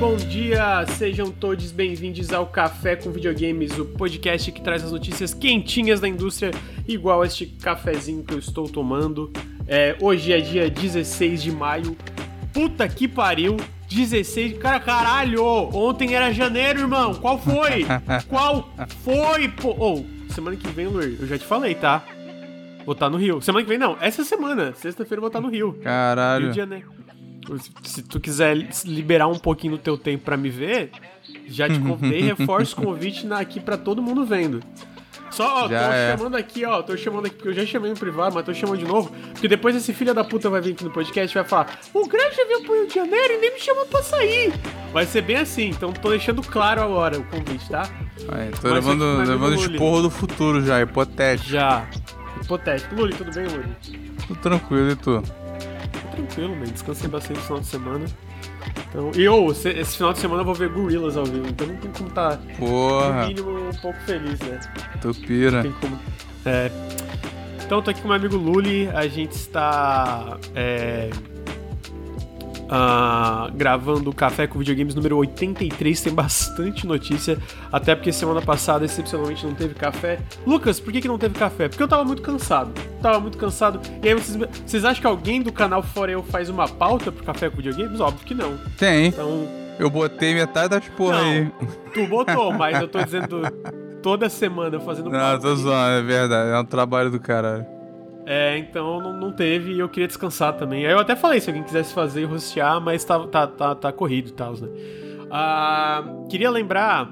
bom dia! Sejam todos bem-vindos ao Café com Videogames, o podcast que traz as notícias quentinhas da indústria, igual este cafezinho que eu estou tomando. É, hoje é dia 16 de maio. Puta que pariu! 16. Cara, caralho! Ontem era janeiro, irmão! Qual foi? Qual foi, pô? Oh, semana que vem, Luir, eu já te falei, tá? Vou estar no Rio. Semana que vem, não. Essa semana. Sexta-feira eu vou estar no Rio. Caralho. Rio de Janeiro. Se tu quiser liberar um pouquinho do teu tempo para me ver, já te convidei, reforço o convite aqui para todo mundo vendo. Só, ó, já tô é. chamando aqui, ó, tô chamando aqui, porque eu já chamei no privado, mas tô chamando de novo, porque depois esse filho da puta vai vir aqui no podcast e vai falar, o Grande já veio pro Rio de Janeiro e nem me chamou pra sair. Vai ser bem assim, então tô deixando claro agora o convite, tá? Aí, tô mas levando, levando esporro do futuro já, hipotético. Já, hipotético. Luli, tudo bem, Luli? Tudo tranquilo, e tu? Tranquilo, man. Descansei bastante no final de semana. Então, e eu, esse final de semana eu vou ver Gorillaz ao vivo, então não tem como estar, tá, Porra. no mínimo, um pouco feliz, né? Tu pira. Não tem como. É. Então, tô aqui com meu amigo Luli, a gente está. É, uh, gravando o Café com Videogames número 83. Tem bastante notícia, até porque semana passada, excepcionalmente, não teve café. Lucas, por que, que não teve café? Porque eu tava muito cansado. Tava muito cansado. E aí, vocês, vocês acham que alguém do canal Fora Eu faz uma pauta pro Café com Videogames? Óbvio que não. Tem. Então. Eu botei metade das porra não, aí. Tu botou, mas eu tô dizendo toda semana fazendo Não, tô zoando, é verdade. É um trabalho do caralho. É, então não, não teve e eu queria descansar também. Aí eu até falei se alguém quisesse fazer e rostear, mas tá, tá, tá, tá corrido e tal, né? Ah, queria lembrar.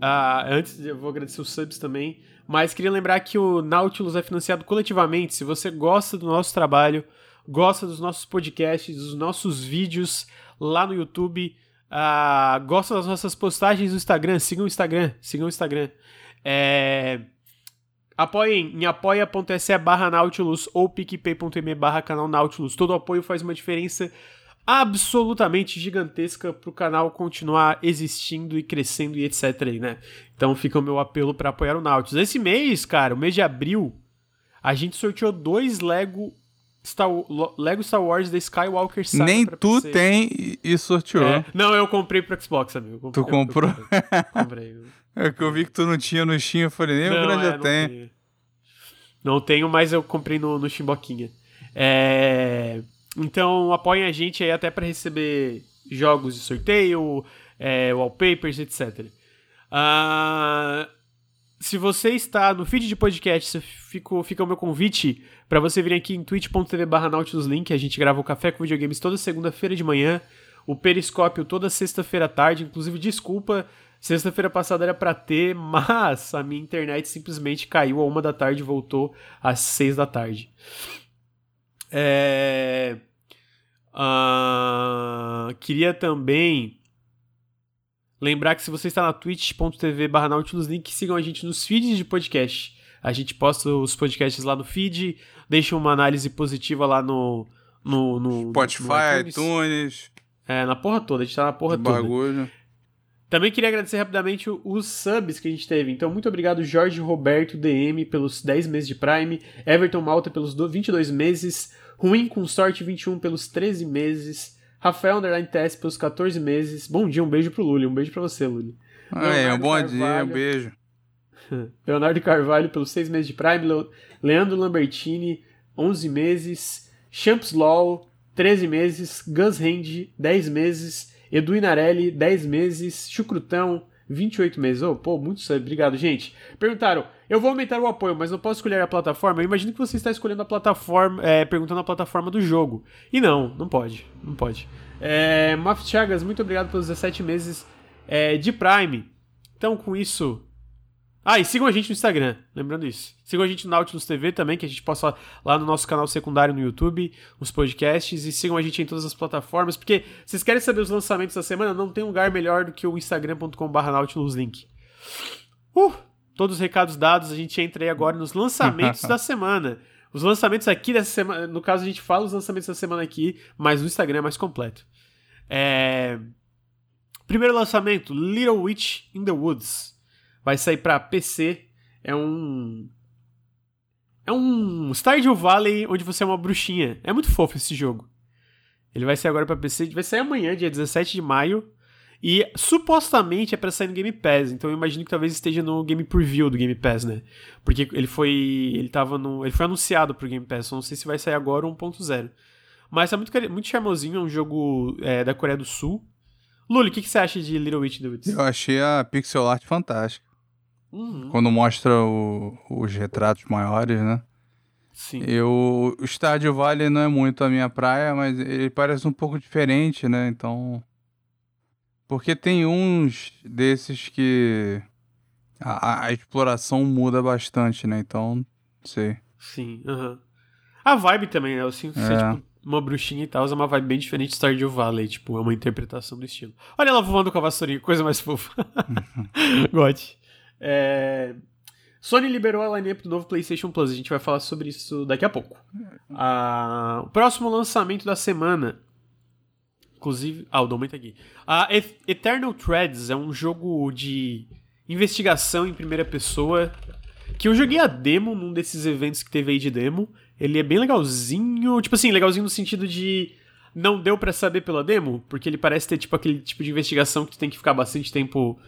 Ah, antes, eu vou agradecer os subs também. Mas queria lembrar que o Nautilus é financiado coletivamente. Se você gosta do nosso trabalho, gosta dos nossos podcasts, dos nossos vídeos lá no YouTube, ah, gosta das nossas postagens no Instagram, sigam o Instagram, sigam o Instagram. É Apoiem em apoia.se barra Nautilus ou picpay.me barra canal Nautilus. Todo apoio faz uma diferença absolutamente gigantesca para o canal continuar existindo e crescendo e etc aí, né? Então fica o meu apelo para apoiar o Nautilus. Esse mês, cara, o mês de abril, a gente sorteou dois Lego Star, Lego Star Wars The Skywalker Saga Nem tu PC. tem e sorteou. É. Não, eu comprei pro Xbox, amigo. Comprei, tu comprou? Eu comprei. comprei. É que eu vi que tu não tinha no Steam, eu falei, nem não, o grande é, já tem. Tenho. Não tenho, mas eu comprei no, no Chimboquinha. É... Então apoiem a gente aí até para receber jogos de sorteio, é, wallpapers, etc. Ah, se você está no feed de podcast, fica, fica o meu convite para você vir aqui em twitch.tv barra Link. A gente grava o Café com Videogames toda segunda-feira de manhã, o Periscópio toda sexta-feira à tarde. Inclusive, desculpa Sexta-feira passada era para ter, mas a minha internet simplesmente caiu a uma da tarde e voltou às seis da tarde. É... Uh... Queria também lembrar que se você está na twitch.tv barra Nautilus Link, sigam a gente nos feeds de podcast. A gente posta os podcasts lá no feed, deixa uma análise positiva lá no... no, no Spotify, no iTunes. iTunes. É, na porra toda, a gente tá na porra toda. Bagulho. Também queria agradecer rapidamente os subs que a gente teve. Então, muito obrigado, Jorge Roberto DM, pelos 10 meses de Prime, Everton Malta pelos 22 meses, Ruim com Sorte 21 pelos 13 meses, Rafael Underline Tess pelos 14 meses. Bom dia, um beijo pro Luli, um beijo pra você, Luli. É, um bom Carvalho, dia, um beijo. Leonardo Carvalho pelos 6 meses de Prime, Leandro Lambertini, 11 meses, Champs Law, 13 meses, Gus Hand, 10 meses. Edu Inarelli, 10 meses. Chucrutão, 28 meses. Oh, pô, muito sério. Obrigado, gente. Perguntaram, eu vou aumentar o apoio, mas não posso escolher a plataforma? Eu imagino que você está escolhendo a plataforma, é, perguntando a plataforma do jogo. E não, não pode. Não pode. É, Maf Chagas, muito obrigado pelos 17 meses é, de Prime. Então, com isso, ah, e sigam a gente no Instagram, lembrando isso. Sigam a gente no Nautilus TV também, que a gente posta lá no nosso canal secundário no YouTube, os podcasts, e sigam a gente em todas as plataformas, porque vocês querem saber os lançamentos da semana, não tem lugar melhor do que o instagram.com.br nautiluslink. Uh, todos os recados dados, a gente entra aí agora nos lançamentos da semana. Os lançamentos aqui dessa semana, no caso a gente fala os lançamentos da semana aqui, mas no Instagram é mais completo. É... Primeiro lançamento, Little Witch in the Woods vai sair para PC. É um é um Stardew Valley onde você é uma bruxinha. É muito fofo esse jogo. Ele vai sair agora para PC, vai sair amanhã, dia 17 de maio. E supostamente é para sair no Game Pass, então eu imagino que talvez esteja no Game Preview do Game Pass, né? Porque ele foi. Ele tava no. Ele foi anunciado pro Game Pass, não sei se vai sair agora ou 1.0. Mas tá muito, muito charmosinho, é um jogo é, da Coreia do Sul. Luli, o que, que, você acha de Little Witch the Woods? Eu achei a pixel art fantástica. Uhum. Quando mostra o, os retratos maiores, né? Sim. Eu, o Estádio Vale não é muito a minha praia, mas ele parece um pouco diferente, né? Então. Porque tem uns desses que a, a exploração muda bastante, né? Então, não sei. Sim, uhum. A vibe também, né? Eu sinto é. ser, tipo, uma bruxinha e tal, é uma vibe bem diferente de Stardew Valley, tipo, é uma interpretação do estilo. Olha ela voando com a vassourinha, coisa mais fofa. Gote. É... Sony liberou a lineup do novo PlayStation Plus. A gente vai falar sobre isso daqui a pouco. Ah, o próximo lançamento da semana. Inclusive. Ah, o Dom tá aqui. Ah, Eternal Threads é um jogo de investigação em primeira pessoa. Que eu joguei a demo num desses eventos que teve aí de demo. Ele é bem legalzinho. Tipo assim, legalzinho no sentido de. Não deu para saber pela demo, porque ele parece ter tipo aquele tipo de investigação que tu tem que ficar bastante tempo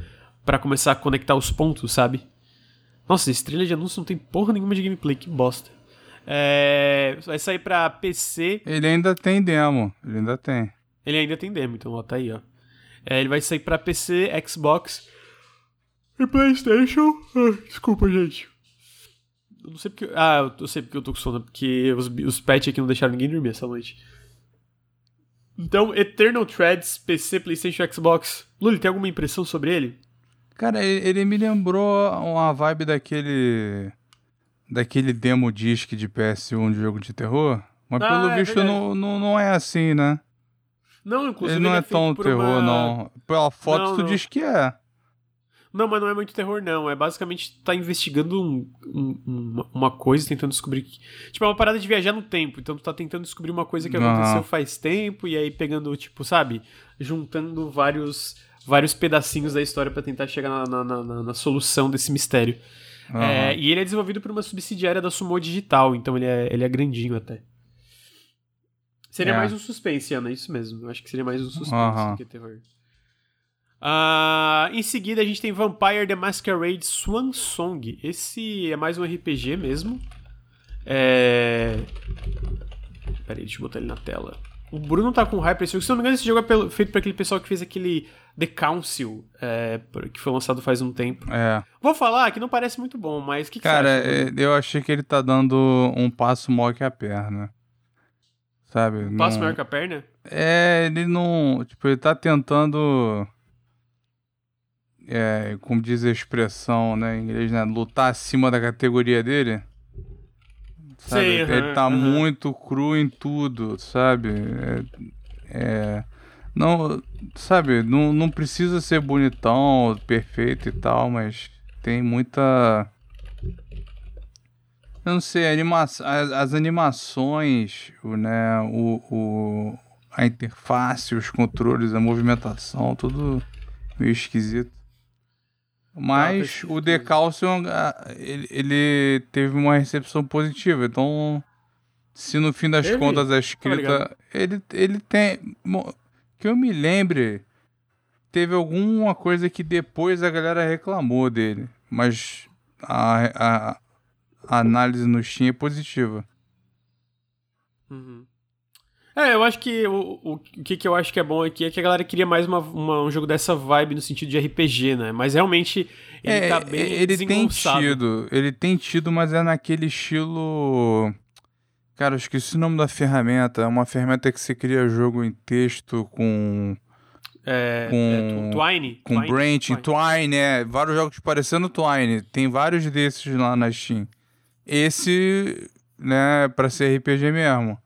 para começar a conectar os pontos, sabe? Nossa, trailer de anúncio não tem porra nenhuma de gameplay, que bosta. É... Vai sair pra PC. Ele ainda tem demo, ele ainda tem. Ele ainda tem demo, então ó, tá aí, ó. É, ele vai sair pra PC, Xbox e PlayStation. Ah, desculpa, gente. Eu não sei porque. Ah, eu sei porque eu tô com sono, porque os, os patch aqui não deixaram ninguém dormir essa noite. Então, Eternal Threads, PC, PlayStation, Xbox. Luli, tem alguma impressão sobre ele? Cara, ele me lembrou uma vibe daquele. daquele demo disc de PS1 de jogo de terror. Mas ah, pelo é visto não, não, não é assim, né? Não, inclusive. Ele não ele é, é tão terror, uma... não. Pela foto não, tu não. diz que é. Não, mas não é muito terror, não. É basicamente tá investigando um, um, uma coisa, tentando descobrir. Que... Tipo, é uma parada de viajar no tempo. Então tu tá tentando descobrir uma coisa que aconteceu faz tempo, e aí pegando, tipo, sabe? Juntando vários vários pedacinhos da história para tentar chegar na, na, na, na, solução desse mistério. Uhum. É, e ele é desenvolvido por uma subsidiária da Sumo Digital, então ele é, ele é grandinho até. Seria é. mais um suspense, Ana, isso mesmo. Eu acho que seria mais um suspense uhum. do que terror. Uh, em seguida, a gente tem Vampire the Masquerade Swan Song. Esse é mais um RPG mesmo. É. Peraí, deixa eu botar ele na tela. O Bruno tá com hype. Se não me engano, esse jogo é feito por aquele pessoal que fez aquele The Council, é, que foi lançado faz um tempo. É. Vou falar que não parece muito bom, mas o que, que Cara, você acha? eu achei que ele tá dando um passo maior que a perna. Sabe? Um passo maior que a perna? É, ele não. Tipo, ele tá tentando. É, como diz a expressão né, em inglês, né? Lutar acima da categoria dele. Sabe? Sim, ele tá muito cru em tudo, sabe? É, é, não, sabe, não, não precisa ser bonitão, perfeito e tal, mas tem muita. Eu não sei, anima as, as animações, né, o, o, a interface, os controles, a movimentação, tudo meio esquisito. Mas o The Calcium, ele, ele, teve uma recepção positiva. Então, se no fim das ele? contas a escrita. ele, ele tem. Que eu me lembre, teve alguma coisa que depois a galera reclamou dele. Mas a, a, a análise no Steam é positiva. Uhum. É, eu acho que o, o, o que, que eu acho que é bom aqui é que a galera queria mais uma, uma, um jogo dessa vibe no sentido de RPG, né? Mas realmente ele é, tá bem Ele tem tido, ele tem tido, mas é naquele estilo... Cara, eu esqueci o nome da ferramenta. É uma ferramenta que você cria jogo em texto com... É, com, é, Twine? Com Twine, Branch, Twine. Twine, é. Vários jogos parecendo Twine. Tem vários desses lá na Steam. Esse, né, pra ser RPG mesmo.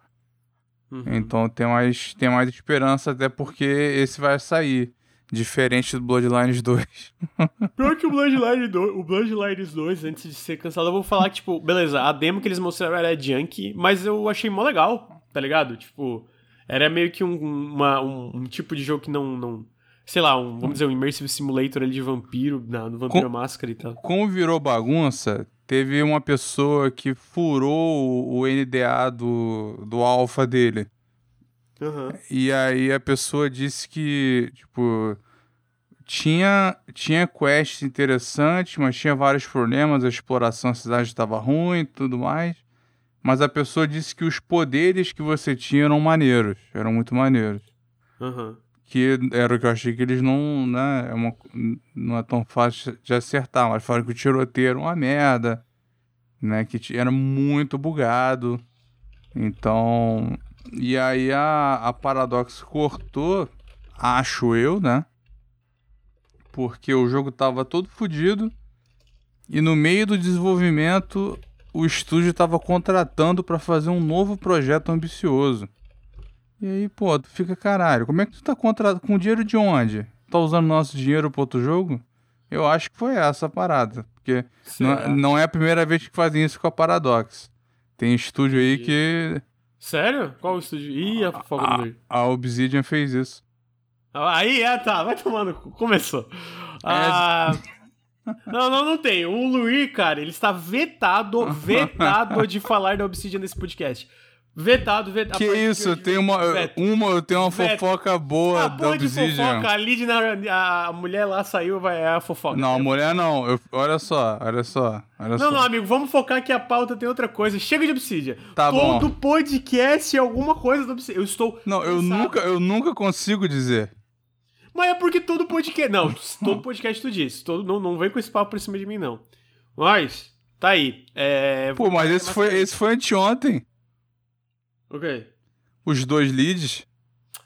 Uhum. Então tem mais, tem mais esperança, até porque esse vai sair. Diferente do Bloodlines 2. Pior que o Bloodlines 2, o Bloodlines 2, antes de ser cancelado, eu vou falar que, tipo, beleza, a demo que eles mostraram era junk, mas eu achei mó legal, tá ligado? Tipo, era meio que um, uma, um, um, tipo de jogo que não, não. Sei lá, um, vamos dizer, um Immersive Simulator ali de vampiro, na, no Vampiro Com, Máscara e tal. Como virou bagunça, teve uma pessoa que furou o NDA do, do alfa dele. Uhum. E aí a pessoa disse que, tipo, tinha, tinha quests interessantes, mas tinha vários problemas, a exploração da cidade estava ruim e tudo mais. Mas a pessoa disse que os poderes que você tinha eram maneiros, eram muito maneiros. Aham. Que era o que eu achei que eles não, né, é uma, não é tão fácil de acertar, mas falaram que o tiroteio era uma merda, né, que era muito bugado. Então, e aí a, a Paradox cortou, acho eu, né? Porque o jogo tava todo fodido e no meio do desenvolvimento o estúdio tava contratando pra fazer um novo projeto ambicioso. E aí, pô, tu fica caralho, como é que tu tá contratando com dinheiro de onde? Tá usando nosso dinheiro pro outro jogo? Eu acho que foi essa a parada, porque não, Será? não é a primeira vez que fazem isso com a Paradox. Tem estúdio aí que Sério? Qual o estúdio? Ih, a do a, a Obsidian fez isso. Aí, é, tá, vai tomando. Começou. É, Ah, não, não, não tem. O Luir, cara, ele está vetado, vetado de falar da Obsidian nesse podcast. Vetado, vetado. Que isso, eu tenho uma, Veto. uma, eu tenho uma Veto. fofoca boa Ah, da Obsidian. fofoca. A Lid, na, a mulher lá saiu, vai, é a fofoca. Não, mulher não. Eu- olha só, olha só, olha Não, só. não, amigo, vamos focar que a pauta tem outra coisa. Chega de Obsidian. Tá bom. Todo podcast é alguma coisa da Obsidian. Eu estou. Não, eu nunca, eu nunca consigo dizer. Mas é porque todo podcast. Não, todo podcast tu disse. Todo, não, não vem com esse papo pra cima de mim, não. Mas, tá aí. É. Pô, mas esse foi, esse foi anteontem. Ok. Os dois leads.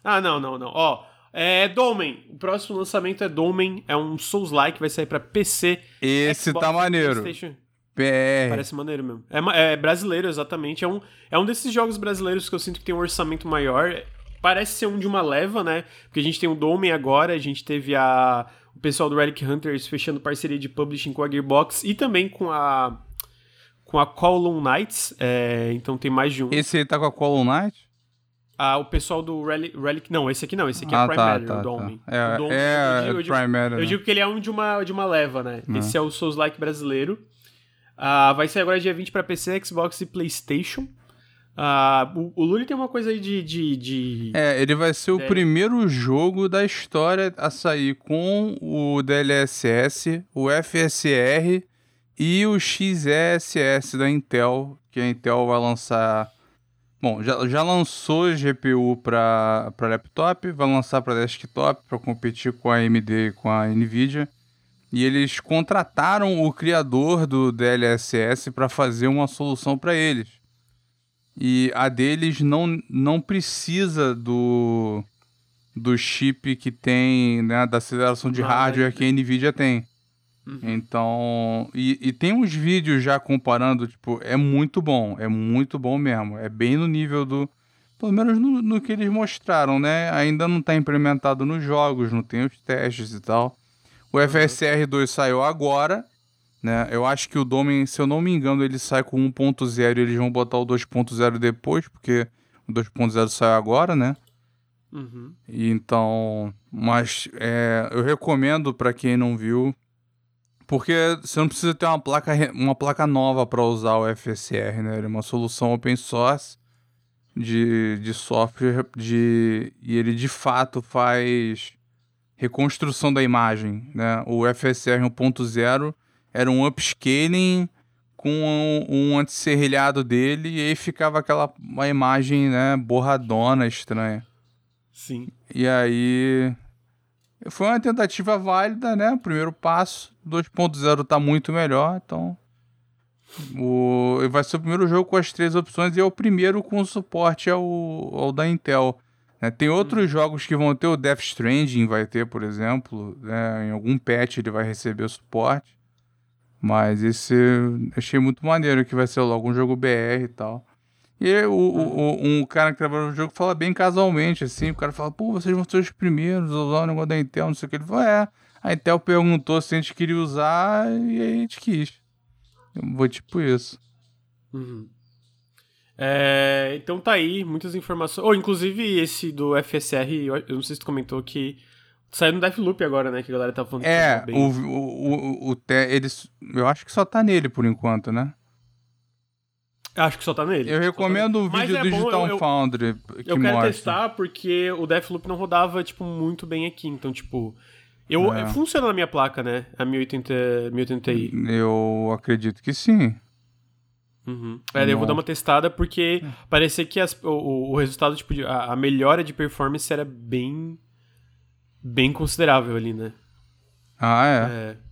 Ah, não, não, não. Ó, é Dolmen. O próximo lançamento é Dolmen. É um Souls-like, vai sair pra PC. Esse Xbox, tá maneiro. PR. Parece maneiro mesmo. É, é brasileiro, exatamente. É um, é um desses jogos brasileiros que eu sinto que tem um orçamento maior. Parece ser um de uma leva, né? Porque a gente tem o Dolmen agora, a gente teve a, o pessoal do Relic Hunters fechando parceria de publishing com a Gearbox e também com a com a Column Knights. é, então tem mais de um. Esse aí tá com a Column Knight? Ah, o pessoal do Relic, Relic. Não, esse aqui não, esse aqui é ah, o Prime tá, tá, o Dolmen. tá. É, o é, eu digo- eu digo- Prime Matter, eu né? digo que ele é um de uma, de uma leva, né? Uhum. Esse é o Souls-like brasileiro. Ah, vai sair agora dia 20 pra PC, Xbox e PlayStation. Ah, o, o Lully tem uma coisa aí de. de, de... É, ele vai ser o É. primeiro jogo da história a sair com o DLSS, o FSR e o XESS da Intel, que a Intel vai lançar. Bom, já, já lançou GPU para laptop, vai lançar para desktop para competir com a AMD e com a Nvidia. E eles contrataram o criador do DLSS para fazer uma solução para eles. E a deles não, não precisa do, do chip que tem, né, da aceleração de hardware é. que a Nvidia tem. Uhum. Então, e, e tem uns vídeos já comparando, tipo, é muito bom, é muito bom mesmo. É bem no nível do. Pelo menos no, no que eles mostraram, né? Ainda não está implementado nos jogos, não tem os testes e tal. O FSR2 saiu agora, né? Eu acho que o Domen, se eu não me engano, ele sai com 1.0 e eles vão botar o 2.0 depois, porque o 2.0 saiu agora, né? Uhum. Então, mas é, eu recomendo para quem não viu, porque você não precisa ter uma placa, uma placa nova para usar o FSR, né? Ele é uma solução open source de, de software de, e ele de fato faz reconstrução da imagem, né? O FSR 1.0 era um upscaling com um, um antisserrilhado dele e aí ficava aquela uma imagem, né, borradona, estranha. Sim. E aí. Foi uma tentativa válida, né? O primeiro passo. 2.0 tá muito melhor, então. O... Vai ser o primeiro jogo com as três opções e é o primeiro com suporte ao, ao da Intel. né? Tem outros jogos que vão ter, o Death Stranding vai ter, por exemplo. né? Em algum patch ele vai receber suporte. Mas esse achei muito maneiro que vai ser logo um jogo BR e tal. E o, o- o- um cara que trabalha no jogo fala bem casualmente, assim. O cara fala, pô, vocês vão ser os primeiros a usar o negócio da Intel, não sei o que. Ele falou, é. A Intel perguntou se a gente queria usar e a gente quis. Eu vou tipo isso. Uhum. É, então tá aí, muitas informações. Ou, inclusive, esse do FSR, eu não sei se tu comentou que saiu no Deathloop agora, né? Que a galera tá falando que É, bem. o, o, o, o te, eles, eu acho que só tá nele por enquanto, né? Acho que só tá nele. Eu tá recomendo o nele. Mas vídeo é do bom, Digital eu, eu, Foundry que eu quero mostra. testar porque o Deathloop não rodava, tipo, muito bem aqui. Então, tipo, Eu, é. Funciona na minha placa, né? A 1080, 1080 Ti. Eu acredito que sim. Uhum. É, eu vou dar uma testada porque é. parecia que as, o, o resultado, tipo, a, a melhora de performance era bem. bem considerável ali, né? Ah, é. é.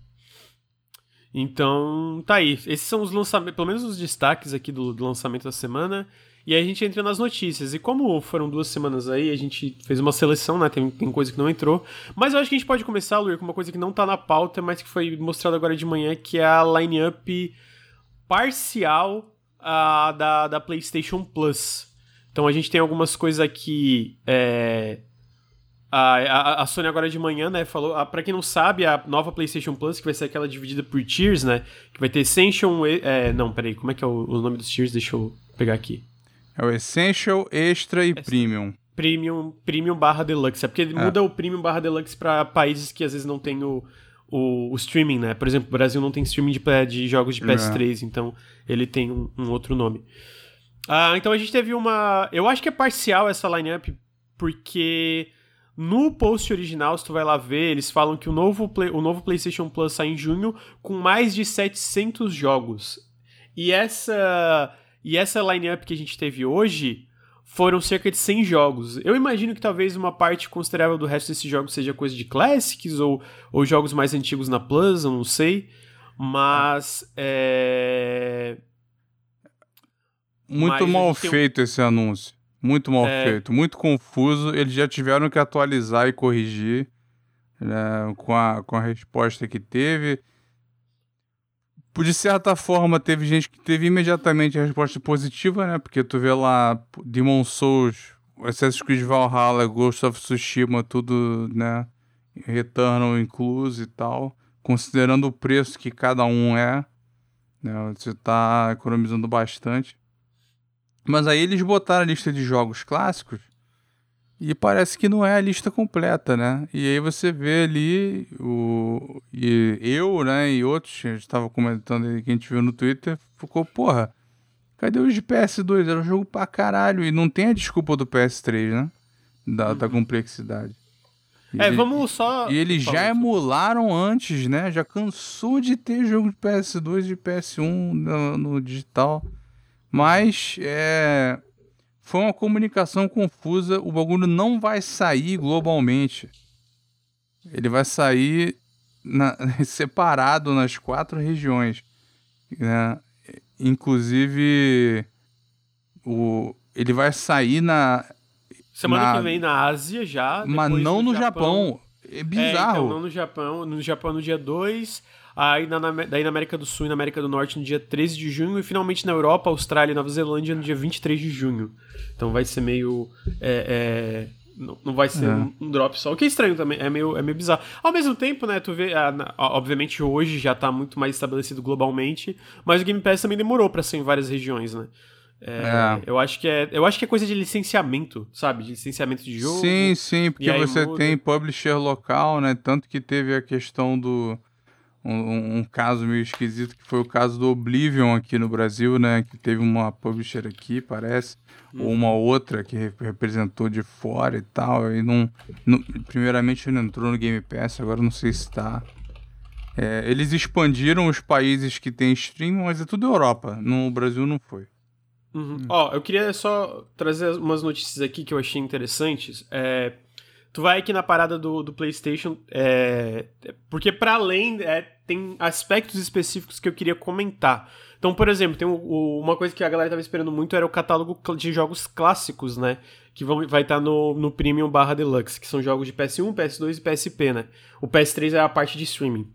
Então, tá aí. Esses são os lançamentos, pelo menos os destaques aqui do, do, lançamento da semana. E aí a gente entra nas notícias. E como foram duas semanas aí, a gente fez uma seleção, né? Tem, tem coisa que não entrou. Mas eu acho que a gente pode começar, Luir, com uma coisa que não tá na pauta, mas que foi mostrada agora de manhã, que é a line-up parcial uh, da, da PlayStation Plus. Então a gente tem algumas coisas aqui. É, a, a, Sony agora de manhã, né, falou, para quem não sabe, a nova PlayStation Plus, que vai ser aquela dividida por tiers, né, que vai ter Essential, é, não, peraí, como é que é o, o, nome dos tiers? Deixa eu pegar aqui. É o Essential, Extra e Premium. Premium, Premium barra Deluxe, é porque é. muda o Premium barra Deluxe para países que às vezes não tem o, o, o, streaming, né, por exemplo, o Brasil não tem streaming de, de jogos de PS3, é. então ele tem um, um outro nome. Ah, então a gente teve uma, eu acho que é parcial essa lineup, porque no post original, se tu vai lá ver, eles falam que o novo, Play, o novo PlayStation Plus sai em junho com mais de 700 jogos. E essa e essa lineup que a gente teve hoje foram cerca de 100 jogos. Eu imagino que talvez uma parte considerável do resto desses jogos seja coisa de Classics ou, ou jogos mais antigos na Plus, eu não sei. Mas é. Muito Mas mal feito esse anúncio. Muito mal é... feito, muito confuso. Eles já tiveram que atualizar e corrigir né, com, a, com a resposta que teve. De certa forma, teve gente que teve imediatamente a resposta positiva, né? Porque tu vê lá Demon Souls, Assassin's Creed Valhalla, Ghost of Tsushima, tudo, né? Returnal incluso e tal. Considerando o preço que cada um é, né? Você tá economizando bastante. Mas aí eles botaram a lista de jogos clássicos e parece que não é a lista completa, né? E aí você vê ali o e eu, né, e outros, a gente estava comentando aí que a gente viu no Twitter, ficou, porra, cadê os de PS2? Era um jogo pra caralho e não tem a desculpa do PS3, né? Da, uhum. da complexidade. E é, ele, vamos só. E eles já emularam antes, né? Já cansou de ter jogo de PS2 e de PS1 no, no digital. Mas é, foi uma comunicação confusa. O bagulho não vai sair globalmente. Ele vai sair na, separado nas quatro regiões. Né? Inclusive, o, ele vai sair na. Semana na, que vem na Ásia já. Mas não no, Japão. Japão. É bizarro. É, então, não no Japão. No Japão no dia 2 aí na, daí na América do Sul e na América do Norte no dia 13 de junho, e finalmente na Europa, Austrália e Nova Zelândia no dia 23 de junho. Então vai ser meio. É, é, não, não vai ser é. um, um, drop só. O que é estranho também, é meio, é meio bizarro. Ao mesmo tempo, né, tu vê, ah, obviamente hoje já tá muito mais estabelecido globalmente, mas o Game Pass também demorou para ser em várias regiões, né? É, é. Eu acho que é, eu acho que é coisa de licenciamento, sabe? De licenciamento de jogo. Sim, sim, porque você muda. tem publisher local, né? Tanto que teve a questão do um, um, caso meio esquisito que foi o caso do Oblivion aqui no Brasil, né? Que teve uma publisher aqui, parece, ou uma uhum. outra que representou de fora e tal. E não, não, primeiramente não entrou no Game Pass, agora não sei se está. É, eles expandiram os países que tem streaming, mas é tudo Europa. No Brasil não foi. Uhum. Hum. Ó, eu queria só trazer umas notícias aqui que eu achei interessantes. É, tu vai aqui na parada do, do PlayStation, é, porque para além é, tem aspectos específicos que eu queria comentar. Então, por exemplo, tem o, o, uma coisa que a galera tava esperando muito era o catálogo de jogos clássicos, né? Que vão, vai estar tá no, no Premium barra Deluxe, que são jogos de PS1, PS2 e PSP, né? O PS3 é a parte de streaming.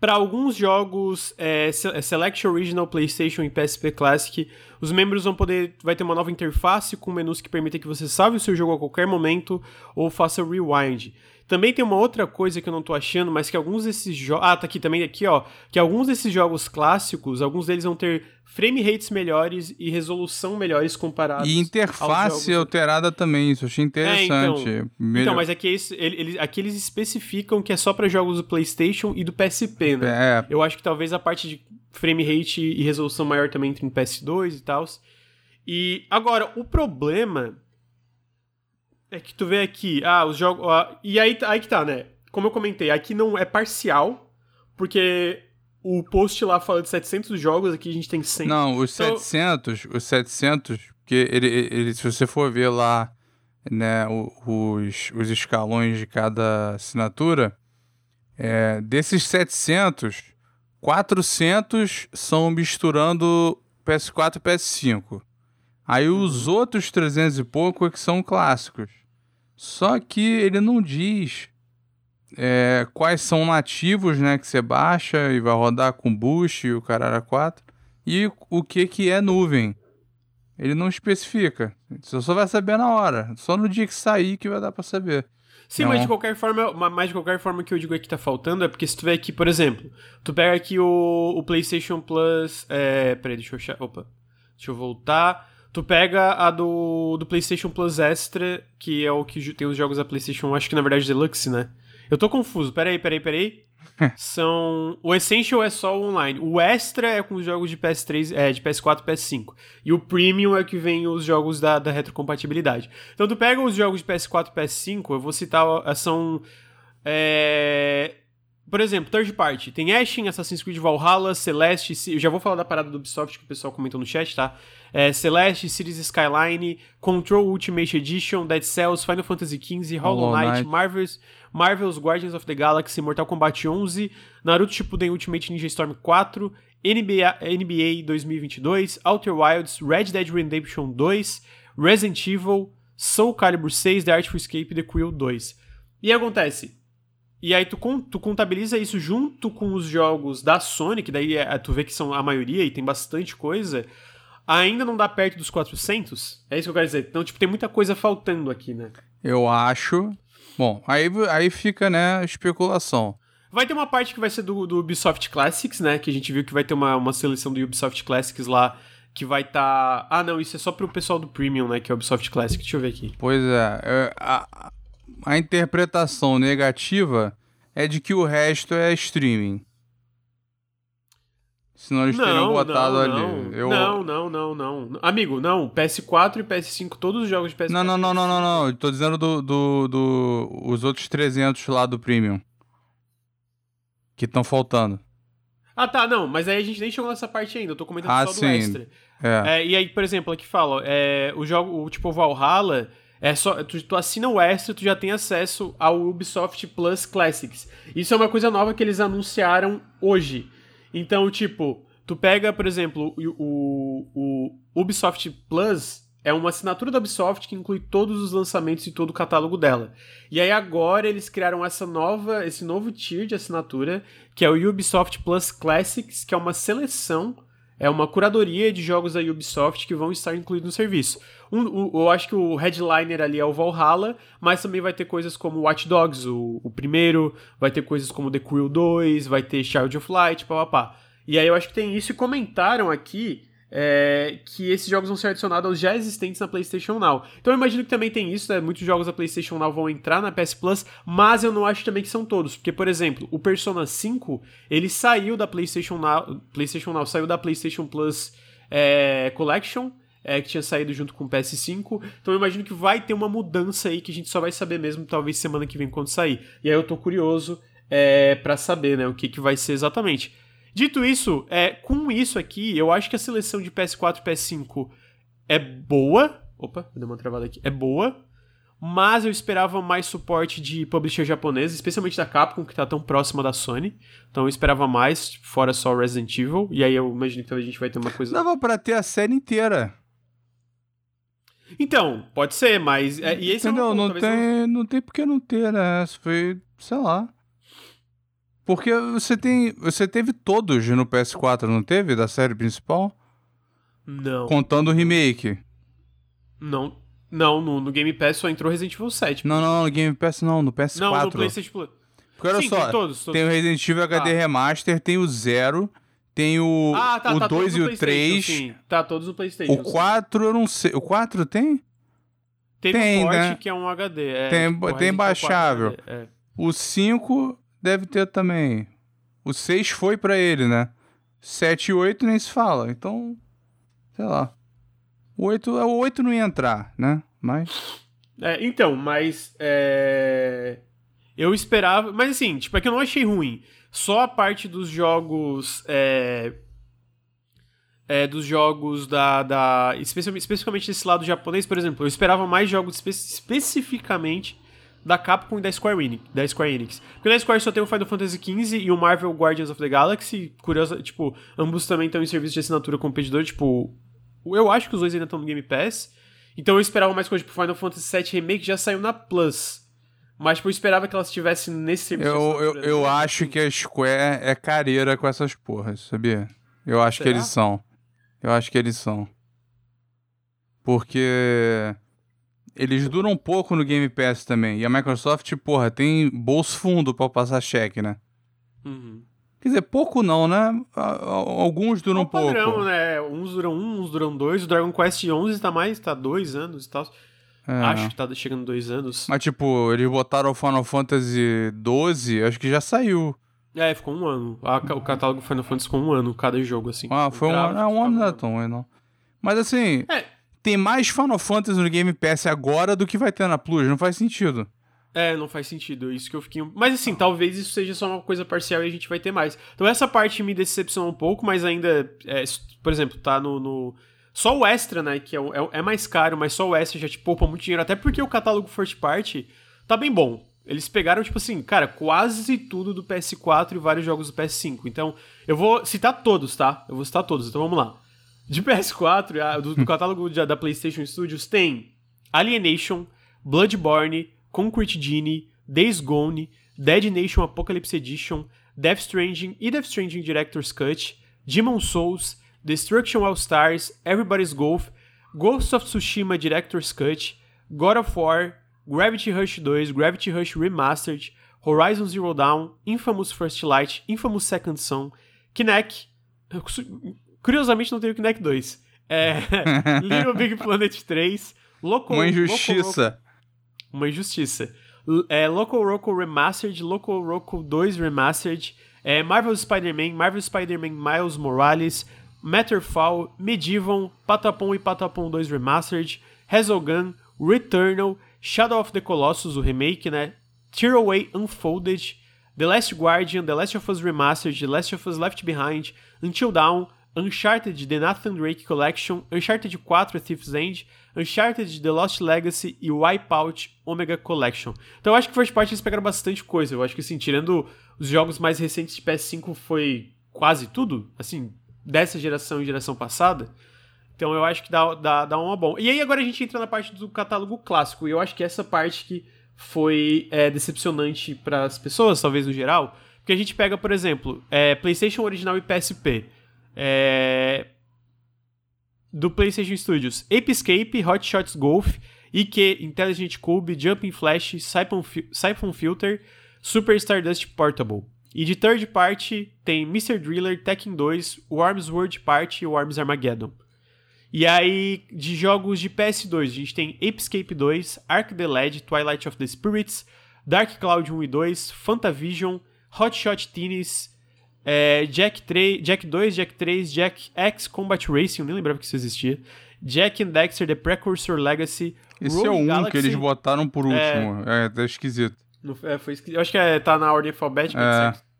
Para alguns jogos é, é, Select Original, PlayStation e PSP Classic, os membros vão poder. Vai ter uma nova interface com menus que permitem que você salve o seu jogo a qualquer momento ou faça rewind. Também tem uma outra coisa que eu não tô achando, mas que alguns desses jogos. Ah, tá aqui também, aqui, ó. Que alguns desses jogos clássicos, alguns deles vão ter frame rates melhores e resolução melhores comparados. E interface alterada também, isso eu achei interessante. É, então, então, mas aqui, eles, eles, aqui eles especificam que é só para jogos do PlayStation e do PSP, né? É. Eu acho que talvez a parte de frame rate e resolução maior também entre no PS2 e tal. E agora, o problema é que tu vê aqui, ah, os jogos. Ah, e aí, aí que tá, né? como eu comentei, aqui não é parcial, porque o post lá fala de 700 jogos, aqui a gente tem 100. Não, os Então- 700, os 700, porque ele, ele, se você for ver lá, né, os, os escalões de cada assinatura, é, desses 700, 400 são misturando PS4 e PS5. Aí os outros 300 e pouco é que são clássicos. Só que ele não diz é, quais são nativos, né, que você baixa e vai rodar com boost e o caralho 4 e o que que é nuvem. Ele não especifica. Você só vai saber na hora, só no dia que sair que vai dar pra saber. Sim, mas de qualquer forma, ma- mas de qualquer forma que eu digo aqui tá faltando é porque se tu vê aqui, por exemplo, tu pega aqui o, o PlayStation Plus. É, peraí, deixa eu. Opa, deixa eu voltar. Tu pega a do, do PlayStation Plus Extra, que é o que tem os jogos da PlayStation, acho que na verdade Deluxe, né? Eu tô confuso, peraí, peraí, peraí. São. O Essential é só o online. O Extra é com os jogos de PS3, é, de PS4 e PS5. E o Premium é que vem os jogos da, da retrocompatibilidade. Então tu pega os jogos de PS4 e PS5, eu vou citar, ó, são. É... Por exemplo, third party. Tem Ashen, Assassin's Creed Valhalla, Celeste. Eu já vou falar da parada do Ubisoft que o pessoal comentou no chat, tá? É, Celeste, Cities Skyline, Control Ultimate Edition, Dead Cells, Final Fantasy XV, Hollow Knight, Knight. Marvel's, Marvel's Guardians of the Galaxy, Mortal Kombat 11, Naruto Shippuden Ultimate Ninja Storm 4, NBA, NBA 2022, Outer Wilds, Red Dead Redemption 2, Resident Evil, Soul Calibur 6, The Artful Escape The Crew 2. E acontece, e aí tu, tu contabiliza isso junto com os jogos da Sony, que daí é- tu vê que são a maioria e tem bastante coisa, ainda não dá perto dos 400? É isso que eu quero dizer. Então, tipo, tem muita coisa faltando aqui, né? Eu acho. Bom, aí, aí fica, né, especulação. Vai ter uma parte que vai ser do, do Ubisoft Classics, né? Que a gente viu que vai ter uma, uma seleção do Ubisoft Classics lá, que vai estar... Ah, não, isso é só pro pessoal do Premium, né? Que é o Ubisoft Classic. Deixa eu ver aqui. Pois é, é, a, a interpretação negativa é de que o resto é streaming. Senão eles teriam botado não, ali. não, Eu... não, não, não, não. Amigo, não. PS4 e PS5, todos os jogos de PS4. Não, não, não, não, não, não. Eu tô dizendo do, do, do- os outros 300 lá do Premium. Que estão faltando. Ah, tá, não. Mas aí a gente nem chegou nessa parte ainda. Eu tô comentando Ah, só do sim. extra. É. É, e aí, por exemplo, aqui fala, é, o jogo, o tipo Valhalla, é só, tu, tu assina o extra, tu já tem acesso ao Ubisoft Plus Classics. Isso é uma coisa nova que eles anunciaram hoje. Então, tipo, tu pega, por exemplo, o, o, o Ubisoft Plus é uma assinatura da Ubisoft que inclui todos os lançamentos e todo o catálogo dela. E aí agora eles criaram essa nova, esse novo tier de assinatura, que é o Ubisoft Plus Classics, que é uma seleção é uma curadoria de jogos da Ubisoft que vão estar incluídos no serviço. Um, o- eu acho que o headliner ali é o Valhalla, mas também vai ter coisas como Watch Dogs, o, o primeiro, vai ter coisas como The Crew 2, vai ter Child of Light, papapá. E aí eu acho que tem isso e comentaram aqui é, que esses jogos vão ser adicionados aos já existentes na PlayStation Now. Então eu imagino que também tem isso, né? Muitos jogos da PlayStation Now vão entrar na PS Plus, mas eu não acho também que são todos, porque por exemplo, o Persona 5, ele saiu da PlayStation Now, PlayStation Now saiu da PlayStation Plus é, Collection, é, que tinha saído junto com o PS5. Então eu imagino que vai ter uma mudança aí que a gente só vai saber mesmo talvez semana que vem quando sair. E aí eu tô curioso é, para saber, né, o que, que vai ser exatamente. Dito isso, é, com isso aqui, eu acho que a seleção de PS4 e PS5 é boa. Opa, deu uma travada aqui. É boa. Mas eu esperava mais suporte de publisher japonês, especialmente da Capcom, que tá tão próxima da Sony. Então eu esperava mais, fora só Resident Evil. E aí eu imagino que talvez a gente vai ter uma coisa. Dava pra ter a série inteira. Então, pode ser, mas. É, e esse é um Entendeu? ponto, não, talvez eu- tem, não tem por que não ter, né? Foi, sei lá. Porque você tem. Você teve todos no PS4, não teve? Da série principal? Não. Contando o remake. Não. Não, no, no Game Pass só entrou Resident Evil 7. Não, não, no Game Pass não, no PS4. Não, no PlayStation Plus. Porque olha Sim, só, tem todos, todos. tem o Resident Evil HD Ah. Remaster, tem o Zero, tem o, Ah, tá, o tá 2 todos e o PlayStation, 3. Sim, tá todos no PlayStation. O 4 eu não sei. O 4 tem? Tem, tem, o Forte, né? que é um HD. é, Tem- tipo, tem Resident Evil 4 baixável. É. O 5 deve ter também. O 6 foi pra ele, né? 7 e 8 nem se fala. Então, sei lá. O 8, o 8 não ia entrar, né? Mas. É, então, mas. é, Eu esperava. Mas assim, tipo, é que eu não achei ruim. Só a parte dos jogos. É, é, dos jogos da. da especificamente desse lado japonês, por exemplo. Eu esperava mais jogos espe especificamente da Capcom e da Square, Enix, da Square Enix. Porque na Square só tem o Final Fantasy XV e o Marvel Guardians of the Galaxy. Curioso, tipo, ambos também estão em serviço de assinatura competidor. Tipo, eu acho que os dois ainda estão no Game Pass. Então eu esperava mais coisa, tipo, Final Fantasy VII Remake já saiu na Plus. Mas, tipo, eu esperava que elas estivessem nesse serviço. Eu, eu, eu acho que a Square é careira com essas porras, sabia? Eu acho Será? que eles são. Eu acho que eles são. Porque eles duram pouco no Game Pass também. E a Microsoft, porra, tem bolso fundo pra passar cheque, né? Uhum. Quer dizer, pouco não, né? Alguns duram é um padrão, pouco. né? Uns duram um, uns duram dois. O Dragon Quest 11 tá mais, tá dois anos e tal. É. Acho que tá chegando dois anos. Mas, tipo, eles botaram o Final Fantasy 12, acho que já saiu. É, ficou um ano. o catálogo Final Fantasy ficou um ano, cada jogo, assim. Ah, foi um ano. É, um ano não é tão ruim, não. Mas, assim, é. Tem mais Final Fantasy no Game Pass agora do que vai ter na Plus. Não faz sentido. É, não faz sentido. Isso que eu fiquei. Mas assim, talvez isso seja só uma coisa parcial e a gente vai ter mais. Então essa parte me decepcionou um pouco, mas ainda. É, por exemplo, tá no, no. Só o extra, né? Que é, é, é, mais caro, mas só o extra já te poupa muito dinheiro. Até porque o catálogo first party tá bem bom. Eles pegaram, tipo assim, cara, quase tudo do PS4 e vários jogos do PS5. Então, eu vou citar todos, tá? Eu vou citar todos, então vamos lá. De PS4, do, do catálogo da PlayStation Studios, tem Alienation, Bloodborne, Concrete Genie, Days Gone, Dead Nation Apocalypse Edition, Death Stranding e Death Stranding Director's Cut, Demon Souls, Destruction All Stars, Everybody's Golf, Ghost of Tsushima Director's Cut, God of War, Gravity Rush 2, Gravity Rush Remastered, Horizon Zero Dawn, Infamous First Light, Infamous Second Son, Kinect. Curiosamente não tem o Kinect 2. É, Little Big Planet 3, Loco, Uma injustiça. Loco, uma injustiça. É, Loco Roco Remastered, Loco Roco 2 Remastered, é, Marvel Spider-Man, Marvel Spider-Man Miles Morales, Matterfall, Medieval, Patapon e Patapon 2 Remastered, Resogun, Returnal, Shadow of the Colossus, o remake, né? Tearaway Unfolded, The Last Guardian, The Last of Us Remastered, The Last of Us Left Behind, Until Dawn, Uncharted The Nathan Drake Collection, Uncharted 4 Thief's End, Uncharted The Lost Legacy e Wipeout Omega Collection. Então eu acho que First Party eles pegaram bastante coisa. Eu acho que assim, tirando os jogos mais recentes de PS5 foi quase tudo, assim, dessa geração e geração passada. Então eu acho que dá, dá, dá uma bom. E aí agora a gente entra na parte do catálogo clássico. E eu acho que essa parte que foi é, decepcionante para as pessoas, talvez no geral. Porque a gente pega, por exemplo, é, PlayStation original e PSP. É, do PlayStation Studios, Ape Escape, Hot Shots Golf, IK, Intelligent Cube, Jumping Flash, Siphon, Siphon Filter, Super Stardust Portable. E de third party tem Mr. Driller, Tekken 2, Worms World Party e Worms Armageddon. E aí, de jogos de PS2, a gente tem Ape Escape 2, Ark the Led, Twilight of the Spirits, Dark Cloud 1 e 2, Fantavision, Hot Shot Tennis, é, Jack, 3, Jack 2, Jack 3, Jack X Combat Racing, eu nem lembrava que isso existia. Jack and Dexter The Precursor Legacy. Esse Rogue é o 1 Galaxy, que eles botaram por último. É, é tá esquisito. No, é, foi esquisito. Eu acho que é, tá na ordem alfabética. É.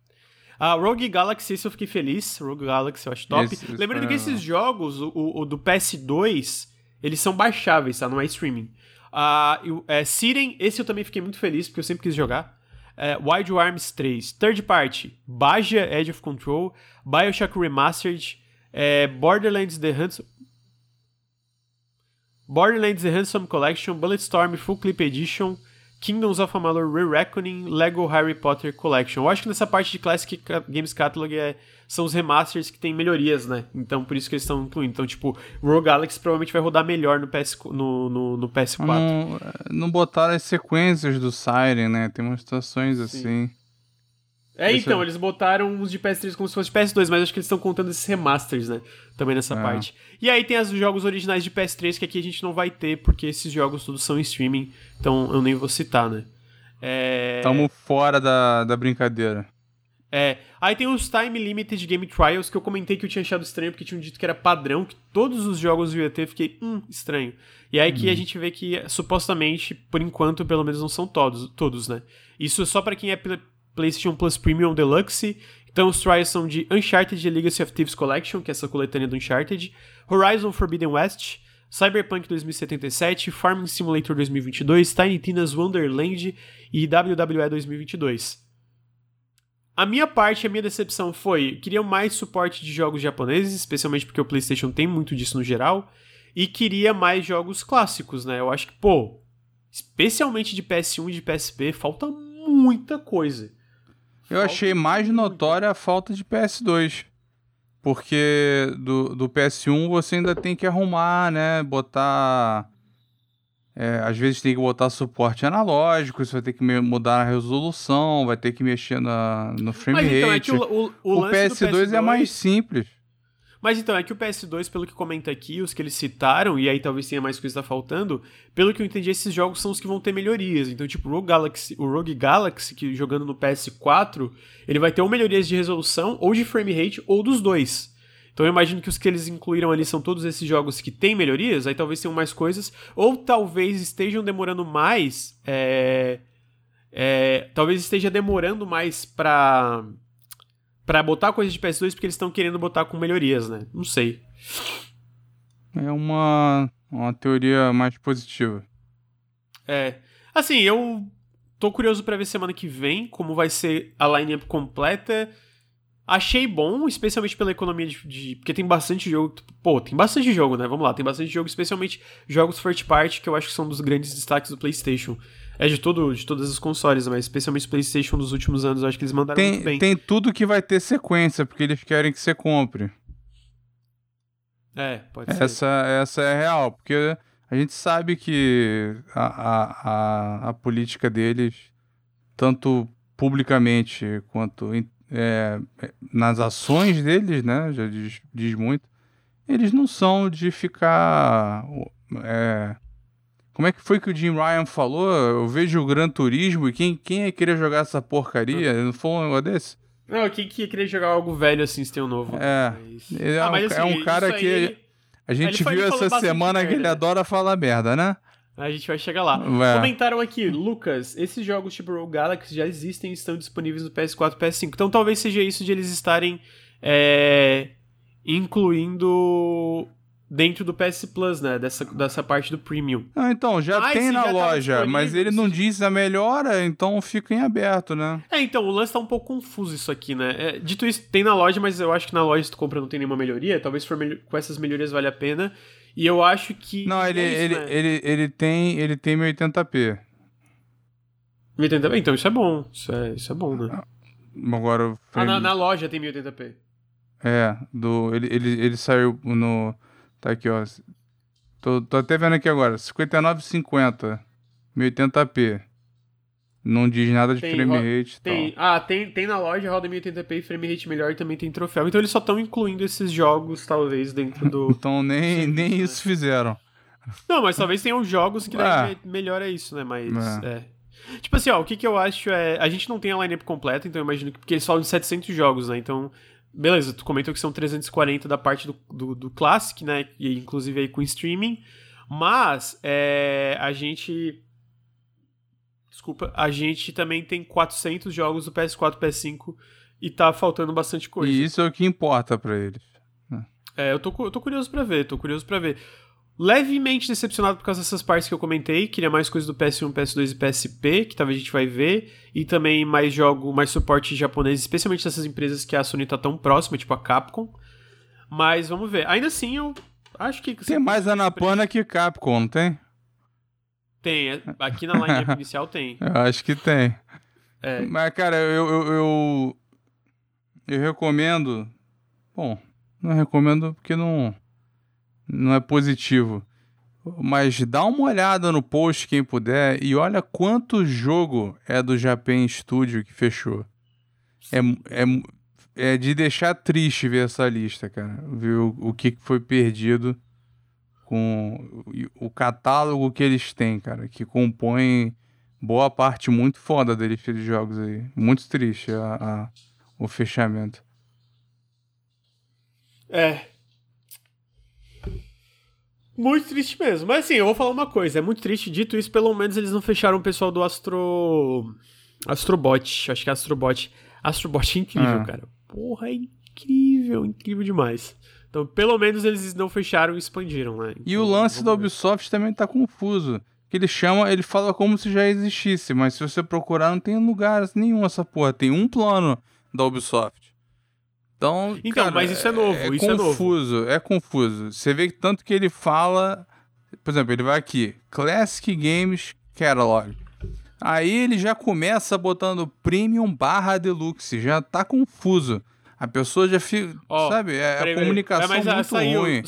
A Rogue Galaxy, esse eu fiquei feliz. Rogue Galaxy eu acho top. Esse, Lembrando que esses jogos, o, o, do PS2, eles são baixáveis, tá? Não é streaming. Uh, é, Siren, esse eu também fiquei muito feliz, porque eu sempre quis jogar é, Wild Arms 3. Third Party, Baja Edge of Control, Bioshock Remastered, é, Borderlands The Handsome... Borderlands The Handsome Collection, Bulletstorm Full Clip Edition, Kingdoms of Amalur Re-Reckoning, Lego Harry Potter Collection. Eu acho que nessa parte de Classic Games Catalog é, são os remasters que tem melhorias, né? Então por isso que eles estão incluindo. Então, tipo, Rogue Galaxy provavelmente vai rodar melhor no, PS, no, no, no PS4. Não, não botaram as sequências do Siren, né? Tem umas situações assim. É, então, eles botaram uns de PS3 como se fosse de PS2, mas acho que eles estão contando esses remasters, né? Também nessa é. parte. E aí tem os jogos originais de PS3 que aqui a gente não vai ter, porque esses jogos todos são em streaming, então eu nem vou citar, né? É... Tamo fora da, da brincadeira. É. Aí tem os Time Limited Game Trials, que eu comentei que eu tinha achado estranho, porque tinham dito que era padrão, que todos os jogos ia ter, fiquei, hum, estranho. E aí que a gente vê que, supostamente, por enquanto, pelo menos não são todos, todos né? Isso é só para quem é PlayStation Plus Premium Deluxe. Então os trials são de Uncharted Legacy of Thieves Collection, que é essa coletânea do Uncharted, Horizon Forbidden West, Cyberpunk 2077, Farming Simulator 2022, Tiny Tina's Wonderland e WWE 2022. A minha parte, a minha decepção foi, queria mais suporte de jogos japoneses, especialmente porque o PlayStation tem muito disso no geral, e queria mais jogos clássicos, né? Eu acho que, pô, especialmente de PS1 e de PSP, falta muita coisa. Eu achei mais notória a falta de PS2. Porque do, do PS1 você ainda tem que arrumar, né? Botar é, às vezes tem que botar suporte analógico, você vai ter que mudar a resolução, vai ter que mexer na, no frame Mas, então, rate. É o, o, o, o PS2, PS2 é mais simples. Mas então, é que o PS2, pelo que comenta aqui, os que eles citaram, e aí talvez tenha mais coisa faltando, pelo que eu entendi, esses jogos são os que vão ter melhorias. Então, tipo, o Rogue Galaxy, o Rogue Galaxy que jogando no PS4, ele vai ter ou melhorias de resolução, ou de frame rate, ou dos dois. Então eu imagino que os que eles incluíram ali são todos esses jogos que têm melhorias, aí talvez tenham mais coisas, ou talvez estejam demorando mais. É, é, talvez esteja demorando mais pra, pra botar coisa de PS2 porque eles estão querendo botar com melhorias, né? Não sei. É uma, uma teoria mais positiva. É. Assim, eu tô curioso para ver semana que vem como vai ser a lineup completa Achei bom, especialmente pela economia de, de, Porque tem bastante jogo. Pô, tem bastante jogo, né? Vamos lá, tem bastante jogo, especialmente jogos first party, que eu acho que são dos grandes destaques do PlayStation. É de, todo, de todas as consoles, mas especialmente o PlayStation nos últimos anos, eu acho que eles mandaram tem, muito bem. Tem tudo que vai ter sequência, porque eles querem que você compre. É, pode essa, ser. Essa é real, porque a gente sabe que a, a, a, a política deles, tanto publicamente quanto é, nas ações deles, né? Já diz, diz, muito. Eles não são de ficar. É, como é que foi que o Jim Ryan falou? Eu vejo o Gran Turismo e quem, quem ia querer jogar essa porcaria? Não foi um negócio desse? Não, quem que ia querer jogar algo velho assim se tem um novo? É. Mas... É, ah, um, assim, é um cara que. Aí... A gente viu essa semana que ele adora falar merda, né? A gente vai chegar lá. É. Comentaram aqui, Lucas, esses jogos tipo Rogue Galaxy já existem e estão disponíveis no PS4 e PS5. Então talvez seja isso de eles estarem é, incluindo dentro do PS Plus, né? Dessa, dessa parte do Premium. Ah, então, já mas, tem na já loja, mas ele não diz a melhora, então fica em aberto, né? É, então, o lance tá um pouco confuso isso aqui, né? É, dito isso, tem na loja, mas eu acho que na loja se tu compra não tem nenhuma melhoria. Talvez com essas melhorias vale a pena. E eu acho que. Não, ele, é isso, ele, né? ele, ele, tem, ele tem 1080p. 1080p? Então isso é bom. Isso é, isso é bom, né? Agora. Ah, na, na, loja tem 1080p. É, do, ele, ele, ele saiu no. Tá aqui, ó. Tô, tô até vendo aqui agora. 59,50. 1080p. Não diz nada de tem, frame rate e tem, tal. Ah, tem, tem na loja, roda 1080p e frame rate melhor e também tem troféu. Então eles só estão incluindo esses jogos, talvez, dentro do. então nem, nem né? isso fizeram. Não, mas talvez tenham jogos que é. melhora isso, né? Mas. É. é. Tipo assim, ó, o que, que eu acho é. A gente não tem a lineup completa, então eu imagino que. Porque eles falam de 700 jogos, né? Então. Beleza, tu comentou que são 340 da parte do, do, do Classic, né? E inclusive aí com streaming. Mas é, a gente desculpa, a gente também tem 400 jogos do PS4 e PS5 e tá faltando bastante coisa. E isso é o que importa para eles. É, eu tô, eu tô curioso para ver, tô curioso para ver. Levemente decepcionado por causa dessas partes que eu comentei, queria mais coisas do PS1, PS2 e PSP, que talvez a gente vai ver, e também mais jogo, mais suporte japonês, especialmente dessas empresas que a Sony tá tão próxima, tipo a Capcom. Mas vamos ver. Ainda assim, eu acho que... Tem mais Anapana que Capcom, não tem? Tem, é, aqui na line inicial tem. Eu acho que tem. É. Mas, cara, eu, eu, eu, eu, recomendo. Bom, não recomendo porque não, não é positivo. Mas dá uma olhada no post, quem puder, e olha quanto jogo é do Japan Studio que fechou. É, é, é de deixar triste ver essa lista, cara. Ver o, o que foi perdido com o catálogo que eles têm, cara, que compõe boa parte muito foda deles de jogos aí. Muito triste a, a, o fechamento. É. Muito triste mesmo. Mas assim, eu vou falar uma coisa. É muito triste. Dito isso, pelo menos eles não fecharam o pessoal do Astro. Astrobot. Acho que é Astrobot. Astrobot é incrível, Ah. cara. Porra, é incrível. Incrível demais. Então, pelo menos eles não fecharam e expandiram, né? E o Então, lance da. Ubisoft também tá confuso. Que ele chama, ele fala como se já existisse, mas se você procurar, não tem lugar nenhum essa porra. Tem um plano da Ubisoft. Então, Então, cara, mas isso é novo, É isso é novo. confuso, é confuso. Você vê que tanto que ele fala, por exemplo, ele vai aqui, Classic Games Catalog. Aí ele já começa botando Premium barra Deluxe, já tá confuso. A pessoa já fica, Ó, sabe, é Peraí, a peraí. comunicação É, mas, ah, muito saiu, ruim.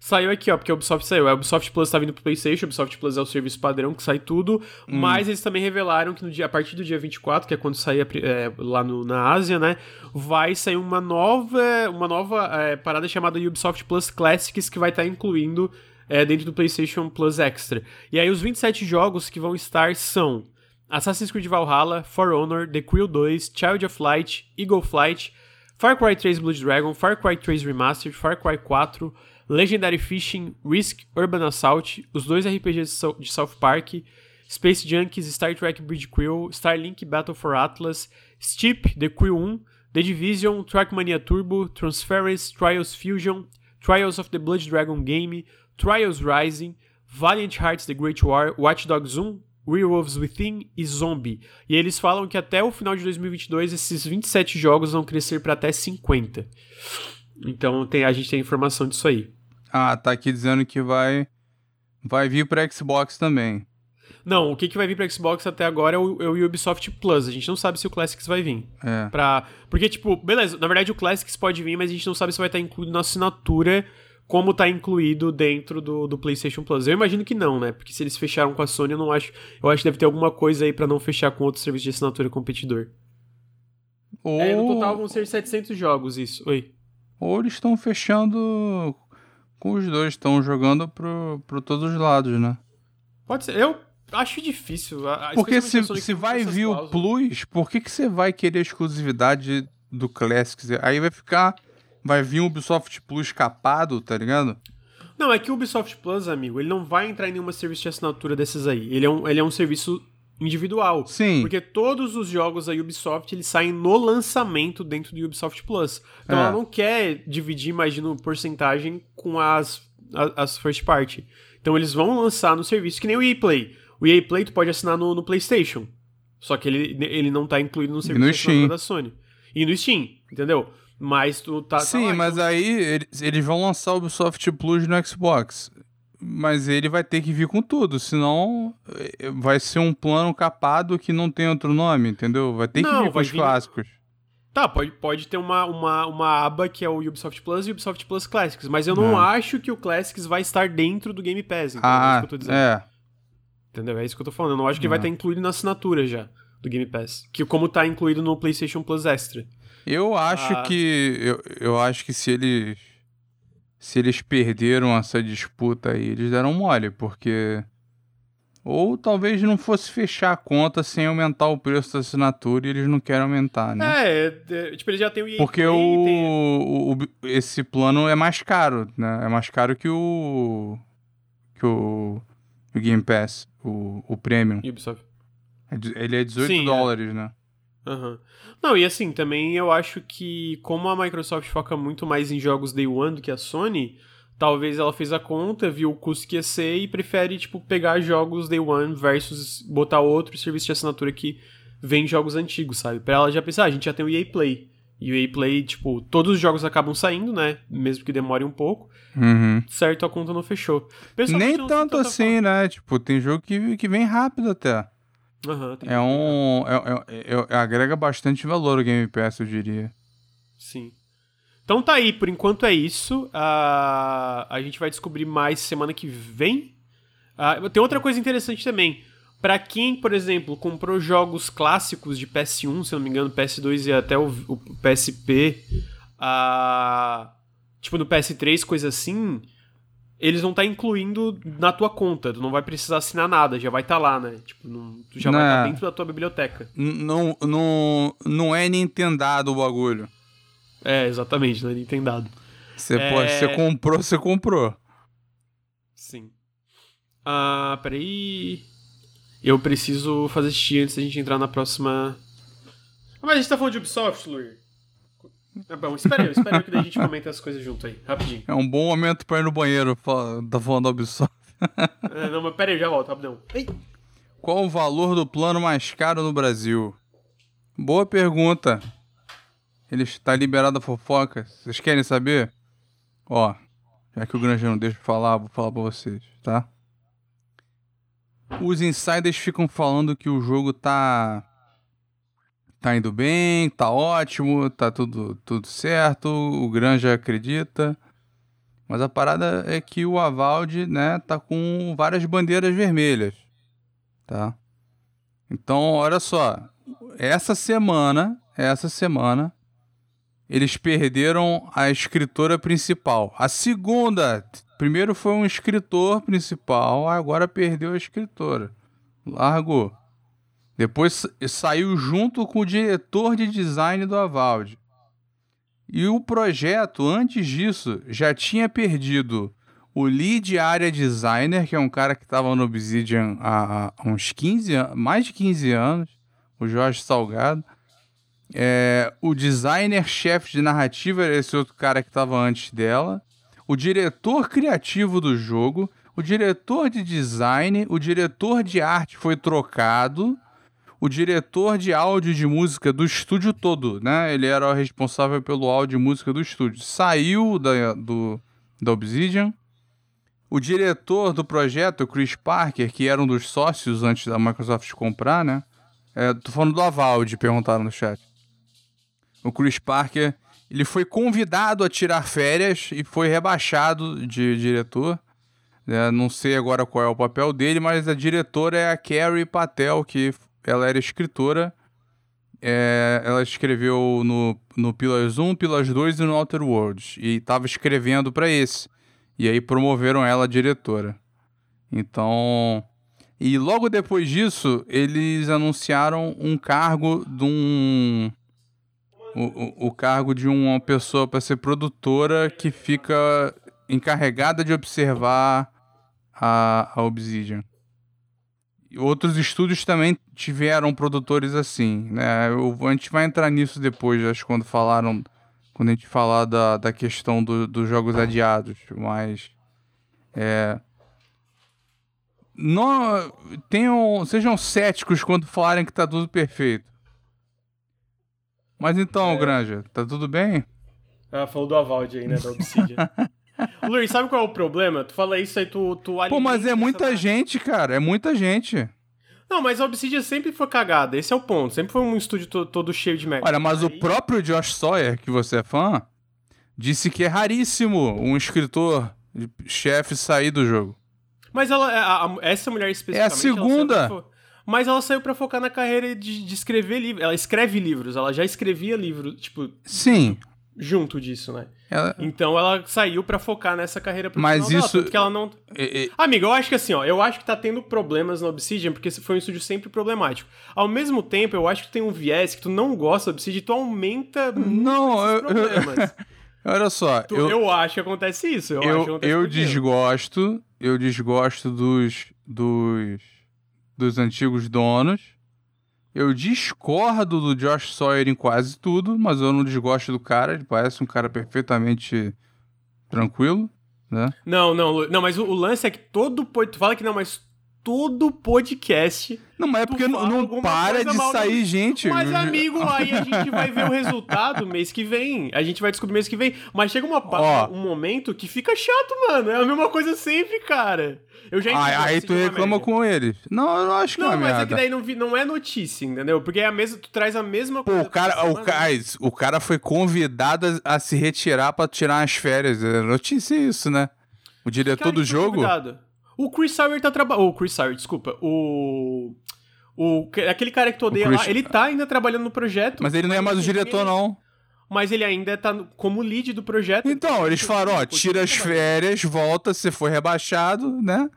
Saiu aqui, ó, porque a Ubisoft saiu. A Ubisoft Plus tá vindo pro PlayStation, a Ubisoft Plus é o serviço padrão que sai tudo, Hum. mas eles também revelaram que no dia, a partir do dia 24, que é quando sair é, lá no- na Ásia, né, vai sair uma nova, uma nova é, parada chamada Ubisoft Plus Classics que vai estar incluindo é, dentro do PlayStation Plus Extra. E aí os 27 jogos que vão estar são Assassin's Creed Valhalla, For Honor, The Crew 2, Child of Light, Eagle Flight, Far Cry 3 Blood Dragon, Far Cry 3 Remastered, Far Cry 4, Legendary Fishing, Risk, Urban Assault, os dois RPGs de Sou- de South Park, Space Junkies, Star Trek Bridge Crew, Starlink Battle for Atlas, Steep, The Crew 1, The Division, Trackmania Turbo, Transference, Trials Fusion, Trials of the Blood Dragon Game, Trials Rising, Valiant Hearts The Great War, Watch Dogs 1, Werewolves Within e Zombie. E eles falam que até o final de 2022 esses 27 jogos vão crescer para até 50. Então tem, a gente tem informação disso aí. Ah, tá aqui dizendo que vai vai vir pra Xbox também. Não, o que, que vai vir pra Xbox até agora é o, é o Ubisoft Plus. A gente não sabe se o Classics vai vir. É. Pra... Porque, tipo, beleza, na verdade o Classics pode vir, mas a gente não sabe se vai estar incluído na assinatura como tá incluído dentro do, do PlayStation Plus. Eu imagino que não, né? Porque se eles fecharam com a Sony, eu não acho. Eu acho que deve ter alguma coisa aí pra não fechar com outro serviço de assinatura competidor. Ou, É, no total vão ser 700 jogos, isso. Oi. ou eles estão fechando com os dois, estão jogando pro, pro todos os lados, né? Pode ser. Eu acho difícil. a- Porque se, se vai vir o. Plus, por que, que você vai querer a exclusividade do Classics? Aí vai ficar. Vai vir um Ubisoft Plus capado, tá ligado? Não, é que o Ubisoft Plus, amigo, ele não vai entrar em nenhuma serviço de assinatura desses aí. Ele é um, ele é um serviço individual. Sim. Porque todos os jogos da Ubisoft, eles saem no lançamento dentro do Ubisoft Plus. Então É. ela não quer dividir, imagino, porcentagem com as, as first party. Então eles vão lançar no serviço, que nem o EA Play. O EA Play tu pode assinar no, no PlayStation. Só que ele, ele não tá incluído no serviço da Sony. E no Steam, entendeu? Mas tu tá. tá Sim, lá, mas aí eles, vão lançar o Ubisoft Plus no Xbox. Mas ele vai ter que vir com tudo, senão eh, vai ser um plano capado que não tem outro nome, entendeu? Vai ter que Não, vir com vai os vir- clássicos. Tá, pode, pode ter uma, uma, uma aba que é o Ubisoft Plus e o Ubisoft Plus Classics, mas eu não É. acho que o Classics vai estar dentro do Game Pass, entendeu? é isso Ah, que eu tô dizendo. é. Entendeu? É isso que eu tô falando. Eu não acho que vai É. estar incluído na assinatura já do Game Pass. Que como tá incluído no PlayStation Plus Extra. Eu acho Ah. que. Eu, eu acho que se eles. Se eles perderam essa disputa aí, eles deram mole, porque. Ou talvez não fosse fechar a conta sem aumentar o preço da assinatura e eles não querem aumentar, né? É, é, tipo, ele já tem o EA Porque o, tem- o- o- esse plano é mais caro, né? É mais caro que o. que o, o Game Pass, o, o Premium. Ubisoft. É Ele é 18 Sim, é. dólares, né? Aham. Não, e assim, também eu acho que como a Microsoft foca muito mais em jogos Day One do que a Sony, talvez ela fez a conta, viu o custo que ia ser e prefere, tipo, pegar jogos Day One versus botar outro serviço de assinatura que vem jogos antigos, sabe? Pra ela já pensar, ah, a gente já tem o EA Play. E o EA Play, tipo, todos os jogos acabam saindo, né? Mesmo que demore um pouco. Uhum. Certo, a conta não fechou. Nem tanto assim, né? Tipo, tem jogo que, que vem rápido até. Tem É um. É, é- é- agrega bastante valor o Game Pass, eu diria. Sim. Então tá aí, por enquanto é isso. Ah, a gente vai descobrir mais semana que vem. Ah, tem outra coisa interessante também. Pra quem, por exemplo, comprou jogos clássicos de PS1, se não me engano, PS2 e até o, o PSP, ah, tipo no PS3, coisa assim, eles vão estar tá incluindo na tua conta. Tu não vai precisar assinar nada, já vai estar tá lá, né? Tipo, não, tu já não, vai estar tá dentro da tua biblioteca. Não, não, não é Nintendado o bagulho. É, exatamente, não é Nintendado. Você é... pode, você comprou, você comprou. Sim. Ah, peraí. Eu preciso fazer xixi antes da gente entrar na próxima. Mas a gente tá falando de Ubisoft, Luir. É bom, espera aí, espera aí que daí a gente comenta as coisas junto aí, rapidinho. É um bom momento pra ir no banheiro, tá falando da Ubisoft. é, não, mas pera aí, já volto, rapidão. Ei. Qual o valor do plano mais caro no Brasil? Boa pergunta. Ele está liberado a fofoca. Vocês querem saber? Ó, já que o Grande não deixa eu falar, vou falar pra vocês, tá? Os insiders ficam falando que o jogo tá tá indo bem, tá ótimo, tá tudo, tudo certo, o Granja acredita. Mas a parada é que o Avalde, né, tá com várias bandeiras vermelhas, tá? Então, olha só, essa semana, essa semana, eles perderam a escritora principal. A segunda, primeiro foi um escritor principal, agora perdeu a escritora. Largou. Depois saiu junto com o diretor de design do Avaldi. E o projeto, antes disso, já tinha perdido o lead area designer, que é um cara que estava no Obsidian há, uns 15 anos, mais de 15 anos, o Jorge Salgado. É, o designer-chefe de narrativa era esse outro cara que estava antes dela. O diretor criativo do jogo, o diretor de design, o diretor de arte foi trocado o diretor de áudio de música do estúdio todo, né? Ele era o responsável pelo áudio e música do estúdio. Saiu da, do, da Obsidian. O diretor do projeto, Chris Parker, que era um dos sócios antes da Microsoft comprar, né? É, tô falando do Avalde, perguntaram no chat. O Chris Parker, ele foi convidado a tirar férias e foi rebaixado de diretor. É, não sei agora qual é o papel dele, mas a diretora é a Carrie Patel, que ela era escritora. É, ela escreveu no, no Pillars 1, Pillars 2 e no Outer Worlds. E estava escrevendo para esse. E aí promoveram ela a diretora. Então. E logo depois disso, eles anunciaram um cargo de um. O, o, o cargo de uma pessoa para ser produtora que fica encarregada de observar a, a Obsidian outros estúdios também tiveram produtores assim, né? Eu, a gente vai entrar nisso depois, acho, quando falaram. Quando a gente falar da, da questão do, dos jogos adiados, mas. É. Não, tenham, sejam céticos quando falarem que tá tudo perfeito. Mas então, é. Granja, tá tudo bem? Ah, falou do Avalde aí, né? Da Obsidian. Luiz, sabe qual é o problema? Tu fala isso aí, tu, tu Pô, mas é muita gente, cara. É muita gente. Não, mas a Obsidian sempre foi cagada. Esse é o ponto. Sempre foi um estúdio todo, todo cheio de merda. Olha, mas aí... o próprio Josh Sawyer, que você é fã, disse que é raríssimo um escritor chefe sair do jogo. Mas ela, a, a, essa mulher especificamente... É a segunda! Ela mas ela saiu para focar na carreira de, de escrever livros. Ela escreve livros, ela já escrevia livros, tipo... Sim junto disso, né? Ela... Então ela saiu para focar nessa carreira profissional Mas isso... dela, que ela não... É, é... Amigo, eu acho que assim, ó, eu acho que tá tendo problemas no Obsidian, porque foi um estúdio sempre problemático. Ao mesmo tempo, eu acho que tem um viés que tu não gosta do Obsidian, tu aumenta não, eu, problemas. Olha só, tu, eu, eu acho que acontece isso. Eu, eu, eu desgosto, eu desgosto dos, dos, dos antigos donos, eu discordo do Josh Sawyer em quase tudo, mas eu não desgosto do cara. Ele parece um cara perfeitamente tranquilo, né? Não, não, não, mas o, o lance é que todo. Tu fala que não, mas todo podcast. Não, mas é porque não, não para de sair gente. Mas, amigo, aí a gente vai ver o resultado mês que vem. A gente vai descobrir mês que vem. Mas chega uma, Ó, um momento que fica chato, mano. É a mesma coisa sempre, cara. Eu já entendi. Aí, aí tu reclama com eles. Não, eu não acho que não, é mas merda. é que daí não, não é notícia, entendeu? Porque é a mesma, tu traz a mesma Pô, coisa. O cara, o, cara, o cara foi convidado a, a se retirar para tirar as férias. É notícia isso, né? O diretor do jogo. Convidado? O Chris Sauer tá trabalhando. O Chris Sauer, desculpa. O. O, aquele cara que tu odeia Chris... lá, ele tá ainda trabalhando no projeto. Mas ele não é mais o diretor, não. mas ele ainda tá como lead do projeto. Então, eles falaram, ó, tira as férias, volta, você foi rebaixado, né?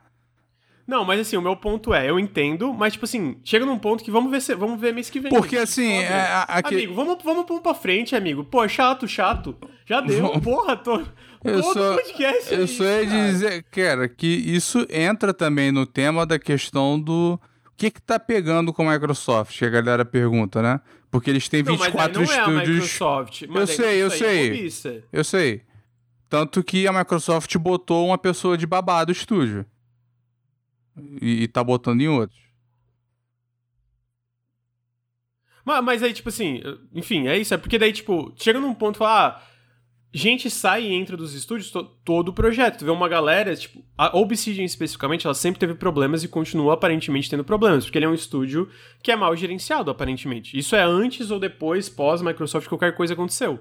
Não, mas assim, o meu ponto é, eu entendo, mas tipo assim, chega num ponto que vamos ver se, vamos ver mês que vem. Porque assim, é, aqui... amigo, vamos, vamos, vamos pra frente, amigo. Pô, chato, chato. Já deu, porra, tô. Eu só, podcast eu aí, só ia dizer, cara, que isso entra também no tema da questão do o que que tá pegando com a Microsoft, que a galera pergunta, né? Porque eles têm Não, mas 24 não é a estúdios. Microsoft. Mas Eu sei, eu é sei. Eu sei. Tanto que a Microsoft botou uma pessoa de babá do estúdio. E, e tá botando em outros. Mas, mas aí, tipo assim, enfim, é isso. É porque daí, tipo, chega num ponto e fala, ah, gente sai e entra dos estúdios to- todo o projeto. Tu vê uma galera, tipo, a Obsidian especificamente, ela sempre teve problemas e continua aparentemente tendo problemas, porque ele é um estúdio que é mal gerenciado, aparentemente. Isso é antes ou depois, pós-Microsoft, qualquer coisa aconteceu.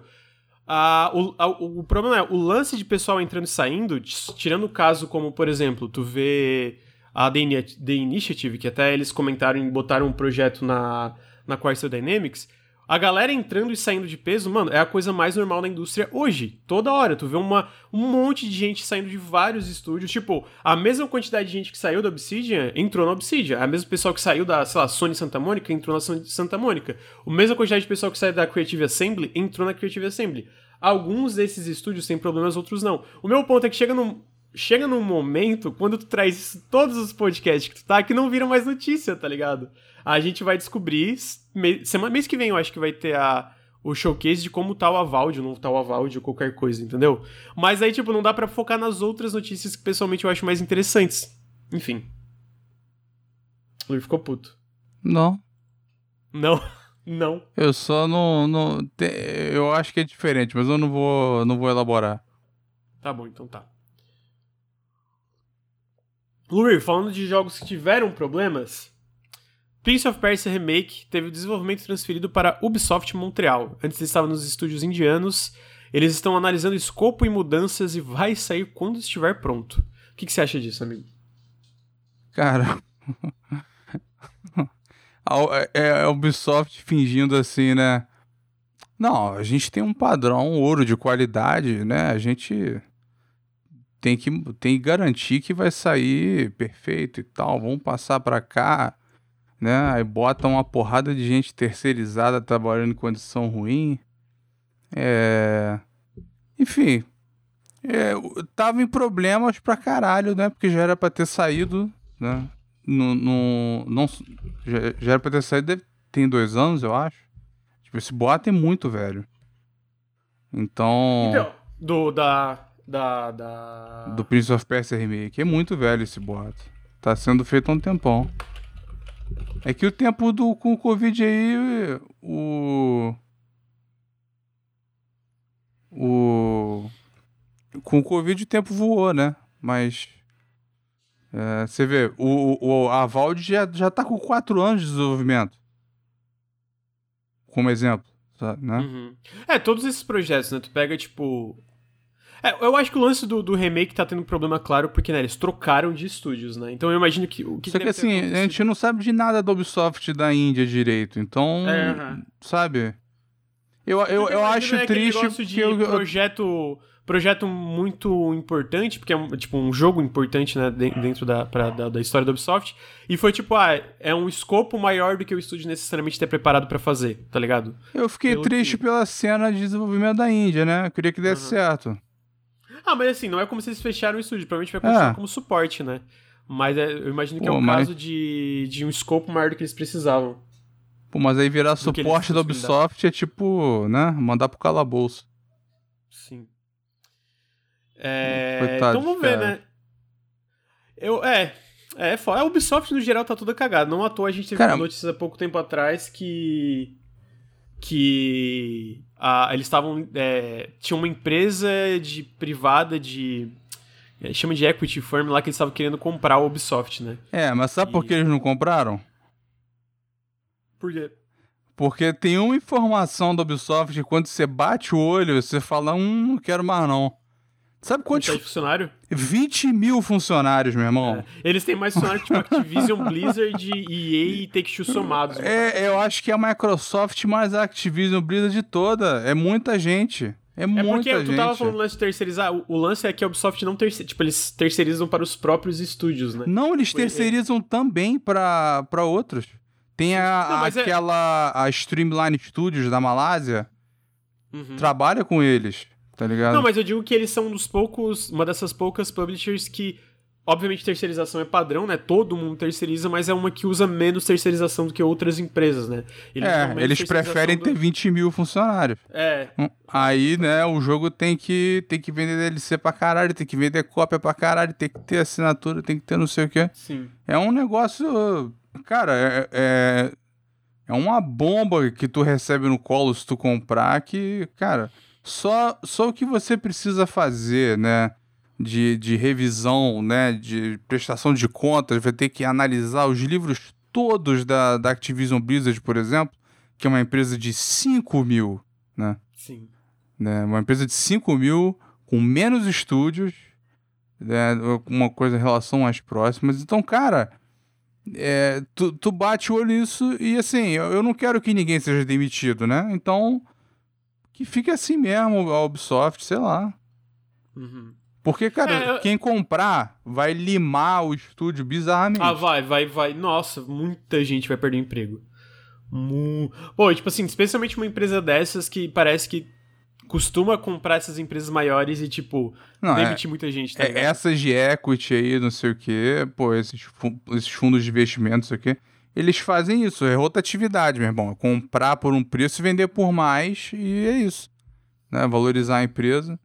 O, a- o, problema é, o lance de pessoal entrando e saindo, tirando o caso como, por exemplo, tu vê a The, Ini- The Initiative, que até eles comentaram e botaram um projeto na, na Crystal Dynamics, a galera entrando e saindo de peso, mano, é a coisa mais normal na indústria hoje. Toda hora. Tu vê uma, um monte de gente saindo de vários estúdios. Tipo, a mesma quantidade de gente que saiu da Obsidian entrou na Obsidian. A mesma pessoal que saiu da, sei lá, Sony Santa Mônica entrou na Sony Santa Mônica. A mesma quantidade de pessoal que saiu da Creative Assembly entrou na Creative Assembly. Alguns desses estúdios têm problemas, outros não. O meu ponto é que chega num, chega num momento, quando tu traz isso, todos os podcasts que tu tá, que não viram mais notícia, tá ligado? A gente vai descobrir. me- Semana, mês que vem eu acho que vai ter a, o showcase de como tá o Avalde, ou não tá o Avalde, ou qualquer coisa, entendeu? Mas aí, tipo, não dá pra focar nas outras notícias que pessoalmente eu acho mais interessantes. Enfim. Luiz ficou puto. Não. Não, não. Eu só não. não te- eu acho que é diferente, mas eu não vou, não vou elaborar. Tá bom, então tá. Luir, falando de jogos que tiveram problemas, Prince of Persia Remake teve o desenvolvimento transferido para Ubisoft Montreal. Antes ele estava nos estúdios indianos. Eles estão analisando escopo e mudanças e vai sair quando estiver pronto. O que, que você acha disso, amigo? Cara. é a Ubisoft fingindo assim, né? Não, a gente tem um padrão ouro de qualidade, né? A gente tem que, tem que garantir que vai sair perfeito e tal. Vamos passar pra cá, né? Aí bota uma porrada de gente terceirizada trabalhando em condição ruim. É... Enfim, é, tava em problemas pra caralho, né? Porque já era pra ter saído, né? No, no, não, já, já era pra ter saído, deve, tem dois anos, eu acho. Tipo, esse boato é muito velho. Então, Então, do da da da do Prince of Persia Remake, é muito velho esse boato. Tá sendo feito há um tempão. É que o tempo do com o Covid aí, o. O. Com o Covid o tempo voou, né? Mas. é, você vê, o, o, a Valve já, já tá com 4 anos de desenvolvimento. Como exemplo, sabe, né? Uhum. É, todos esses projetos, né? Tu pega, tipo. É, eu acho que o lance do, do remake tá tendo um problema claro porque, né, eles trocaram de estúdios, né? Então eu imagino que o que Só que assim, a gente não sabe de nada da Ubisoft da Índia direito, então, É, aham. sabe? Eu, eu, eu imagino acho é triste negócio de eu, eu- projeto projeto muito importante, porque é um, tipo um jogo importante, né, de- dentro da, pra- da, da história da Ubisoft, e foi tipo, ah, é um escopo maior do que o estúdio necessariamente ter preparado pra fazer, tá ligado? eu fiquei pelo triste que- pela cena de desenvolvimento da Índia, né? Eu queria que desse certo. Ah, mas assim, não é como se eles fecharam o estúdio, provavelmente vai continuar É. como suporte, né? Mas é, eu imagino que é Pô, um mas- caso de, de um escopo maior do que eles precisavam. Pô, mas aí virar Do suporte da. Ubisoft é tipo, né? Mandar pro calabouço. Sim. É, Coitado então vamos ver, cara. né? Eu, é, é foda. A Ubisoft, no geral, tá toda cagada. Não à toa, a gente teve Cara- notícias há pouco tempo atrás que. Que. Ah, eles estavam. É, tinha uma empresa de privada de. é, chama de equity firm lá que eles estavam querendo comprar a Ubisoft, né? É, mas sabe por E- que eles não compraram? Por quê? Porque tem uma informação da Ubisoft que quando você bate o olho, você fala, hum, não quero mais não. Sabe quantos? Quantidade de funcionário? 20 mil funcionários, meu irmão. É. Eles têm mais funcionários tipo Activision, Blizzard, EA e Take-Two somados. É, eu acho que é a Microsoft mais a Activision Blizzard de toda. É muita gente. É, É muita porque gente. tu tava falando do lance de terceirizar. O, o lance é que a Ubisoft não terceiriza. Tipo, eles terceirizam para os próprios estúdios, né? Não, eles Foi- terceirizam também pra, pra outros. Tem a, Não, é- aquela a Streamline Studios da Malásia, Uhum. trabalha com eles, tá ligado? Não, mas eu digo que eles são um dos poucos. Uma dessas poucas publishers que. Obviamente, terceirização é padrão, né? Todo mundo terceiriza, mas é uma que usa menos terceirização do que outras empresas, né? é, dão menos eles preferem do- ter 20 mil funcionários. É, Aí, né, o jogo tem que, tem que vender DLC pra caralho, tem que vender cópia pra caralho, tem que ter assinatura, tem que ter não sei o quê. sim. É um negócio. Cara, é, é, é uma bomba que tu recebe no colo se tu comprar que, cara, só, só o que você precisa fazer, né? De, de revisão, né? De prestação de contas, vai ter que analisar os livros todos da, da Activision Blizzard, por exemplo, que é uma empresa de 5 mil, né? Sim. né? Uma empresa de 5 mil, com menos estúdios, né? uma coisa em relação mais próximas. Então, cara, é, tu, tu bate o olho nisso e assim, eu, eu não quero que ninguém seja demitido, né? Então, que fique assim mesmo, a Ubisoft, sei lá. Uhum. Porque, cara, É, eu- quem comprar vai limar o estúdio bizarramente. Ah, vai, vai, vai. Nossa, muita gente vai perder emprego. Mu... Pô, tipo assim, especialmente uma empresa dessas que parece que costuma comprar essas empresas maiores e, tipo, não, é, demitir muita gente, tá é, essas de equity aí, não sei o quê, pô, esses, esses fundos de investimento, não sei o quê, eles fazem isso, é rotatividade, meu irmão. É comprar por um preço e vender por mais, e é isso. Né? Valorizar a empresa.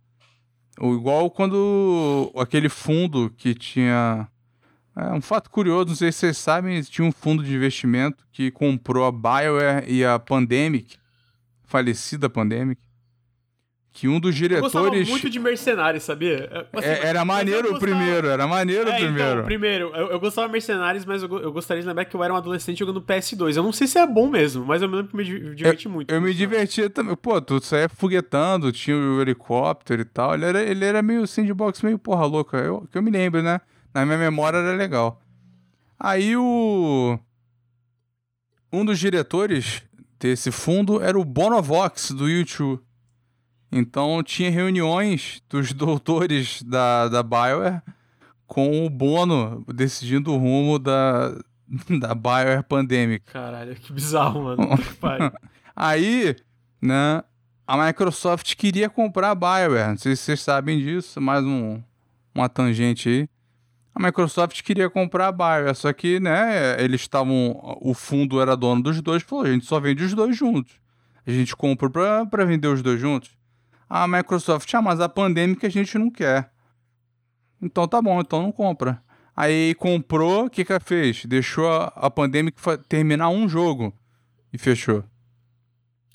Ou igual quando aquele fundo que tinha. É um fato curioso, não sei se vocês sabem, tinha um fundo de investimento que comprou a BioWare e a Pandemic, falecida Pandemic, que um dos Eu gostava diretores. muito de Mercenários, sabia? Assim, É, era maneiro eu o gostava- primeiro, era maneiro o É, primeiro. então, primeiro, eu, eu gostava de Mercenários, mas eu, eu gostaria de lembrar que eu era um adolescente jogando PS2. Eu não sei se é bom mesmo, mas eu me lembro que me di- diverti muito. Eu me divertia também. Pô, tu saía foguetando, tinha o helicóptero e tal. Ele era, ele era meio sandbox, meio porra louca. Eu, que eu me lembro, né? Na minha memória era legal. Aí o. Um dos diretores desse fundo era o Bonovox do YouTube. Então tinha reuniões dos doutores da, da Bioware com o Bono decidindo o rumo da, da Bioware Pandemic. Caralho, que bizarro, mano. Aí, né, a Microsoft queria comprar a BioWare. Não sei se vocês sabem disso, mais um, uma tangente aí. A Microsoft queria comprar a BioWare, só que, né, eles estavam... O fundo era dono dos dois, falou, a gente só vende os dois juntos. A gente compra pra, pra vender os dois juntos. A Microsoft, ah, mas a pandêmica a gente não quer. Então tá bom, então não compra. Aí comprou, o que que ela fez? Deixou a, a pandêmica fa- terminar um jogo e fechou.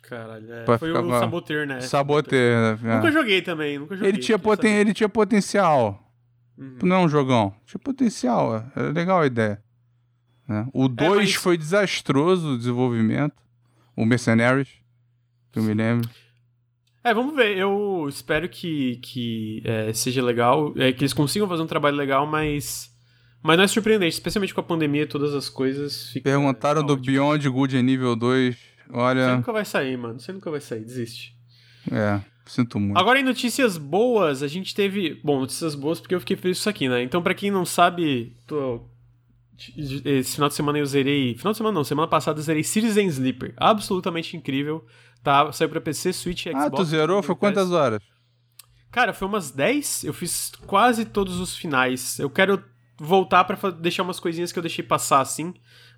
Caralho, é. Foi o Saboteur, né? Saboter. né? Nunca joguei também, nunca joguei. Ele tinha, poten saber. ele tinha potencial. Uhum. Não é um jogão. Tinha potencial. é. Era legal a ideia. né? O 2 mas- foi desastroso o desenvolvimento. O Mercenaries, que eu me lembro. É, vamos ver. Eu espero que, que é, seja legal, é, que eles consigam fazer um trabalho legal, mas. Mas não é surpreendente, especialmente com a pandemia e todas as coisas. Fica, Perguntaram do caótico. Beyond Good em nível 2. Você Olha, nunca vai sair, mano. Você nunca vai sair, desiste. é, sinto muito. Agora, em notícias boas, a gente teve. Bom, notícias boas porque eu fiquei feliz com isso aqui, né? Então, pra quem não sabe, tô- esse final de semana eu zerei. Final de semana não, semana passada eu zerei Citizen Sleeper. Absolutamente incrível. Tá, saiu pra PC, Switch, Xbox. ah, tu zerou? Foi quantas horas? Cara, foi umas 10. Eu fiz quase todos os finais. Eu quero voltar pra fa- deixar umas coisinhas que eu deixei passar assim.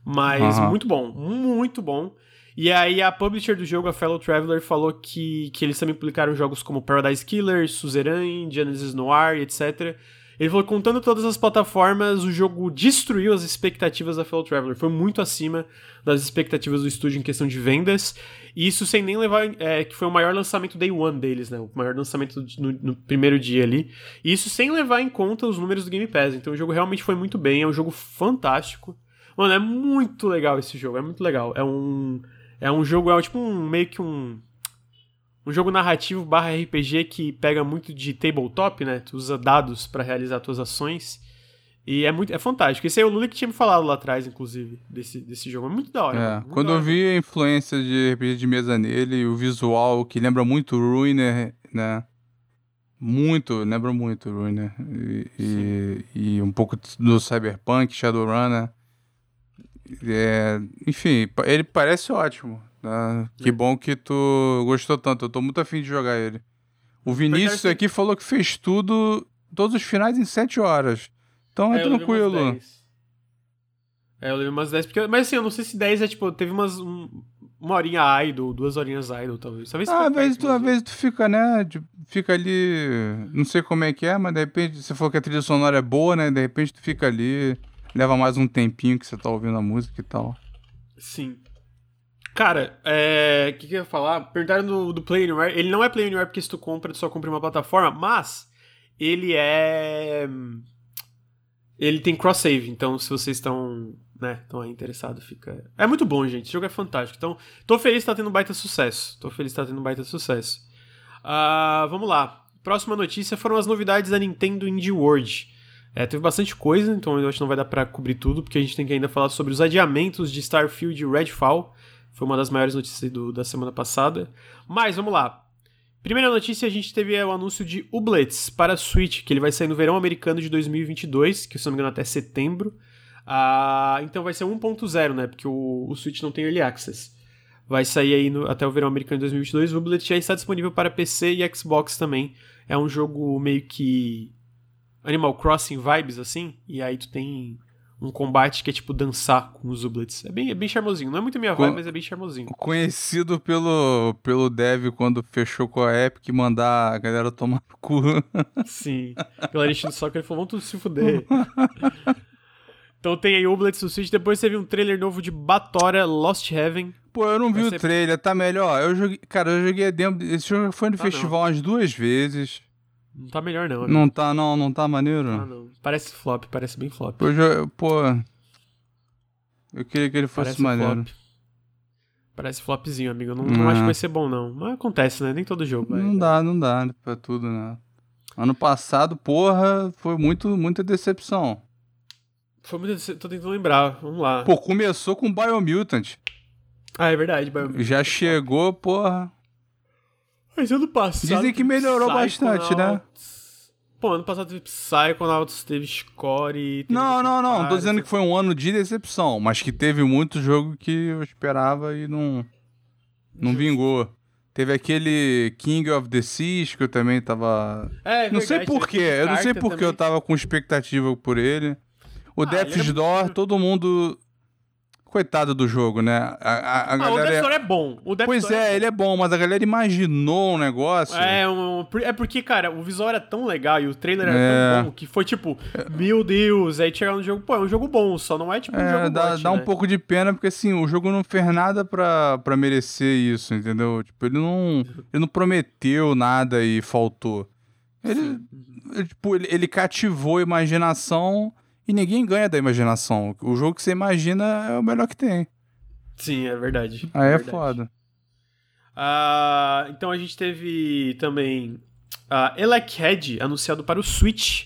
Mas Aham. muito bom, muito bom. E aí a publisher do jogo, a Fellow Traveler, falou que, que eles também publicaram jogos como Paradise Killer, Suzerain, Genesis Noir, etc. Ele falou contando todas as plataformas, o jogo destruiu as expectativas da Fellow Traveler. Foi muito acima das expectativas do estúdio em questão de vendas. E isso sem nem levar. É, que foi o maior lançamento day one deles, né? O maior lançamento no, no primeiro dia ali. E isso sem levar em conta os números do Game Pass. Então o jogo realmente foi muito bem. É um jogo fantástico. Mano, é muito legal esse jogo. É muito legal. É um. É um jogo, é tipo um. meio que um. Um jogo narrativo barra RPG que pega muito de tabletop, né? Tu usa dados para realizar tuas ações. E é muito é fantástico. Esse aí é o Lula que tinha me falado lá atrás, inclusive, desse, desse jogo. É muito da hora. É, muito quando da eu hora. vi a influência de RPG de mesa nele, o visual que lembra muito Ruiner, né? Muito, lembra muito Ruiner. E, e, e um pouco do Cyberpunk, Shadowrunner. É, enfim, ele parece ótimo. Né? Que É. bom que tu gostou tanto. Eu tô muito afim de jogar ele. O Vinícius aqui falou que fez tudo, todos os finais em 7 horas. Então é, É, tranquilo. 10. É, eu levei umas 10, porque. Mas assim, eu não sei se 10 é tipo, teve umas. um- uma horinha idle, duas horinhas idle, talvez. Talvez Ah, às vezes, tu, às vezes tu fica, né? de- Fica ali. Não sei como é que é, mas de repente, você falou que a trilha sonora é boa, né? De repente tu fica ali, leva mais um tempinho que você tá ouvindo a música e tal. Sim. Cara, é. O que, que eu ia falar? Perguntaram do, do Play Anywhere. Ele não é Play Anywhere porque se tu compra, tu só compra uma plataforma, mas ele é. Ele tem cross-save, então se vocês estão. Né, aí interessados, fica. É muito bom, gente. Esse jogo é fantástico. Então, tô feliz que tá tendo um baita sucesso. Tô feliz que tá tendo um baita sucesso. Ah, vamos lá. Próxima notícia foram as novidades da Nintendo Indie World. É, teve bastante coisa, então eu acho que não vai dar pra cobrir tudo, porque a gente tem que ainda falar sobre os adiamentos de Starfield e Redfall. Foi uma das maiores notícias do- da semana passada. Mas vamos lá. Primeira notícia, a gente teve é, o anúncio de Ublets para Switch, que ele vai sair no verão americano de 2022, que se não me engano até setembro. Ah, então vai ser 1.0, né? Porque o, o Switch não tem Early Access. Vai sair aí no- até o verão americano de 2022. O Ublet já está disponível para PC e Xbox também. É um jogo meio que Animal Crossing vibes, assim. E aí tu tem um combate que é tipo dançar com os Ublets. É bem, é bem charmosinho. Não é muito minha vibe, mas é bem charmosinho. Conhecido pelo, pelo dev quando fechou com a Epic mandar a galera tomar no cu. Sim. Galera enchendo o saco, ele falou, vamos tudo se fuder. então tem aí Ublets no Switch. Depois teve um trailer novo de Batora Lost Heaven. Pô, eu não vi Vai o ser- trailer, tá melhor. Eu joguei, cara, eu joguei demo. Esse jogo foi no Tá não. festival umas duas vezes. Não tá melhor não, amigo. Não tá, não, não tá maneiro? Ah, não. Parece flop, parece bem flop. Eu pô. Eu queria que ele fosse Parece maneiro. flop. Parece flopzinho, amigo. Eu não, não Ah. acho que vai ser bom, não. Mas acontece, né? Nem todo jogo. Não dá, não dá pra tudo, né? Ano passado, porra, foi muito, muita decepção. Foi muito. dece- Tô tentando lembrar. Vamos lá. Pô, começou com Biomutant. Ah, é verdade. Biomutant. Já chegou, porra. Mas ano passado. Dizem que melhorou bastante, né? Pô, ano passado teve Psychonauts, teve Score. teve Não, não, não. Tô dizendo que foi um ano de decepção, mas que teve muito jogo que eu esperava e não. Não vingou. Teve aquele King of the Seas que eu também tava. É, é não sei porquê. teve Eu não sei porque eu também. tava com expectativa por ele. O Ah, Death's era Door, muito- todo mundo. Coitado do jogo, né? A, a, a Ah, o galera. Death Store é bom. O Pois Store é, ele é bom, mas a galera imaginou um negócio. É, um, é porque, cara, o visual era tão legal e o trailer era É. tão bom que foi tipo, meu Deus, aí chegar no jogo, pô, é um jogo bom, só não é tipo um É, jogo dá, gote, dá um né? pouco de pena, porque assim, o jogo não fez nada pra, pra merecer isso, entendeu? Tipo, ele não, ele não prometeu nada e faltou. Ele, ele, tipo, ele, ele cativou a imaginação e ninguém ganha da imaginação. O jogo que você imagina é o melhor que tem. Sim, é verdade. Aí é verdade. foda. Ah, então a gente teve também a Elec Head anunciado para o Switch,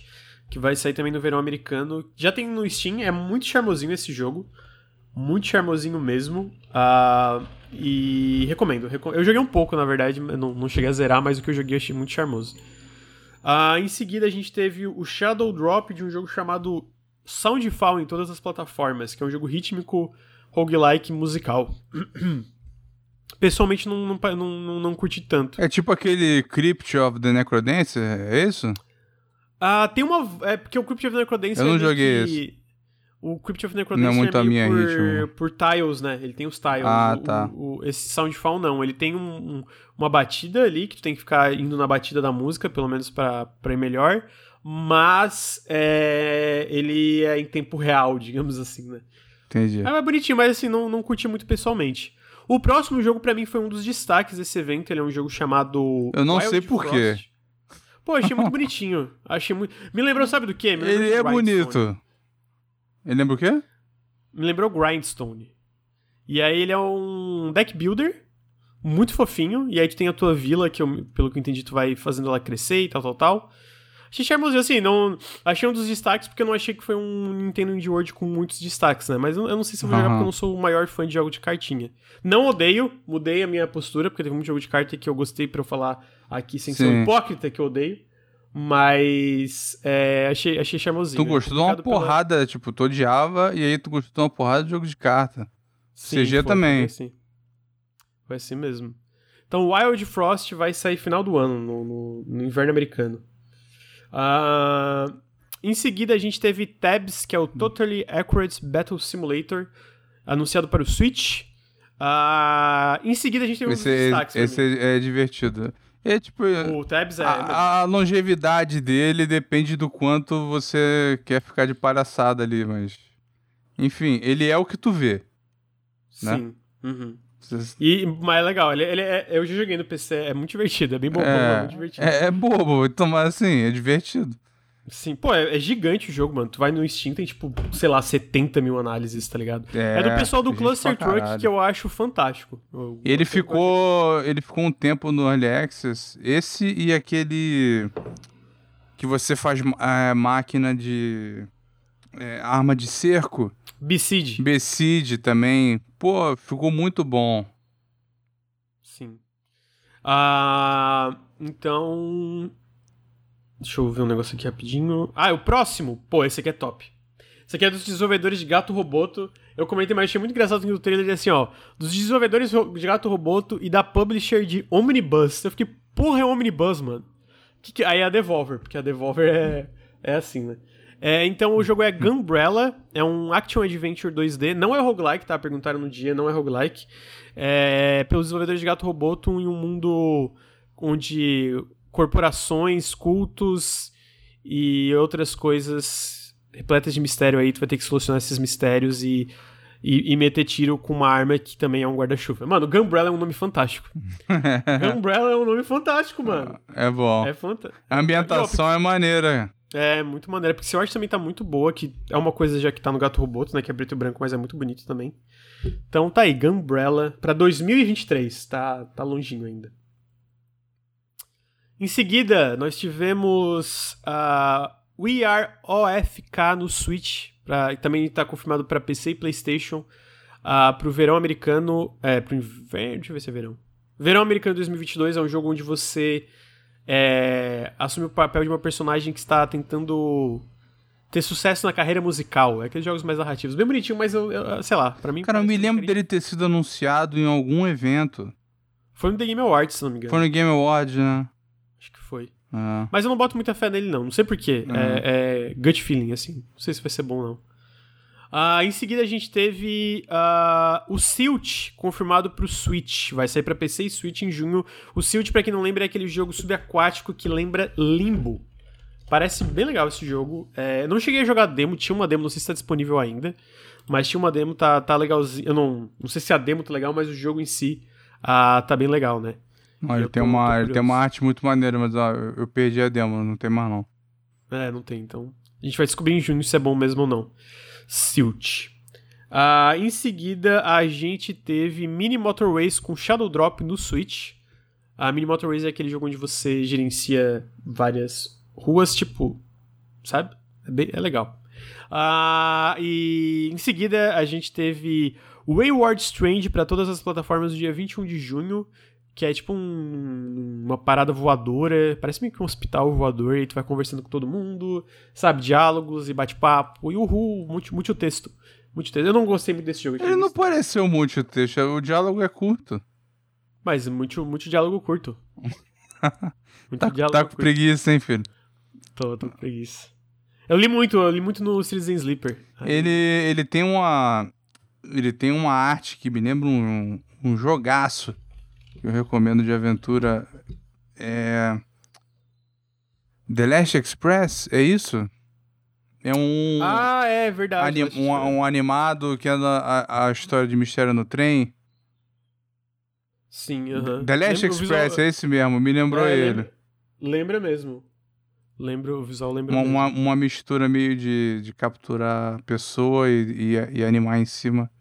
que vai sair também no verão americano. Já tem no Steam, é muito charmosinho esse jogo. Muito charmosinho mesmo. Ah, e recomendo, reco- Eu joguei um pouco, na verdade, não, não cheguei a zerar, mas o que eu joguei eu achei muito charmoso. Ah, em seguida a gente teve o Shadow Drop de um jogo chamado Soundfall em todas as plataformas, que é um jogo rítmico roguelike musical. Pessoalmente não, não, não, não, curti tanto. É tipo aquele Crypt of the Necrodancer, é isso? Ah, tem uma. É porque o Crypt of Necrodancer. Eu não é joguei que- O Crypt of Necrodancer Não é muito a meio minha por, ritmo. por tiles, né? Ele tem os tiles. Ah, O- tá. o- o- esse Soundfall não. Ele tem um- um- uma batida ali que tu tem que ficar indo na batida da música, pelo menos pra, pra ir melhor. Mas é, ele é em tempo real, digamos assim, né? Entendi. É bonitinho, mas assim, não, não curti muito pessoalmente. O próximo jogo, pra mim, foi um dos destaques desse evento. Ele é um jogo chamado. Eu não Wild sei por quê. Pô, achei muito bonitinho. Achei muito. Me lembrou, sabe do quê? Ele é bonito. Ele lembra o quê? Me lembrou Grindstone. E aí ele é um deck builder, Muito fofinho. E aí tu tem a tua vila, que eu, pelo que eu entendi, tu vai fazendo ela crescer e tal, tal, tal. Achei charmosinho, assim, não... Achei um dos destaques porque eu não achei que foi um Nintendo Indie World com muitos destaques, né? Mas eu não sei se eu vou jogar porque eu não sou o maior fã de jogo de cartinha. Não odeio, mudei a minha postura, porque teve muito jogo de carta que eu gostei pra eu falar aqui sem Sim. ser um hipócrita que eu odeio. Mas é, achei, achei charmosinho. Tu gostou de uma porrada, pela... tipo, tu odiava e aí tu gostou de uma porrada de jogo de carta. Sim, CG foi, também. Foi assim. foi assim mesmo. Então, Wild Frost vai sair final do ano, no, no, no inverno americano. Uh, em seguida, a gente teve Tabs, que é o Totally Accurate Battle Simulator, anunciado para o Switch. Uh, em seguida, a gente teve esse, um destaques. Esse é divertido. É tipo. O Tabs é. A, a, longevidade dele depende do quanto você quer ficar de palhaçada ali, mas. Enfim, ele é o que tu vê. Né? Sim. Uhum. E, mas é legal, ele, ele é, eu já joguei no PC, é muito divertido, é bem bobo, é, é muito divertido. É, é bobo, então, mas assim, é divertido. Sim, pô, é, é, gigante o jogo, mano. Tu vai no Steam, tem tipo, sei lá, 70 mil análises, tá ligado? É, é do pessoal do Cluster Truck que eu acho fantástico. Eu, ele ficou. Ele ficou um tempo no Early Access. Esse e aquele. Que você faz é, máquina de. É, arma de cerco. Besiege. Besiege também. Pô, ficou muito bom. Sim. Ah, então. Deixa eu ver um negócio aqui rapidinho. Ah, o próximo. Pô, esse aqui é top. Esse aqui é dos desenvolvedores de Gato Roboto. Eu comentei, mas achei muito engraçado no trailer assim, ó. Dos desenvolvedores de Gato Roboto e da publisher de Omnibus. Eu fiquei, porra, é Omnibus, mano. Que que... Aí é a Devolver, porque a Devolver é, é assim, né? É, então o jogo é Gunbrella, é um Action Adventure 2D, não é roguelike, tá? Perguntaram no dia, não é roguelike. É pelos desenvolvedores de Gato Roboto em um mundo onde corporações, cultos e outras coisas repletas de mistério aí, tu vai ter que solucionar esses mistérios e, e, e meter tiro com uma arma que também é um guarda-chuva. Mano, Gunbrella é um nome fantástico. Gunbrella é um nome fantástico, mano. É bom. É fantástico. A ambientação é maneira. É, muito maneira, porque seu arte também tá muito boa, que é uma coisa já que tá no Gato Roboto, né, que é preto e branco, mas é muito bonito também. Então tá aí, Gunbrella pra 2023, tá, tá longinho ainda. Em seguida, nós tivemos a uh, We Are OFK no Switch, pra, também está confirmado para PC e PlayStation, uh, para o verão americano. É, pro inverno. Deixa eu ver se é verão. Verão americano 2022 é um jogo onde você é, assume o papel de uma personagem que está tentando ter sucesso na carreira musical. É aqueles jogos mais narrativos. Bem bonitinho, mas eu, eu sei lá, para mim. Cara, eu me lembro dele ter sido anunciado em algum evento. Foi no The Game Awards, se não me engano. Foi no Game Awards, né? Acho que foi. É. Mas eu não boto muita fé nele, não. Não sei porquê. É, é gut feeling, assim. Não sei se vai ser bom, não. Uh, em seguida a gente teve uh, o Silt confirmado pro Switch. Vai sair para PC e Switch em junho. O Silt, para quem não lembra, é aquele jogo subaquático que lembra Limbo. Parece bem legal esse jogo. É, não cheguei a jogar demo, tinha uma demo, não sei se tá disponível ainda. Mas tinha uma demo, tá, tá legalzinho. Eu não, não sei se a demo tá legal, mas o jogo em si uh, tá bem legal, né? Não, ele, tem uma, ele tem uma arte muito maneira, mas ó, eu perdi a demo, não tem mais não. É, não tem, então. A gente vai descobrir em junho se é bom mesmo ou não. Silt. Uh, em seguida, a gente teve Mini Motorways com Shadow Drop no Switch. A Mini Motorways é aquele jogo onde você gerencia várias ruas, tipo, sabe? É, bem, é legal. Uh, e em seguida, a gente teve Wayward Strange para todas as plataformas no dia 21 de junho que é tipo um, uma parada voadora, parece meio que um hospital voador, e tu vai conversando com todo mundo, sabe, diálogos e bate-papo, e uhul, muito, muito texto. Muito texto. Eu não gostei muito desse jogo. Ele não pareceu muito texto, o diálogo é curto. Mas muito, muito diálogo curto. muito tá, diálogo tá com curto. preguiça, hein, filho? Tô, tô com preguiça. Eu li muito, eu li muito no Citizen Sleeper. Ele, ele tem uma. Ele tem uma arte que me lembra um, um jogaço que eu recomendo de aventura é. The Last Express, é isso? É um. Ah, é verdade. Anim, um, um, animado que é a, a história de mistério no trem. Sim, aham. Uh -huh. The Last Lembra Express, visual... é esse mesmo, me lembrou é, ele. Lembra, lembra mesmo. Lembra, o visual lembra uma, uma, uma, mistura meio de, de capturar pessoa e, e, e animar em cima.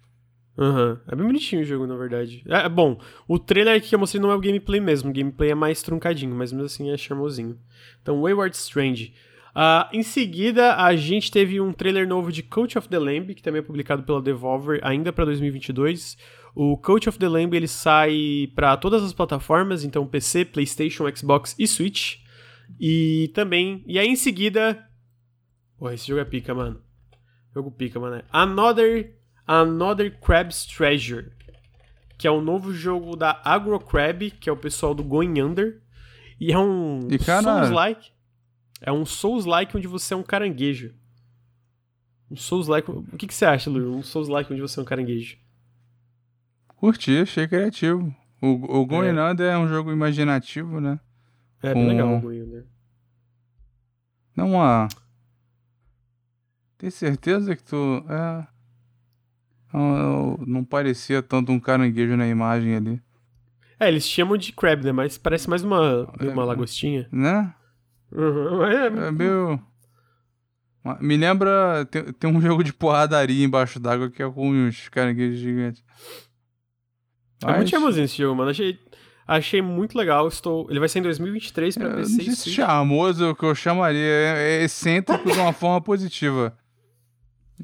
Aham, uhum. é bem bonitinho o jogo, na verdade. É, é, bom, o trailer que eu mostrei não é o gameplay mesmo, o gameplay é mais truncadinho, mas mesmo assim é charmosinho. Então, Wayward Strange. Uh, em seguida, a gente teve um trailer novo de Coach of the Lamb, que também é publicado pela Devolver ainda para 2022. O Coach of the Lamb ele sai para todas as plataformas, então PC, PlayStation, Xbox e Switch. E também, e aí em seguida, Porra, esse jogo é pica, mano. Jogo pica, mano. Another Another Crab's Treasure, que é um novo jogo da AgroCrab, que é o pessoal do Going Under, e é um Souls-like. É um Souls-like onde você é um caranguejo. Um Souls-like. O que, que você acha, Lu? Um Souls-like onde você é um caranguejo. Curti, achei criativo. O, o Going é. Under é um jogo imaginativo, né? É, bem legal o Going Under. Não há. Tem certeza que tu. É. Não, não parecia tanto um caranguejo na imagem ali. É, eles chamam de crab, né? Mas parece mais uma, é, uma lagostinha. Né? Uhum, é, é meio. Me lembra. Tem, tem um jogo de porradaria embaixo d'água que é com uns caranguejos gigantes. Mas... É muito charmosinho esse jogo, mano. Achei, achei muito legal. Estou... Ele vai ser em 2023 pra PC. Não se charmoso o que eu chamaria. É, é excêntrico de uma forma positiva.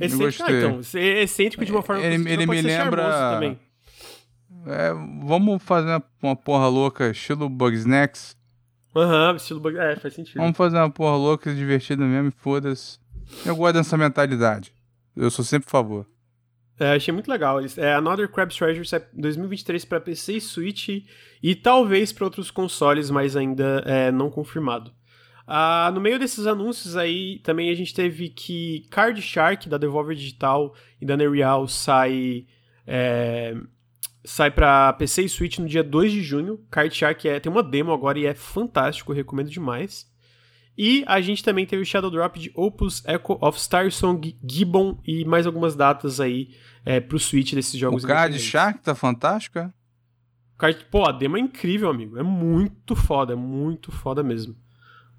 Excêntrico, ah, então. Excêntrico de uma forma ele, ele me lembra também. É, vamos fazer uma porra louca, estilo Bugsnax. Aham, uhum, estilo Bugs. É, faz sentido. Vamos fazer uma porra louca, divertida mesmo, foda-se. Eu gosto dessa mentalidade. Eu sou sempre a favor. É, achei muito legal. É Another Crab's Treasure 2023 para PC e Switch e talvez para outros consoles, mas ainda é não confirmado. Ah, no meio desses anúncios aí, também a gente teve que Card Shark, da Devolver Digital e da Nereal, sai, é, sai para PC e Switch no dia 2 de junho. Card Shark é, tem uma demo agora e é fantástico, recomendo demais. E a gente também teve o Shadow Drop de Opus Echo of Starsong, Gibbon e mais algumas datas aí é, pro Switch desses jogos. O Card Shark tá fantástico, é? Card, pô, a demo é incrível, amigo. É muito foda, é muito foda mesmo.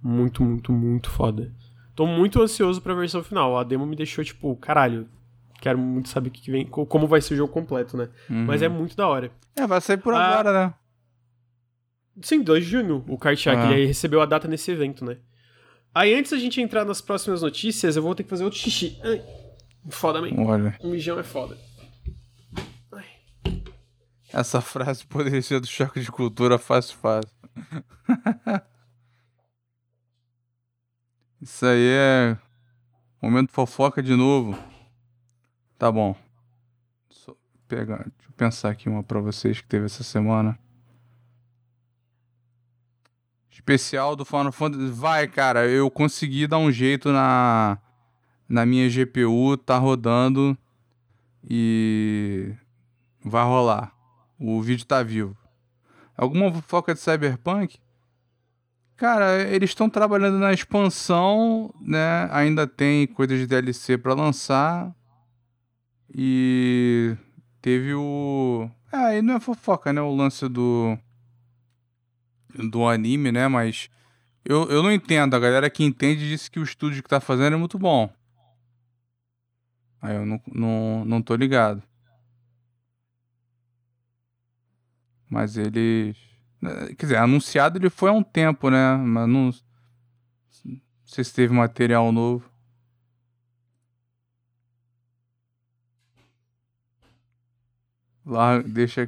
Muito, muito, muito foda. Tô muito ansioso pra versão final. A demo me deixou, tipo, caralho. Quero muito saber que vem, como vai ser o jogo completo, né? Uhum. Mas é muito da hora. É, vai sair por agora, ah, né? Sim, 2 de junho, o Kart Shark. Ah. Ele recebeu a data nesse evento, né? Aí, antes da gente entrar nas próximas notícias, eu vou ter que fazer outro xixi. Ai, foda, man. Olha. O mijão é foda. Ai. Essa frase poderia ser do choque de cultura fácil, fácil. Isso aí é. Momento fofoca de novo. Tá bom. Só pegar, deixa eu pensar aqui uma pra vocês que teve essa semana. Especial do Final Fantasy. Vai, cara, eu consegui dar um jeito na. Na minha GPU, tá rodando. E. Vai rolar. O vídeo tá vivo. Alguma fofoca de Cyberpunk? Cara, eles estão trabalhando na expansão, né? Ainda tem coisas de DLC para lançar. E teve o. É, aí não é fofoca, né? O lance do. Do anime, né? Mas. Eu, eu não entendo. A galera que entende disse que o estúdio que tá fazendo é muito bom. Aí eu não, não, não tô ligado. Mas eles Quer dizer, anunciado ele foi há um tempo, né? Mas não, não sei se teve material novo. Lá, deixa a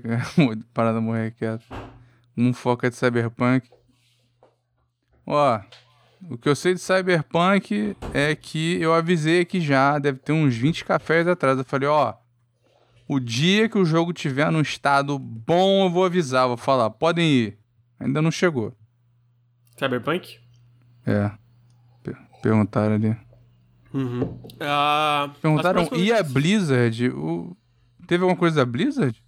parada morrer quieto. Um foca de Cyberpunk. Ó, o que eu sei de Cyberpunk é que eu avisei aqui já, deve ter uns 20 cafés atrás. Eu falei, ó, o dia que o jogo tiver num estado bom, eu vou avisar, vou falar, podem ir. Ainda não chegou. Cyberpunk? É. perguntaram ali. Uhum. Uh, perguntaram, e a Blizzard? O... Teve alguma coisa da Blizzard?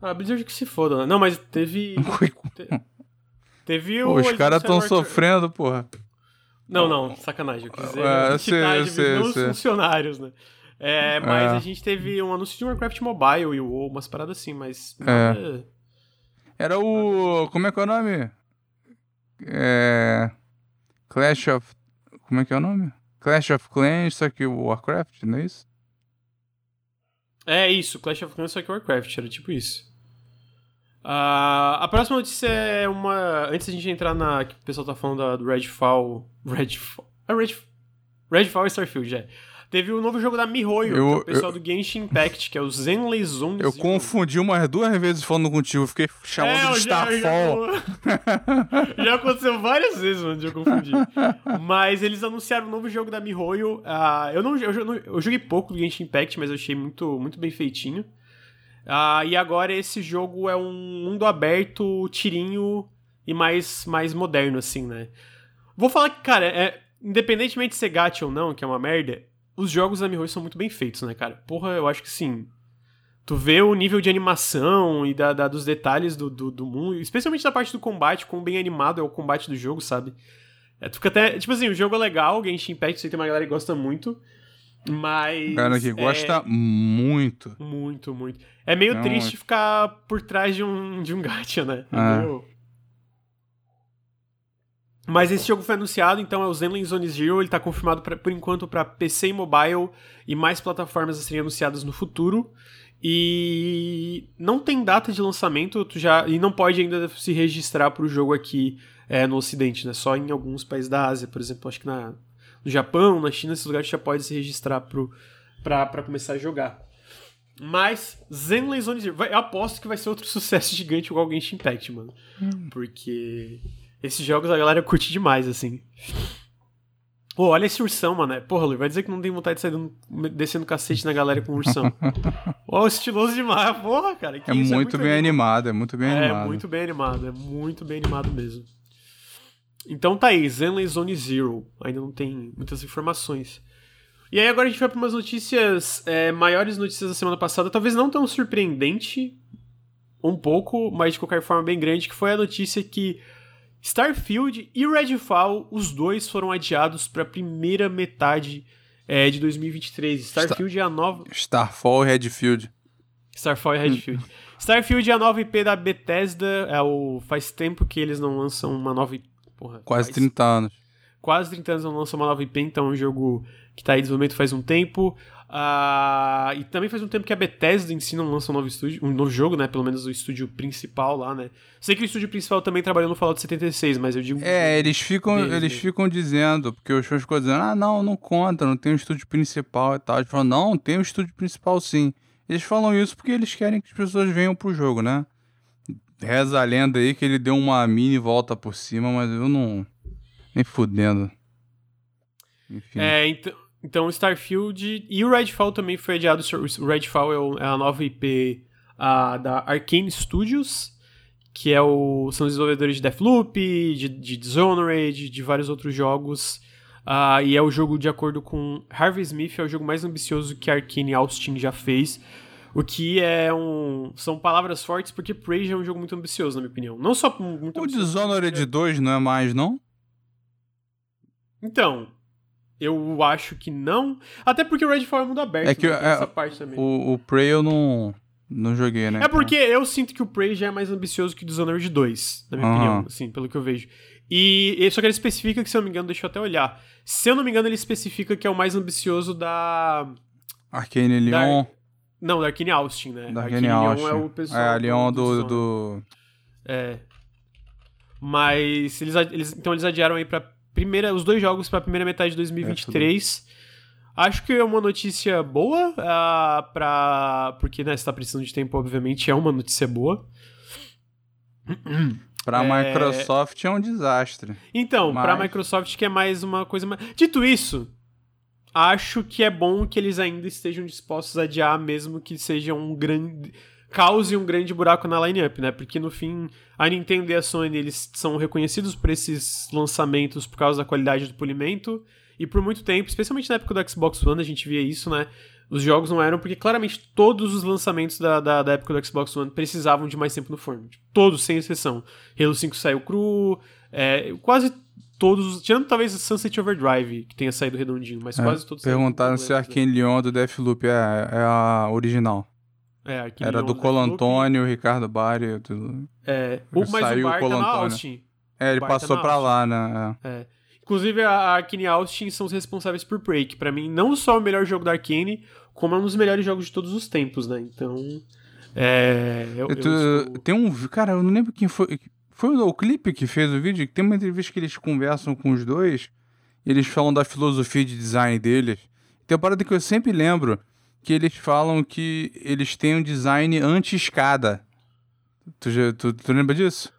Ah, a Blizzard que se foda, né? Não, mas teve. Te... Teve o. Os caras estão sofrendo, porra. Não, não, sacanagem. Eu quis dizer. Eu sei, sei, não os funcionários, né? É, mas é. a gente teve um anúncio de Warcraft Mobile e umas paradas assim, mas. É. Era o. Como é que é o nome? É. Clash of. Como é que é o nome? Clash of Clans, só que o Warcraft, não é isso? É isso, Clash of Clans só que Warcraft, era tipo isso. Uh, a próxima notícia é uma. Antes da gente entrar na. que o pessoal tá falando da, do Redfall. Redfall. É Red, Redfall e Starfield, é. Teve o um novo jogo da MiHoYo, eu, é o pessoal eu, do Genshin Impact, que é o Zenley Zone Eu confundi umas duas vezes falando contigo, fiquei chamando é, de Starfall. Já, já, aconteceu várias vezes, mano, de eu confundir. Mas eles anunciaram um novo jogo da MiHoYo. Uh, eu, não, eu, eu joguei pouco do Genshin Impact, mas eu achei muito, muito bem feitinho. Uh, e agora esse jogo é um mundo aberto, tirinho e mais, mais moderno, assim, né? Vou falar que, cara, é, independentemente de ser gacha ou não, que é uma merda, os jogos da MiHoYo são muito bem feitos, né, cara? Porra, eu acho que sim. Tu vê o nível de animação e da, da dos detalhes do, do, do, mundo, especialmente da parte do combate, quão bem animado é o combate do jogo, sabe? É, tu fica até. Tipo assim, o jogo é legal, o Genshin Impact, sei tem uma galera que gosta muito. Mas. Cara que gosta é... muito. Muito, muito. É meio Não, triste é... ficar por trás de um, de um gacha, né? É. Meio... Mas esse jogo foi anunciado, então é o Zenley Zone Zero, ele tá confirmado pra, por enquanto para PC e mobile e mais plataformas a serem anunciadas no futuro. E não tem data de lançamento, tu já e não pode ainda se registrar para o jogo aqui é, no Ocidente, né? Só em alguns países da Ásia, por exemplo, acho que na, no Japão, na China, esses lugares já pode se registrar para começar a jogar. Mas Zenley Zone Zero, eu aposto que vai ser outro sucesso gigante igual o Genshin Impact, mano. Hum. Porque esses jogos a galera curte demais, assim. Pô, olha esse ursão, mano. Porra, Lu, vai dizer que não tem vontade de sair descendo cacete na galera com ursão. Pô, estiloso demais. Porra, cara. É, muito é, muito bem animado. animado, é muito bem é, animado. É muito bem animado, é muito bem animado mesmo. Então tá aí, Zenley Zone Zero. Ainda não tem muitas informações. E aí agora a gente vai para umas notícias, é, maiores notícias da semana passada, talvez não tão surpreendente, um pouco, mas de qualquer forma bem grande, que foi a notícia que Starfield e Redfall, os dois foram adiados para a primeira metade é, de 2023. Starfield Star... é a nova. Starfall e Redfield. Starfall e Redfield. Starfield é a nova IP da Bethesda. É o... Faz tempo que eles não lançam uma nova IP. Porra, Quase faz... 30 anos. Quase 30 anos não lançam uma nova IP, então é um jogo que está em desenvolvimento faz um tempo. Uh, e também faz um tempo que a Bethesda em si não lança um novo estúdio, um novo jogo, né? Pelo menos o estúdio principal lá, né? Sei que o estúdio principal também trabalhou no Fallout 76, mas eu digo. É, eles ficam, eles ficam dizendo, porque os fãs ficam dizendo, ah, não, não conta, não tem um estúdio principal e tal. Eles falam, não, tem um estúdio principal sim. Eles falam isso porque eles querem que as pessoas venham pro jogo, né? Reza a lenda aí que ele deu uma mini volta por cima, mas eu não. Nem fudendo. Enfim. É, então. Então, Starfield e o Redfall também foi adiado. O Redfall é, é a nova IP uh, da Arkane Studios, que é o, são os desenvolvedores de Deathloop, de, de Dishonored, de vários outros jogos. Uh, e é o jogo, de acordo com Harvey Smith, é o jogo mais ambicioso que a Arkane Austin já fez. O que é um. São palavras fortes, porque Prey é um jogo muito ambicioso, na minha opinião. Não só muito O Dishonored 2 não é mais, não? Então, eu acho que não. Até porque o Redfall é mundo aberto. É que né? é, essa parte também. O, o Prey eu não, não joguei, né? É porque eu sinto que o Prey já é mais ambicioso que o Dishonored 2, na minha uhum. opinião, assim, pelo que eu vejo. E só que ele especifica que, se eu não me engano, deixa eu até olhar. Se eu não me engano, ele especifica que é o mais ambicioso da. Arcane Leon. Da... Não, da Arcane Austin, né? Da Arcane, Austin. Leon é o pessoal. É, a Leon do. do, do... É. Mas eles, eles. Então eles adiaram aí pra primeira, os dois jogos para a primeira metade de 2023. É, Acho que é uma notícia boa, uh, pra... porque né, você tá precisando de tempo, obviamente, é uma notícia boa. Pra é... Microsoft é um desastre. Então, Mas... pra Microsoft que é mais uma coisa... Dito isso, acho que é bom que eles ainda estejam dispostos a adiar, mesmo que seja um grande cause um grande buraco na lineup, né? Porque no fim, a Nintendo e a Sony eles são reconhecidos por esses lançamentos por causa da qualidade do polimento. E por muito tempo, especialmente na época do Xbox One, a gente via isso, né? Os jogos não eram, porque claramente todos os lançamentos da, da, da época do Xbox One precisavam de mais tempo no forno. Tipo, todos, sem exceção. Halo 5 saiu cru, é, quase todos, tirando talvez Sunset Overdrive, que tenha saído redondinho, mas é, quase todos Perguntaram se a Arkane Leon do Deathloop é, é a original. É, Era do Colantônio, Ricardo Bari. Tudo. É, o, mas Saiu o Bar tá na Austin. É, ele passou tá pra Austin. lá, né? É. é. Inclusive, a Arkane e Austin são os responsáveis por que pra mim não só o melhor jogo da Arkane, como é um dos melhores jogos de todos os tempos, né? Então. É. Eu, Eu estou- Tem um. Cara, eu não lembro quem foi. Foi o Clipe que fez o vídeo? que Tem uma entrevista que eles conversam com os dois. E eles falam da filosofia de design deles. Tem uma parada que eu sempre lembro. Que eles falam que eles têm um design anti-escada. Tu, tu, tu lembra disso?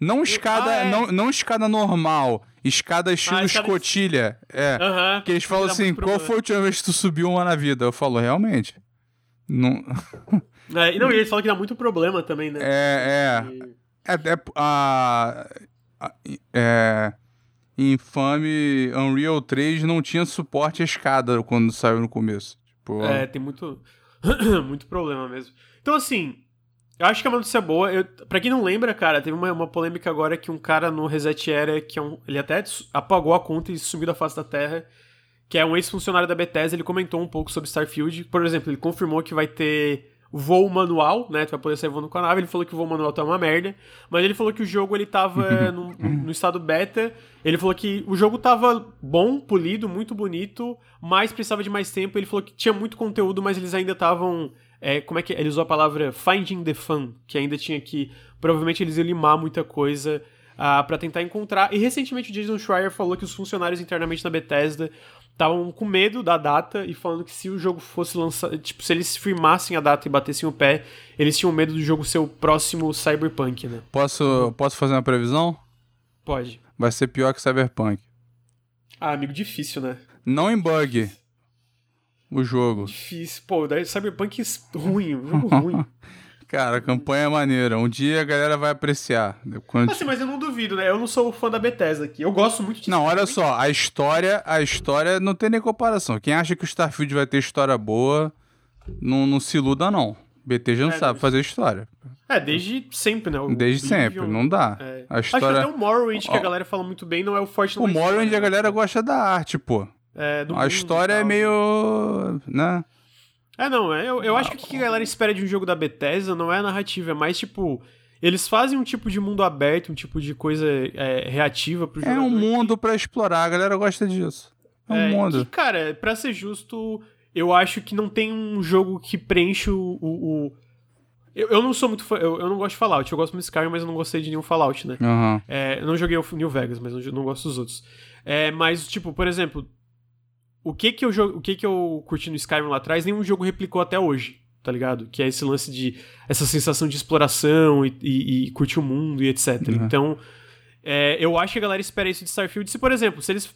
Não escada, ah, é. não, não escada normal. Escada estilo Ah, escotilha. É. Aham. Que eles falam assim, qual foi a última vez que tu subiu uma na vida? Eu falo, realmente. Não... É, e não, e eles falam que dá muito problema também, né? É, é. E- É, é a, a- é, infame Unreal 3 não tinha suporte à escada quando saiu no começo. Tipo, É, tem muito, muito problema mesmo. Então, assim, eu acho que é uma notícia boa. Eu, pra quem não lembra, cara, teve uma, uma polêmica agora que um cara no Reset Era, que é um, ele até apagou a conta e sumiu da face da Terra, que é um ex-funcionário da Bethesda, ele comentou um pouco sobre Starfield. Por exemplo, ele confirmou que vai ter voo manual, né? Tu vai poder sair voando com a nave. Ele falou que o voo manual tá uma merda. Mas ele falou que o jogo ele tava no, no estado beta. Ele falou que o jogo tava bom, polido, muito bonito, mas precisava de mais tempo. Ele falou que tinha muito conteúdo, mas eles ainda estavam. é, como é que. é? Ele usou a palavra finding the fun, que ainda tinha que. Provavelmente eles iam limar muita coisa ah, para tentar encontrar. E recentemente o Jason Schreier falou que os funcionários internamente na Bethesda estavam com medo da data e falando que se o jogo fosse lançado, tipo, se eles firmassem a data e batessem o pé, eles tinham medo do jogo ser o próximo Cyberpunk, né? posso, posso fazer uma previsão? Pode. Vai ser pior que Cyberpunk. Ah, amigo, difícil, né? Não em bug. O jogo. Difícil. Pô, daí Cyberpunk é ruim, um jogo ruim. Cara, a campanha é maneira. Um dia a galera vai apreciar. Quando... assim, mas eu não duvido, né? Eu não sou fã da Bethesda aqui. Eu gosto muito de Não, olha só, a história, a história não tem nem comparação. Quem acha que o Starfield vai ter história boa, não, não se iluda, não. BT já não É, sabe não- fazer história. É, desde sempre, né? O Desde sempre, não dá. é. A Acho que história. até o Morrowind, que a galera fala muito bem, não é o forte O Morrowind, história, a galera gosta da arte, pô. é, A mundo história é meio. né? É, não, é, eu, eu acho que o que a galera espera de um jogo da Bethesda não é a narrativa, é mais tipo. Eles fazem um tipo de mundo aberto, um tipo de coisa é, reativa pro É jogador. um mundo pra explorar, a galera gosta disso. É um É, mundo. Que, cara, pra ser justo, eu acho que não tem um jogo que preenche o. o- o- Eu, eu não sou muito fã, eu, eu não gosto de Fallout, eu gosto muito de Skyrim, mas eu não gostei de nenhum Fallout, né? Aham. É, eu não joguei o New Vegas, mas eu não gosto dos outros. É, mas, tipo, por exemplo, o que que eu, o que que eu curti no Skyrim lá atrás, nenhum jogo replicou até hoje, tá ligado? Que é esse lance de. essa sensação de exploração e, e- e curtir o mundo e etc. Uhum. Então, é, eu acho que a galera espera isso de Starfield. Se, por exemplo, se eles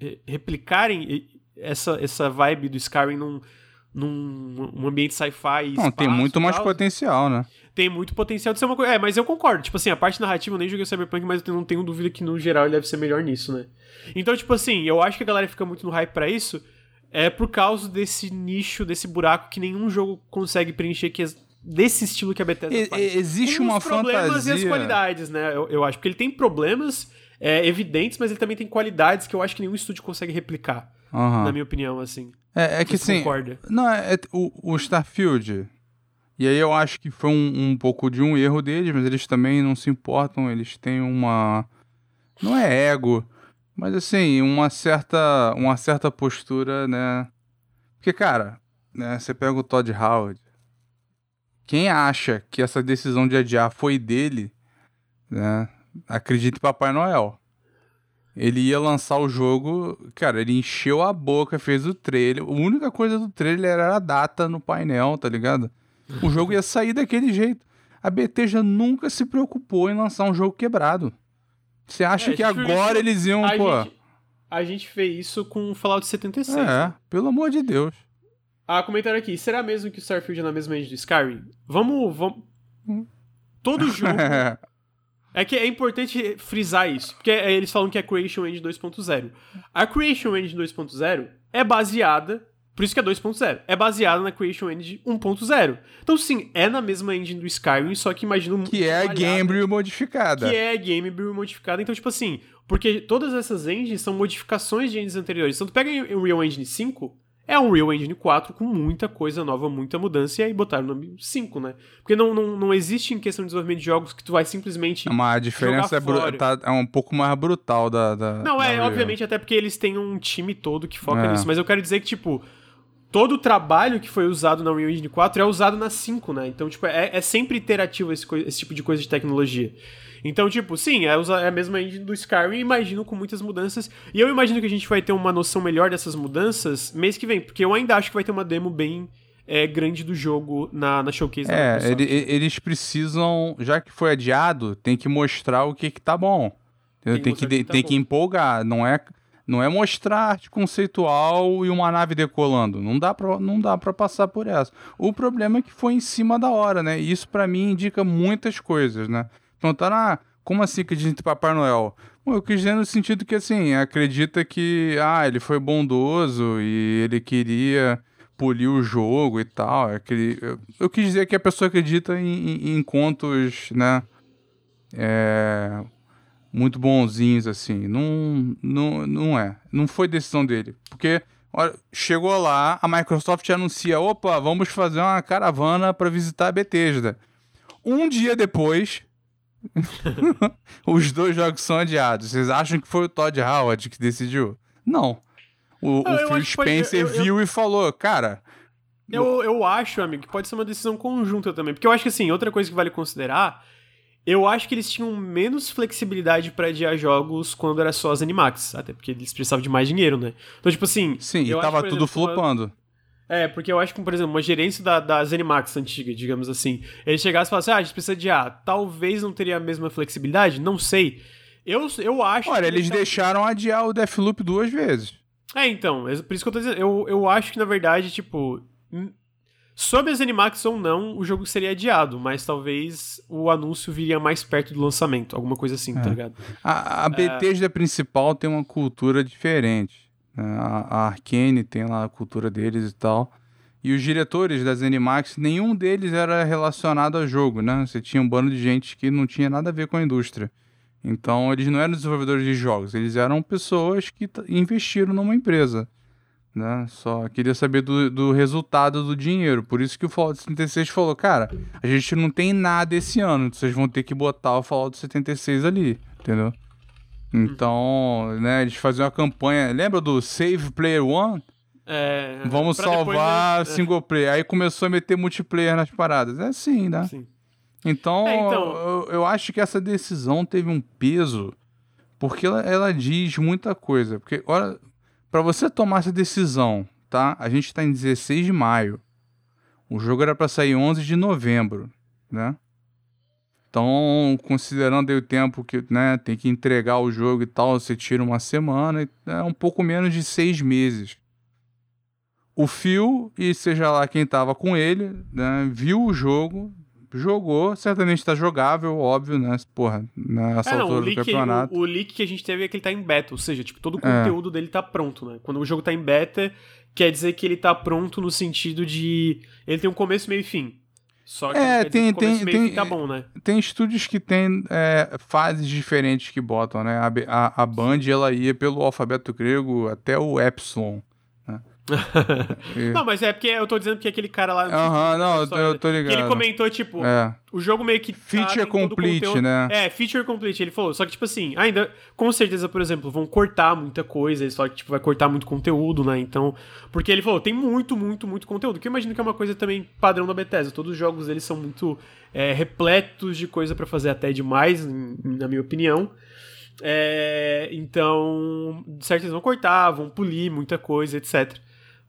re- replicarem essa, essa vibe do Skyrim num, num um ambiente sci-fi. e Não, tem muito mais potencial, né? tem muito potencial de ser uma coisa. É, mas eu concordo. Tipo assim, a parte narrativa eu nem joguei Cyberpunk, mas eu não tenho dúvida que no geral ele deve ser melhor nisso, né? Então, tipo assim, eu acho que a galera fica muito no hype pra isso. É por causa desse nicho, desse buraco que nenhum jogo consegue preencher, que é desse estilo que a Bethesda E- faz. existe Com uma os problemas fantasia. e as qualidades, né? Eu, eu acho. Porque ele tem problemas é, evidentes, mas ele também tem qualidades que eu acho que nenhum estúdio consegue replicar, Aham. na minha opinião, assim. É, é que concorda? Não, é, é- o, o Starfield. E aí eu acho que foi um, um pouco de um erro deles, mas eles também não se importam, eles têm uma. Não é ego, mas assim, uma certa, uma certa postura, né? Porque, cara, né, você pega o Todd Howard. Quem acha que essa decisão de adiar foi dele, né? Acredita em Papai Noel. Ele ia lançar o jogo, cara, ele encheu a boca, fez o trailer. A única coisa do trailer era a data no painel, tá ligado? O jogo ia sair daquele jeito. A BT já nunca se preocupou em lançar um jogo quebrado. Você acha É, que agora eles iam, A pô. gente, a gente fez isso com o Fallout 76. É, pelo amor de Deus. Ah, comentário aqui. Será mesmo que o Starfield é na mesma engine do Skyrim? Vamos. vamos... Todo jogo. é que é importante frisar isso. Porque é, eles falam que é Creation Engine 2.0. A Creation Engine 2.0 é baseada. Por isso que é 2.0. É baseada na Creation Engine 1.0. Então, sim, é na mesma engine do Skyrim, só que imagina um que é a trabalhado, Gamebryo modificada. Que é Game Brew modificada. Então, tipo assim, porque todas essas engines são modificações de engines anteriores. Então, tu pega o Unreal Engine 5, é um Unreal Engine 4 com muita coisa nova, muita mudança, e aí botaram o nome 5, né? Porque não, não, não existe em questão de desenvolvimento de jogos que tu vai simplesmente. Uma diferença é, bru- tá- é um pouco mais brutal da. da Não, da é, obviamente, até porque eles têm um time todo que foca É. nisso. Mas eu quero dizer que, tipo, todo o trabalho que foi usado na Unreal Engine 4 é usado na 5, né? Então, tipo, é, é sempre iterativo esse, esse, tipo de coisa de tecnologia. Então, tipo, sim, é, é a mesma engine do Skyrim, imagino com muitas mudanças. E eu imagino que a gente vai ter uma noção melhor dessas mudanças mês que vem, porque eu ainda acho que vai ter uma demo bem é, grande do jogo na, na showcase é, da ele, eles precisam, já que foi adiado, tem que mostrar o que, que tá bom. Tem, tem que, que, tá tem bom. que empolgar, não é não é mostrar arte conceitual e uma nave decolando. Não dá pra, não dá pra passar por essa. O problema é que foi em cima da hora, né? E isso para mim indica muitas coisas, né? Perguntaram, ah, como assim que diz Papai Noel? Bom, eu quis dizer no sentido que, assim, acredita que, ah, ele foi bondoso e ele queria polir o jogo e tal. É eu quis dizer que a pessoa acredita em, em, em contos, né, é, muito bonzinhos, assim. Não, não, não é. Não foi decisão dele. Porque olha, chegou lá, a Microsoft anuncia, opa, vamos fazer uma caravana para visitar a Bethesda. Um dia depois, Os dois jogos são adiados. Vocês acham que foi o Todd Howard que decidiu? Não. O, o Phil Spencer eu, viu eu, e falou, cara. Eu, eu acho, amigo, que pode ser uma decisão conjunta também. Porque eu acho que, assim, outra coisa que vale considerar. Eu acho que eles tinham menos flexibilidade para adiar jogos quando era só as Animax. Até porque eles precisavam de mais dinheiro, né? Então, tipo assim. Sim, e tava acho, tudo exemplo, flopando. É, porque eu acho que, por exemplo, uma gerência da, da Zenimax antiga, digamos assim, ele chegasse e falasse, ah, a gente precisa de A, talvez não teria a mesma flexibilidade, não sei. Eu, eu acho Olha, eles tá... deixaram adiar o Deathloop duas vezes. É, então, é por isso que eu tô dizendo, eu, eu acho que, na verdade, tipo, sobre as Animax ou não, o jogo seria adiado, mas talvez o anúncio viria mais perto do lançamento, alguma coisa assim, tá é. tá ligado? A, a Bethesda é... principal tem uma cultura diferente. Né? A, a Arkane tem lá a cultura deles e tal. E os diretores das Animax, nenhum deles era relacionado ao jogo, né? Você tinha um bando de gente que não tinha nada a ver com a indústria. Então, eles não eram desenvolvedores de jogos, eles eram pessoas que investiram numa empresa. Né? Só queria saber do, do resultado do dinheiro. Por isso que o Fallout 76 falou: cara, a gente não tem nada esse ano, vocês vão ter que botar o Fallout 76 ali, entendeu? Então, né, eles faziam uma campanha. Lembra do Save Player One? É, Vamos salvar depois, single player. Aí começou a meter multiplayer nas paradas. É assim, né? Sim. Então, é, então... Eu, eu, acho que essa decisão teve um peso porque ela, ela diz muita coisa. Porque, olha, para você tomar essa decisão, tá? A gente tá em 16 de maio. O jogo era para sair 11 de novembro, né? Então, considerando aí o tempo que né, tem que entregar o jogo e tal, você tira uma semana, é um pouco menos de seis meses. O Phil, e seja lá quem estava com ele, né, viu o jogo, jogou, certamente está jogável, óbvio, né? Porra, nessa é, não, altura do campeonato. O, o, leak que a gente teve é que ele tá em beta, ou seja, tipo, todo o é. conteúdo é. dele tá pronto, né? Quando o jogo tá em beta, quer dizer que ele tá pronto no sentido de. Ele tem um começo, meio e fim. Só que é, tem, tem, tem, tá bom, né? Tem estúdios que tem é, fases diferentes que botam, né? A, a, a Band, ela ia pelo alfabeto grego até o Epsilon. Não, mas é porque eu tô dizendo que aquele cara lá. Aham, não, eu tô ligado. Que ele comentou, tipo, é. o jogo meio que. Tá feature complete, né? É, feature complete. Ele falou. Só que, tipo assim, ainda, com certeza, por exemplo, vão cortar muita coisa. Falou que, tipo, vai cortar muito conteúdo, né? Então. Porque ele falou, tem muito, muito, muito conteúdo. Que eu imagino que é uma coisa também padrão da Bethesda. Todos os jogos eles são muito é, repletos de coisa para fazer até demais, na minha opinião. É, então, de certo, eles vão cortar, vão polir muita coisa, etc.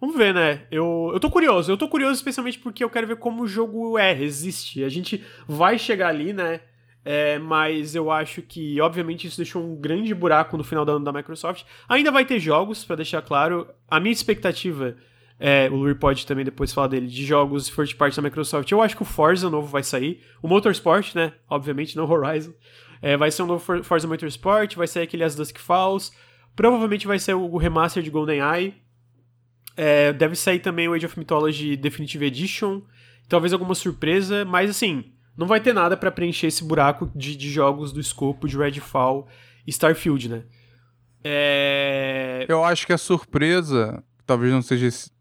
Vamos ver, né? Eu, eu tô curioso. Eu tô curioso especialmente porque eu quero ver como o jogo é, resiste. A gente vai chegar ali, né? É, mas eu acho que, obviamente, isso deixou um grande buraco no final do ano da Microsoft. Ainda vai ter jogos, para deixar claro. A minha expectativa, é, o Lurie pode também depois falar dele, de jogos first party da Microsoft. Eu acho que o Forza novo vai sair. O Motorsport, né? Obviamente, não Horizon. É, vai ser um novo Forza Motorsport, vai sair aquele As Dusk Falls. Provavelmente vai ser o remaster de GoldenEye. É, deve sair também o Age of Mythology Definitive Edition. Talvez alguma surpresa, mas assim, não vai ter nada para preencher esse buraco de, de, jogos do escopo de Redfall e Starfield, né? É... Eu acho que a surpresa, talvez não seja esse...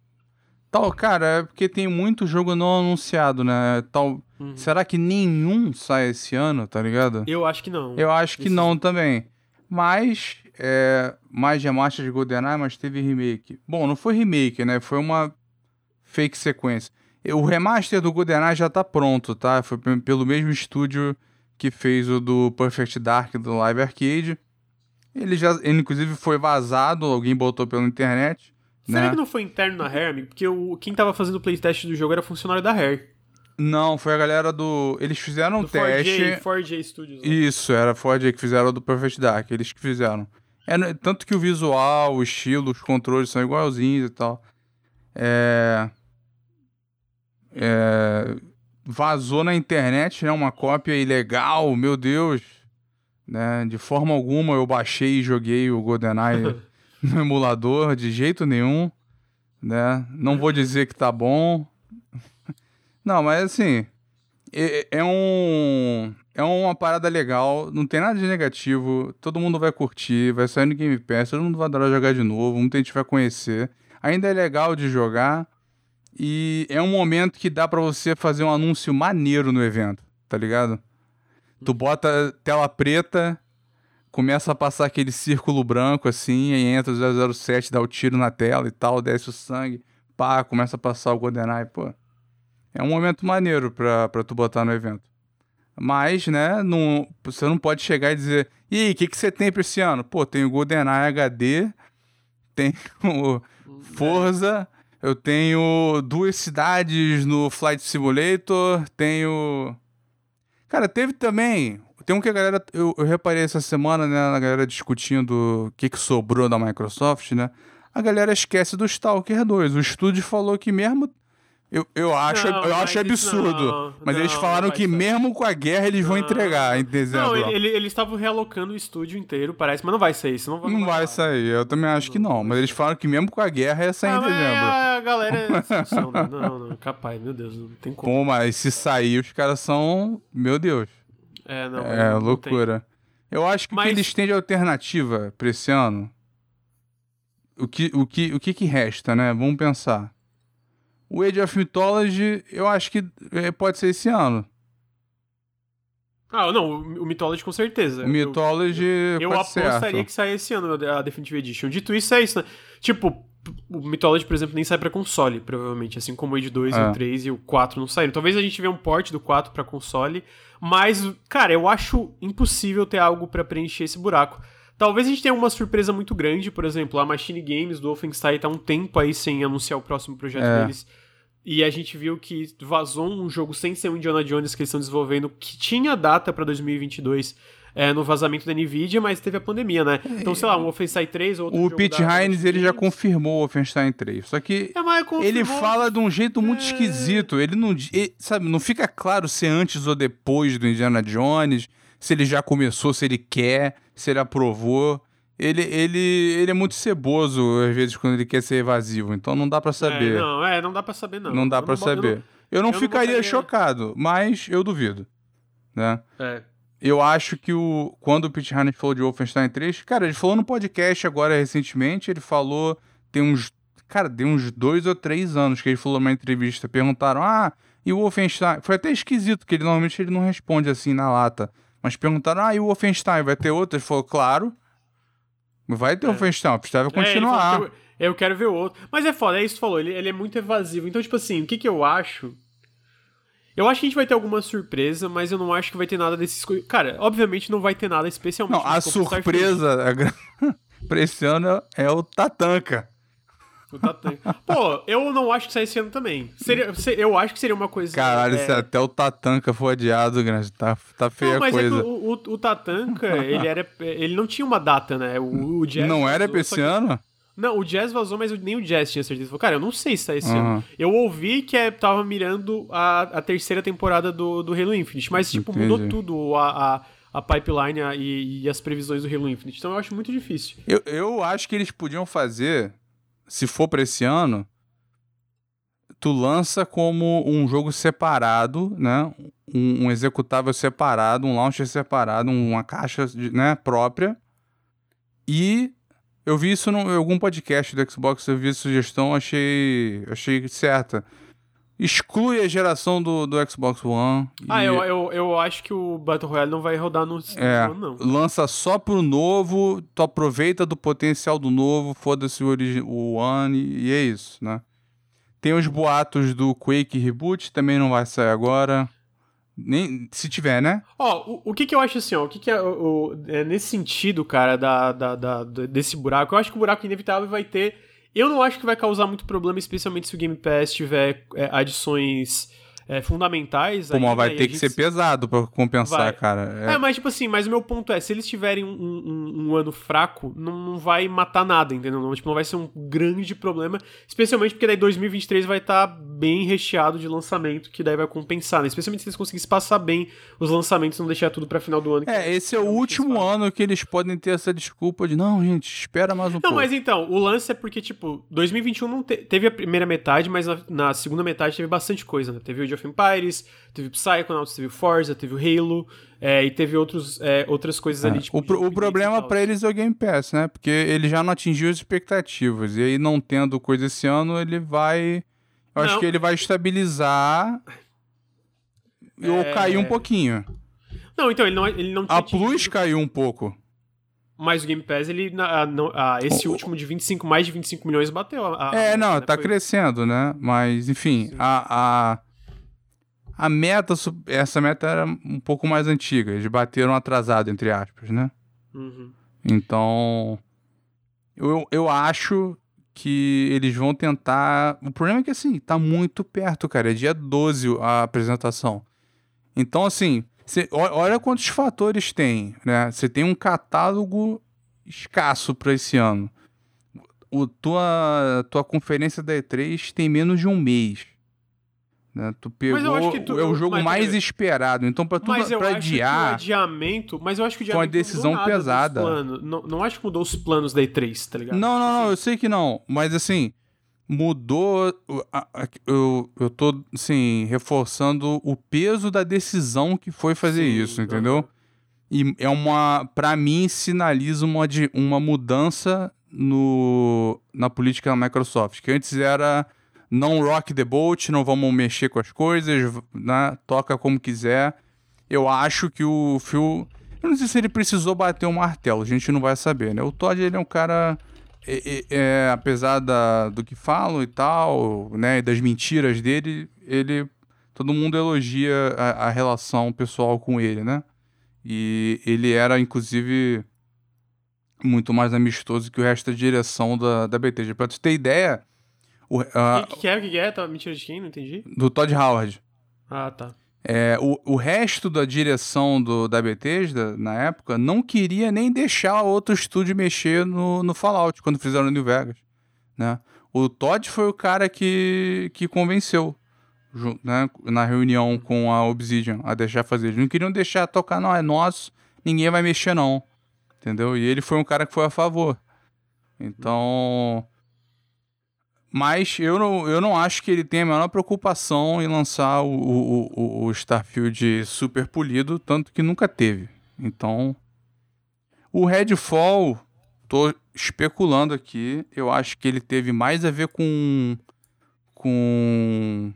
Tal, cara, é porque tem muito jogo não anunciado, né? Tal, uhum. Será que nenhum sai esse ano, tá ligado? Eu acho que não. Eu acho que esse... não também. Mas é, mais remaster de GoldenEye, mas teve remake. Bom, não foi remake, né? Foi uma fake sequência. O remaster do GoldenEye já tá pronto, tá? Foi pelo mesmo estúdio que fez o do Perfect Dark do Live Arcade. Ele já, ele, inclusive, foi vazado, alguém botou pela internet. Será né? que não foi interno na Rare? Porque o, quem tava fazendo o playtest do jogo era funcionário da Rare. Não, foi a galera do. Eles fizeram um Do teste. 4J, 4J Studios. né? Isso, era a Ford que fizeram o do Perfect Dark, eles que fizeram. É, no- tanto que o visual, o estilo, os controles são igualzinhos e tal. É... é, Vazou na internet, né? Uma cópia ilegal, meu Deus. Né? De forma alguma eu baixei e joguei o GoldenEye no emulador, de jeito nenhum. Né? Não vou dizer que tá bom. Não, mas assim, é, é um. É uma parada legal, não tem nada de negativo, todo mundo vai curtir, vai sair no Game Pass, todo mundo vai adorar jogar de novo, muita gente vai conhecer. Ainda é legal de jogar e é um momento que dá pra você fazer um anúncio maneiro no evento, tá ligado? Tu bota tela preta, começa a passar aquele círculo branco assim, aí entra o 007, dá o tiro na tela e tal, desce o sangue, pá, começa a passar o GoldenEye, pô. É um momento maneiro pra, pra tu botar no evento. Mas, né, não, você não pode chegar e dizer, e aí, o que, que você tem pra esse ano? Pô, tem o GoldenEye HD, tem o Forza, eu tenho duas cidades no Flight Simulator, tenho... Cara, teve também... Tem um que a galera... Eu, eu reparei essa semana, né, a galera discutindo o que, que sobrou da Microsoft, né? A galera esquece do Stalker 2. O estúdio falou que mesmo... Eu, eu acho, Não, eu acho isso absurdo. não, mas eles não, falaram não que ser. mesmo com a guerra eles vão entregar em dezembro. Não, ele- ele- eles estavam realocando o estúdio inteiro, parece, mas não vai sair isso. Não vai, Não vai sair, eu também acho que não. Mas eles falaram que mesmo com a guerra ia sair Ah, em dezembro. a galera é né? Não, não, capaz, meu Deus, não tem como. Pô, mas se sair, os caras são. Meu Deus. É, não, é não tem. loucura. Eu acho que o Mas- que eles têm de alternativa pra esse ano. O que, o que, o que, que resta, né? Vamos pensar. O Age of Mythology, eu acho que é, pode ser esse ano. Ah, não, o Mythology com certeza. O Mythology Eu, eu apostaria certo. que sai esse ano a Definitive Edition. Dito isso, é isso, né? Tipo, o Mythology, por exemplo, nem sai pra console, provavelmente. Assim como o Age 2, É. o 3 e o 4 não saíram. Talvez a gente veja um port do 4 pra console. Mas, cara, eu acho impossível ter algo pra preencher esse buraco. Talvez a gente tenha uma surpresa muito grande, por exemplo, a Machine Games do Wolfenstein tá um tempo aí sem anunciar o próximo projeto É. deles. E a gente viu que vazou um jogo sem ser o Indiana Jones que eles estão desenvolvendo, que tinha data pra 2022 é, no vazamento da Nvidia, mas teve a pandemia, né? Então, sei lá, um Wolfenstein 3 ou outro O jogo Pete Hines, ele já confirmou o Wolfenstein 3. Só que É, Ele fala de um jeito muito É. esquisito. Ele não. ele- sabe, não fica claro se é antes ou depois do Indiana Jones, se ele já começou, se ele quer, se ele aprovou. Ele, ele, ele é muito ceboso, às vezes, quando ele quer ser evasivo. Então não dá pra saber. É, não, é, não dá pra saber, não. não, dá Eu eu saber. Eu não, eu não ficaria botaria- chocado, mas eu duvido. Né? É. Eu acho que o quando o Pete Hines falou de Wolfenstein 3, cara, ele falou no podcast agora recentemente, ele falou tem uns, cara, tem uns dois ou três anos que ele falou numa entrevista, perguntaram, ah, e o Wolfenstein? Foi até esquisito, porque ele normalmente ele não responde assim na lata, mas perguntaram, ah, e o Wolfenstein, vai ter outro? Ele falou, claro, vai ter É. Vai É, ele continuar. que eu, eu quero ver outro. Mas é foda, é isso que tu falou, ele, ele é muito evasivo. Então, tipo assim, o que que eu acho? Eu acho que a gente vai ter alguma surpresa, mas eu não acho que vai ter nada desses... Cara, obviamente não vai ter nada especialmente... não, a surpresa pra esse ano é o Tatanka. O. Pô, eu não acho que sai esse ano também. Seria, se- eu acho que seria uma coisa... Caralho, é, se até o Tatanka for adiado, grande, tá, tá feia Não, mas coisa. é que o, o, o Tatanka, ele, era, ele não tinha uma data, né? O, o Jazz não era pra esse que- ano? Não, o Jazz vazou, mas nem o Jazz tinha certeza. Falou, cara, eu não sei se sai esse Aham. ano. Eu ouvi que é, tava mirando a, a terceira temporada do, do Halo Infinite, mas, tipo, mudou Entendi. tudo a, a, a pipeline a- e, e as previsões do Halo Infinite. Então eu acho muito difícil. Eu, eu acho que eles podiam fazer, se for pra esse ano, tu lança como um jogo separado, né? Um, um executável separado, um launcher separado, uma caixa né, própria. E eu vi isso em algum podcast do Xbox, eu vi essa sugestão, achei, achei certa. Exclui a geração do, do Xbox One. Ah, e- eu, eu, eu acho que o Battle Royale não vai rodar no, É, ano, não. lança só pro novo, tu aproveita do potencial do novo, foda-se o, origi- o One e, e é isso, né? Tem os boatos do Quake Reboot, também não vai sair agora. Nem, se tiver, né? Ó, o, o que que eu acho assim, ó, o que que é, o, é nesse sentido, cara, da, da- da- desse buraco, eu acho que o buraco inevitável vai ter, eu não acho que vai causar muito problema, especialmente se o Game Pass tiver é, adições é, fundamentais. Pô, aí, vai né, ter que ser pesado pra compensar, Vai. cara. É, É, mas tipo assim, mas o meu ponto é, se eles tiverem um, um- um ano fraco, não, não vai matar nada, entendeu? Não, tipo, não vai ser um grande problema, especialmente porque daí 2023 vai estar bem recheado de lançamento, que daí vai compensar, né? Especialmente se eles conseguissem passar bem os lançamentos, não deixar tudo pra final do ano. que é, esse é o último ano que eles podem ter essa desculpa de não, gente, espera mais um Não, pouco. mas então, o lance é porque, tipo, 2021 não te- teve a primeira metade, mas na, na segunda metade teve bastante coisa, né? Teve o Age of Empires, teve Psychonauts, teve Forza, teve o Halo, é, e teve outros, é, outras coisas É, ali, tipo... o, pro- o problema pra eles é o Game Pass, né? Porque ele já não atingiu as expectativas. E aí, não tendo coisa esse ano, ele vai. Eu acho Não. que ele vai estabilizar. Ou É. cair um pouquinho. Não, então, ele não, ele não tinha A Plus caiu um pouco. Mas o Game Pass, ele, na- a- esse último de 25, mais de 25 milhões bateu. A, a- É, a- não, né? tá Foi- crescendo, né? Mas, enfim, Sim. a, a, meta, essa meta era um pouco mais antiga. Eles bateram atrasado, entre aspas, né? Uhum. Então, eu, eu acho que eles vão tentar. O problema é que, assim, tá muito perto, cara. É dia 12 a apresentação. Então, assim, cê- olha quantos fatores tem, né? Você tem um catálogo escasso para esse ano. O, tua, tua conferência da E3 tem menos de um mês. Né? Tu pegou. tu- é o jogo mas- mais esperado. Então, pra, tu, Mas eu pra acho adiar. que o adiamento... Mas eu acho que o Foi uma adiamento decisão pesada. Não, não acho que mudou os planos da E3, tá ligado? Não, não, não, Assim, eu sei que não. Mas assim, mudou. Eu, eu tô, assim, reforçando o peso da decisão que foi fazer Sim, isso, entendeu? E é uma. Pra mim, sinaliza uma, de- uma mudança no, na política da Microsoft. Que antes era não rock the boat, não vamos mexer com as coisas, né? Toca como quiser. Eu acho que o Phil. Eu não sei se ele precisou bater um martelo, a gente não vai saber, né? O Todd, ele é um cara. é- é- apesar da, do que falam e tal, né? E das mentiras dele, ele. Todo mundo elogia a, a relação pessoal com ele, né? E ele era, inclusive, muito mais amistoso que o resto da direção da, da BT. Pra tu ter ideia, o, a- O que, que é? O que é? Tá mentira de quem? Não entendi. do Todd Howard. Ah, tá. É, o, o resto da direção do, da Bethesda, na época, não queria nem deixar outro estúdio mexer no, no Fallout, quando fizeram no New Vegas, né? O Todd foi o cara que, que convenceu, né, na reunião com a Obsidian, a deixar fazer. Eles não queriam deixar tocar, não, é nosso, ninguém vai mexer não, entendeu? E ele foi um cara que foi a favor. Então... Mas eu não, eu não acho que ele tenha a menor preocupação em lançar o, o, o- Starfield super polido, tanto que nunca teve. Então, o Redfall, tô especulando aqui, eu acho que ele teve mais a ver com, com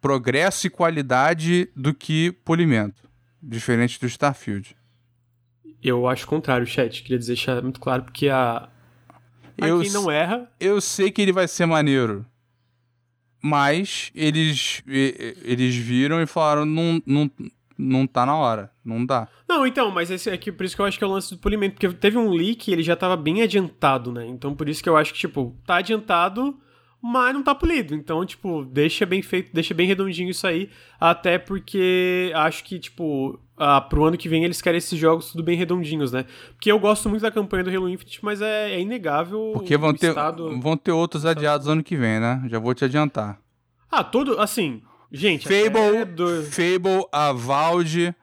progresso e qualidade do que polimento, diferente do Starfield. Eu acho o contrário, chat. Queria deixar muito claro, porque a... Eu quem não erra... eu sei que ele vai ser maneiro. Mas eles, eles viram e falaram: não, não, não tá na hora, não dá. Não, então, mas esse aqui, por isso que eu acho que é o lance do polimento, porque teve um leak e ele já tava bem adiantado, né? Então por isso que eu acho que, tipo, tá adiantado, mas não tá polido. Então, tipo, deixa bem feito, deixa bem redondinho isso aí, até porque acho que, tipo, ah, pro ano que vem eles querem esses jogos tudo bem redondinhos, né? Porque eu gosto muito da campanha do Halo Infinite, mas é, é inegável Porque vão ter, estado... vão ter outros adiados ano que vem, né? Já vou te adiantar. Ah, todo, assim, gente... Fable, do- Fable, Avald,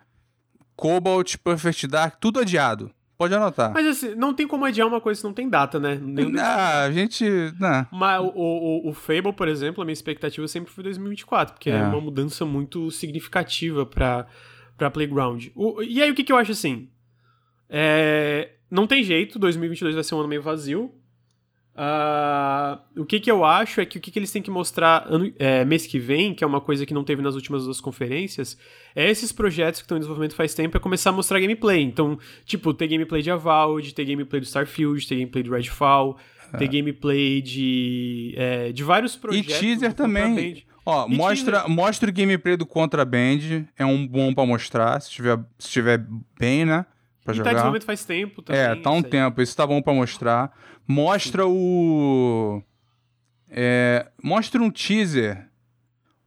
Cobalt, Perfect Dark, tudo adiado. Pode anotar. Mas assim, não tem como adiar uma coisa que não tem data, né? Nem- Ah, a gente. Né. Mas o, o, o Fable, por exemplo, a minha expectativa sempre foi 2024, porque é, É. uma mudança muito significativa pra, pra Playground. O- e aí, o que, que eu acho assim? É, não tem jeito, 2022 vai ser um ano meio vazio. Ah, o que, que eu acho é que o que, que eles têm que mostrar ano- é, mês que vem, que é uma coisa que não teve nas últimas duas conferências, é esses projetos que estão em desenvolvimento faz tempo, é começar a mostrar gameplay. Então, tipo, ter gameplay de Avowed, ter gameplay do Starfield, ter gameplay do Redfall, ter gameplay de, é, de vários E projetos. teaser do também. Ó, E mostra, teaser. mostra o gameplay do Contraband. É um bom pra mostrar, se tiver, se tiver bem, né? Pra E tá jogar. desenvolvimento faz tempo também. É, tá um isso tempo. Isso tá bom pra mostrar. Mostra o. É, mostra um teaser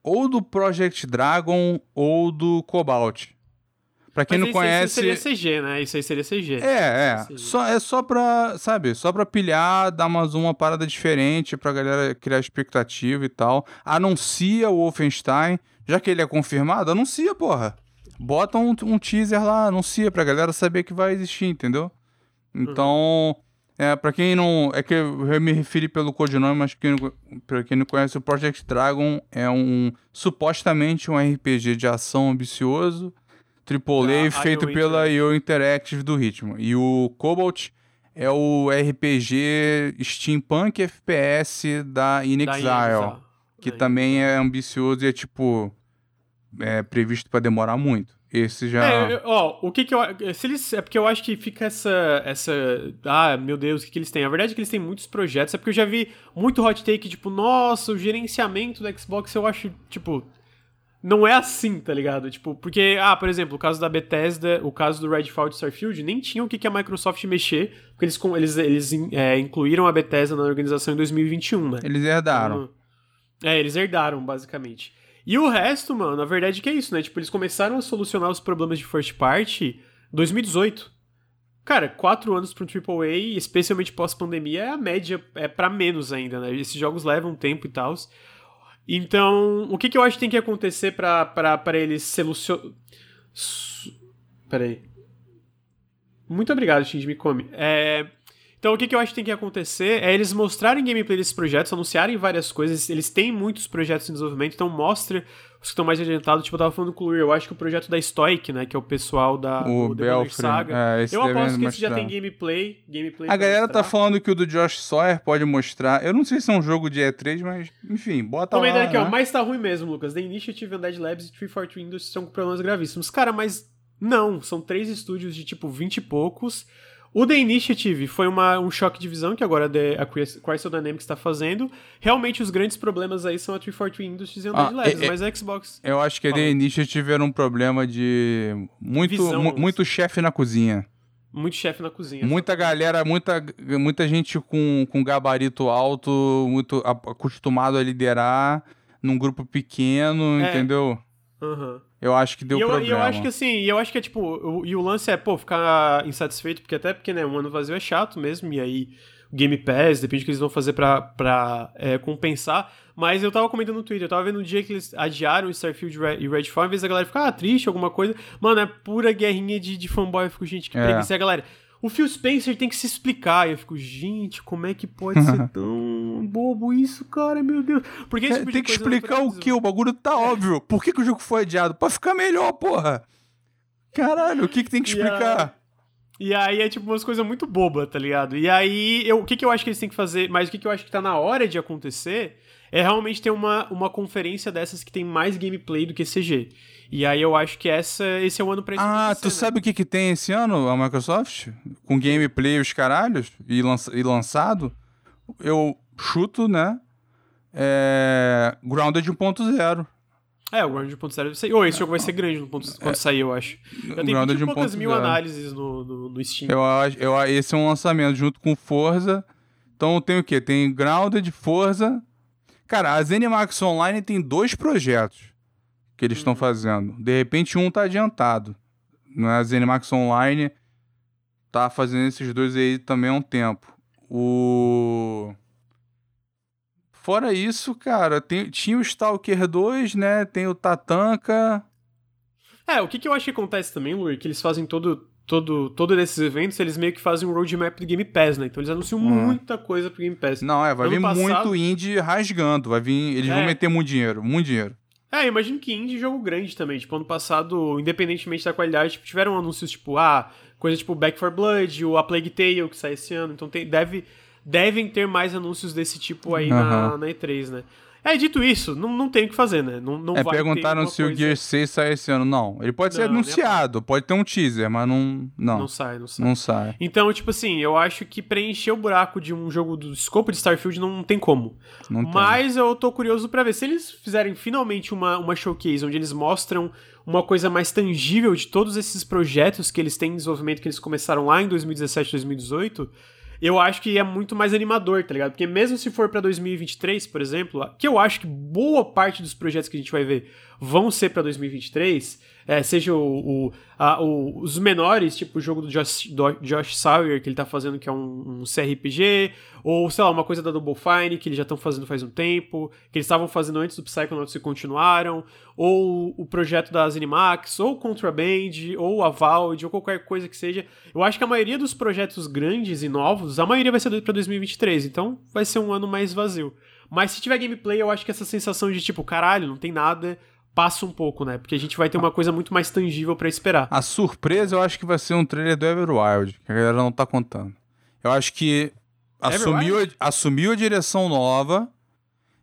ou do Project Dragon ou do Cobalt. Pra quem Mas não isso aí conhece. seria CG, né? Isso aí seria CG. É, é. Seria. Só, é só pra, sabe, só pra pilhar, dar mais uma parada diferente pra galera criar expectativa e tal. Anuncia o Wolfenstein, já que ele é confirmado, anuncia, porra. Bota um, um teaser lá, anuncia pra galera saber que vai existir, entendeu? Então, é, pra quem não. É que eu me referi pelo codinome, mas quem, pra quem não conhece, o Project Dragon é um. supostamente um RPG de ação ambicioso. AAA Da feito IO pela IO Interactive do Ritmo. E o Cobalt é o RPG steampunk FPS da In Da Exile, Inexile. que Da também é ambicioso e é tipo é previsto pra demorar muito. Esse já É, ó, o que que eu. Se eles, é porque eu acho que fica essa. essa ah, meu Deus, o que, que eles têm? A verdade é que eles têm muitos projetos. É porque eu já vi muito hot take, tipo, nossa, o gerenciamento do Xbox eu acho, tipo. Não é assim, tá ligado? Tipo, porque, ah, por exemplo, o caso da Bethesda, o caso do Redfall e Starfield, nem tinha o que, que a Microsoft mexer, porque eles, com- eles, eles é, incluíram a Bethesda na organização em 2021, né? eles herdaram. É, eles herdaram, basicamente. E o resto, mano, na verdade que é isso, né? Tipo, eles começaram a solucionar os problemas de first party em 2018. Cara, quatro anos pra um AAA, especialmente pós-pandemia, é a média, é pra menos ainda, né? Esses jogos levam tempo e tal. Então, o que, que eu acho que tem que acontecer pra eles solucionar... Peraí. Muito obrigado, Shinji Mikami. É... Então, o que, que eu acho que tem que acontecer é eles mostrarem gameplay desses projetos, anunciarem várias coisas. Eles têm muitos projetos em desenvolvimento, então mostra os que estão mais adiantados. Tipo, eu tava falando com o Luir, eu acho que o projeto da Stoic, né, que é o pessoal da O Belfry, Saga. é, eu aposto que esse já tem gameplay. gameplay A galera tá mostrar. falando que o do Josh Sawyer pode mostrar. Eu não sei se é um jogo de E3, mas enfim, bota lá. aqui, ó, né? mas tá ruim mesmo, Lucas. The Initiative, Undead Labs e 343 Industries estão com problemas gravíssimos. Cara, mas não, são três estúdios de tipo 20 e poucos. O The Initiative foi uma, um choque de visão que agora a Crystal Dynamics está fazendo. Realmente, os grandes problemas aí são a 343 Industries e Undead Ah, Labs, é- é- mas a Xbox. Eu acho que a The. Initiative era um problema de muito, mu- muito chefe na cozinha. Muito chefe na cozinha. Muita galera, muita, muita gente com, com gabarito alto, muito acostumado a liderar num grupo pequeno, É. entendeu? Aham. Eu acho que deu e eu, problema. eu acho que assim, e eu acho que é tipo, o, e o lance é, pô, ficar insatisfeito, porque até porque, né, um ano vazio é chato mesmo, e aí o Game Pass, depende do que eles vão fazer pra, pra é, compensar. Mas eu tava comentando no Twitter, eu tava vendo um dia que eles adiaram Starfield e Redfall, em vez da galera ficar ah, triste, alguma coisa. Mano, é pura guerrinha de, de fanboy. Eu fico, gente, que É. preguiça. E a galera, o Phil Spencer tem que se explicar. E eu fico, gente, como é que pode ser tão bobo isso, cara, meu Deus. Porque É, tipo tem que explicar o que? O bagulho tá óbvio. Por que, que o jogo foi adiado? Pra ficar melhor, porra. Caralho, o que, que tem que explicar? E aí é tipo umas coisas muito bobas, tá ligado? E aí, eu, o que, que eu acho que eles têm que fazer, mas o que, que eu acho que tá na hora de acontecer é realmente ter uma, uma conferência dessas que tem mais gameplay do que CG. E aí eu acho que essa, esse é o ano pra isso Ah, tu né? sabe o que, que tem esse ano, a Microsoft? Com gameplay e os caralhos? E, lança- e lançado? Eu chuto, né? É... Grounded 1.0. É, o Ground 1.0 deve ser. Ô, esse jogo vai ser grande no ponto, quando sair, eu acho. Eu tenho Grounded 20 e poucas mil 1.0. análises no, no, no Steam. Eu acho, eu, esse é um lançamento junto com Forza. Então tem o quê? Tem Grounded, Forza. Cara, a ZeniMax Online tem dois projetos que eles estão fazendo. De repente um tá adiantado. Não é? A ZeniMax Online tá fazendo esses dois aí também há um tempo. O Fora isso, cara, tem- tinha o Stalker 2, né? Tem o Tatanka. É, o que, que eu acho que acontece também, Luir, que eles fazem todo, todo, todo desses eventos, eles meio que fazem um roadmap do Game Pass, né? Então eles anunciam muita coisa pro Game Pass. Não, é, vai Ano vir passado- muito indie rasgando. Vai vir. Eles É. vão meter muito dinheiro, muito dinheiro. É, imagino que indie jogo grande também. Tipo, ano passado, independentemente da qualidade, tipo, tiveram anúncios tipo, ah, coisa tipo Back for Blood, o A Plague Tale que sai esse ano. Então tem, deve, devem ter mais anúncios desse tipo aí na, Aham. na E3, né? É, dito isso, não, não tem o que fazer, né? Não, não é, vai perguntaram se coisa... o Gear 6 sai esse ano. Não, ele pode ser Não, anunciado, pode ter um teaser, mas não. Não, Não sai, não sai. não sai. Então, tipo assim, eu acho que preencher o buraco de um jogo do escopo de Starfield não tem como. Não tem. Mas eu tô curioso pra ver. Se eles fizerem finalmente uma, uma showcase onde eles mostram uma coisa mais tangível de todos esses projetos que eles têm em desenvolvimento que eles começaram lá em 2017, 2018, eu acho que é muito mais animador, tá ligado? Porque mesmo se for pra 2023, por exemplo, que eu acho que boa parte dos projetos que a gente vai ver vão ser pra 2023, é, seja o, o, a- o- os menores, tipo o jogo do Josh, do Josh Sawyer, que ele tá fazendo, que é um, um CRPG, ou sei lá, uma coisa da Double Fine, que eles já estão fazendo faz um tempo, que eles estavam fazendo antes do Psychonauts e continuaram, ou o projeto da Zenimax, ou Contraband, ou a Valve, ou qualquer coisa que seja. Eu acho que a maioria dos projetos grandes e novos, a maioria vai ser pra 2023, então vai ser um ano mais vazio. Mas se tiver gameplay, eu acho que essa sensação de tipo, caralho, não tem nada, passa um pouco, né? Porque a gente vai ter uma coisa muito mais tangível pra esperar. A surpresa eu acho que vai ser um trailer do Everwild, que a galera não tá contando. Eu acho que assumiu, a- assumiu a direção nova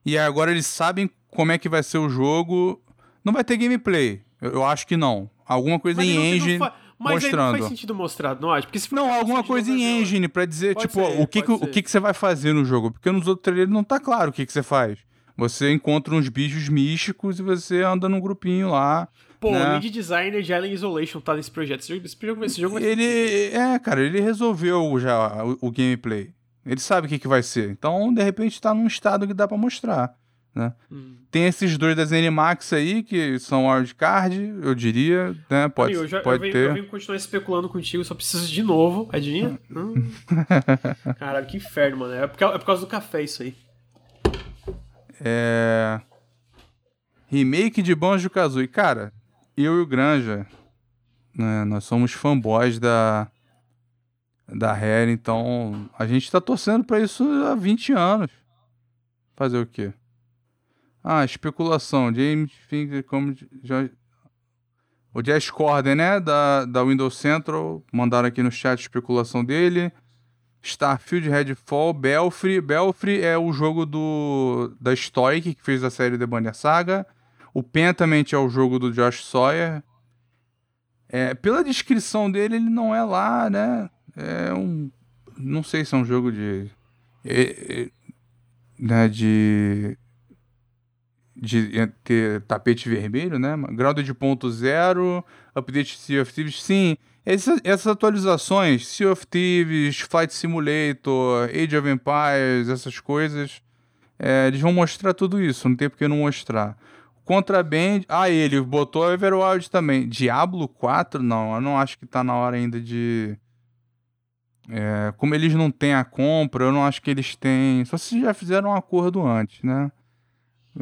e agora eles sabem como é que vai ser o jogo. Não vai ter gameplay. Eu, eu acho que não. Alguma coisa Mas em engine. Mas aí não mostrando. faz sentido mostrar, não acho? Porque se Não, alguma coisa em é engine pra dizer, Pode tipo, ser, o, que, que, o que, que você vai fazer no jogo. Porque nos outros trailers não tá claro o que, que você faz. Você encontra uns bichos místicos e você anda num grupinho lá. Pô, né? o lead designer de Alien Isolation tá nesse projeto. Esse jogo, esse jogo, esse jogo vai Ele. É, cara, ele resolveu já o, o gameplay. Ele sabe o que, que vai ser. Então, de repente, tá num estado que dá pra mostrar. Né? Hum. Tem esses dois da Zenimax aí, que são wildcard, eu diria, né? Pode, Amigo, eu, já, eu, pode venho, ter. eu venho continuar especulando contigo, só preciso de novo. Adivinha? Hum. Caralho, que inferno, mano. É por, causa, é por causa do café isso aí. É... Remake de Banjo-Kazooie. Cara, eu e o Granja, né, nós somos fanboys da da Rare, então a gente tá torcendo pra isso há 20 anos. Fazer o quê? Ah, especulação. James Finger como já o Jazz Corden, né, da, da Windows Central, mandaram aqui no chat especulação dele. Starfield, Redfall, Belfry. Belfry é o jogo do da Stoic, que fez a série The Banner Saga. O Pentament é o jogo do Josh Sawyer. É, pela descrição dele, ele não é lá, né? É um. Não sei se é um jogo de. é- é- né, de. De ter tapete vermelho, né? Grounded ponto zero, update Sea of Thieves. Sim, essas, essas atualizações, Sea of Thieves, Flight Simulator, Age of Empires, essas coisas, é, eles vão mostrar tudo isso, não tem por que não mostrar. Contraband, ah, ele botou Everwild também. Diablo 4, não, eu não acho que tá na hora ainda de. É, como eles não têm a compra, eu não acho que eles têm. Só se já fizeram um acordo antes, né?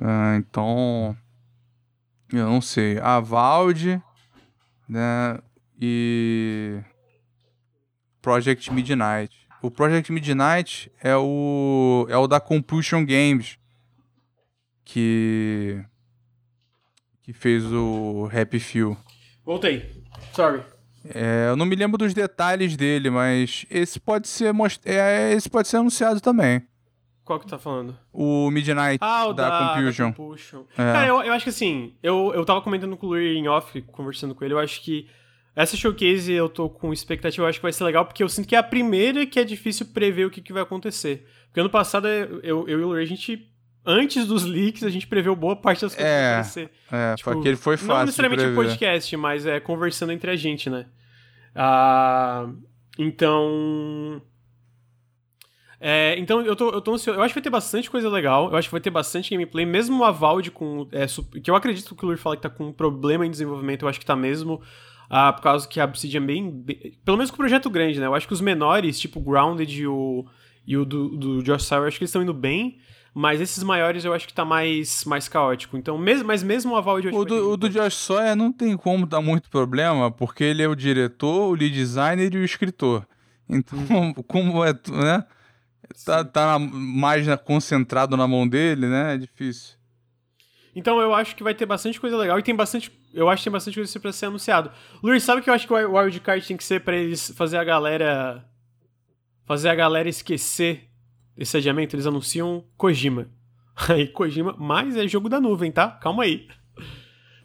Ah, então. Eu não sei. A Valde, né? E. Project Midnight. O Project Midnight é o. É o da Compulsion Games. Que. Que fez o Happy Few. Voltei. Sorry. É, eu não me lembro dos detalhes dele, mas esse pode ser most... é, esse pode ser anunciado também. Qual que tu tá falando? O Midnight Ah, o da, da, Compulsion. da Compulsion. É. Cara, eu, eu acho que assim, eu, eu tava comentando com o Luir em off, conversando com ele, eu acho que essa showcase eu tô com expectativa, eu acho que vai ser legal, porque eu sinto que é a primeira que é difícil prever o que, que vai acontecer. Porque ano passado, eu, eu e o Luir, a gente, antes dos leaks, a gente preveu boa parte das coisas que É, vai acontecer. É, Tipo, aquele foi Não fácil de necessariamente em podcast, mas é conversando entre a gente, né? Ah, então. É, então eu tô, eu tô ansioso. Eu acho que vai ter bastante coisa legal. Eu acho que vai ter bastante gameplay. Mesmo a Valve com. É, que eu acredito que o Lur fala que tá com um problema em desenvolvimento. Eu acho que tá mesmo. Ah, por causa que a Obsidian é bem, bem- Pelo menos com o projeto grande, né? Eu acho que os menores, tipo o Grounded e o, e o do, do Josh Sauer, acho que eles estão indo bem. Mas esses maiores eu acho que tá mais, mais caótico. Então, mes, mas mesmo a Valve. eu acho O do, o do. Josh Sawyer não tem como dar muito problema, porque ele é o diretor, o lead designer e o escritor. Então, como é, né? Tá, tá na- mais concentrado na mão dele, né? É difícil. Então eu acho que vai ter bastante coisa legal e tem bastante. Eu acho que tem bastante coisa pra ser anunciado. Luiz, sabe o que eu acho que o Wildcard tem que ser pra eles fazer a galera. Fazer a galera esquecer esse adiamento? Eles anunciam Kojima. Aí Kojima, mas é jogo da nuvem, tá? Calma aí.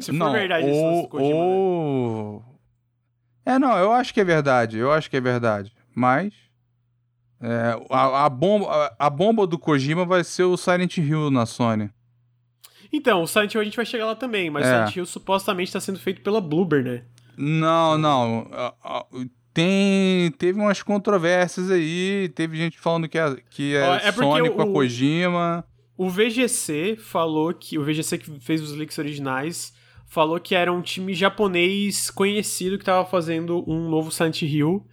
Se for não, verdade isso do Kojima. Ou... Né? É, não, eu acho que é verdade. Eu acho que é verdade. Mas. É, a, a, bomba, a, a bomba do Kojima vai ser o Silent Hill na Sony. Então, o Silent Hill a gente vai chegar lá também, mas o é. Silent Hill supostamente está sendo feito pela Bloober, né? Não, não. Tem, teve umas controvérsias aí, teve gente falando que é, que é, é Sony com a Kojima. O VGC falou que. O VGC que fez os leaks originais falou que era um time japonês conhecido que estava fazendo um novo Silent Hill,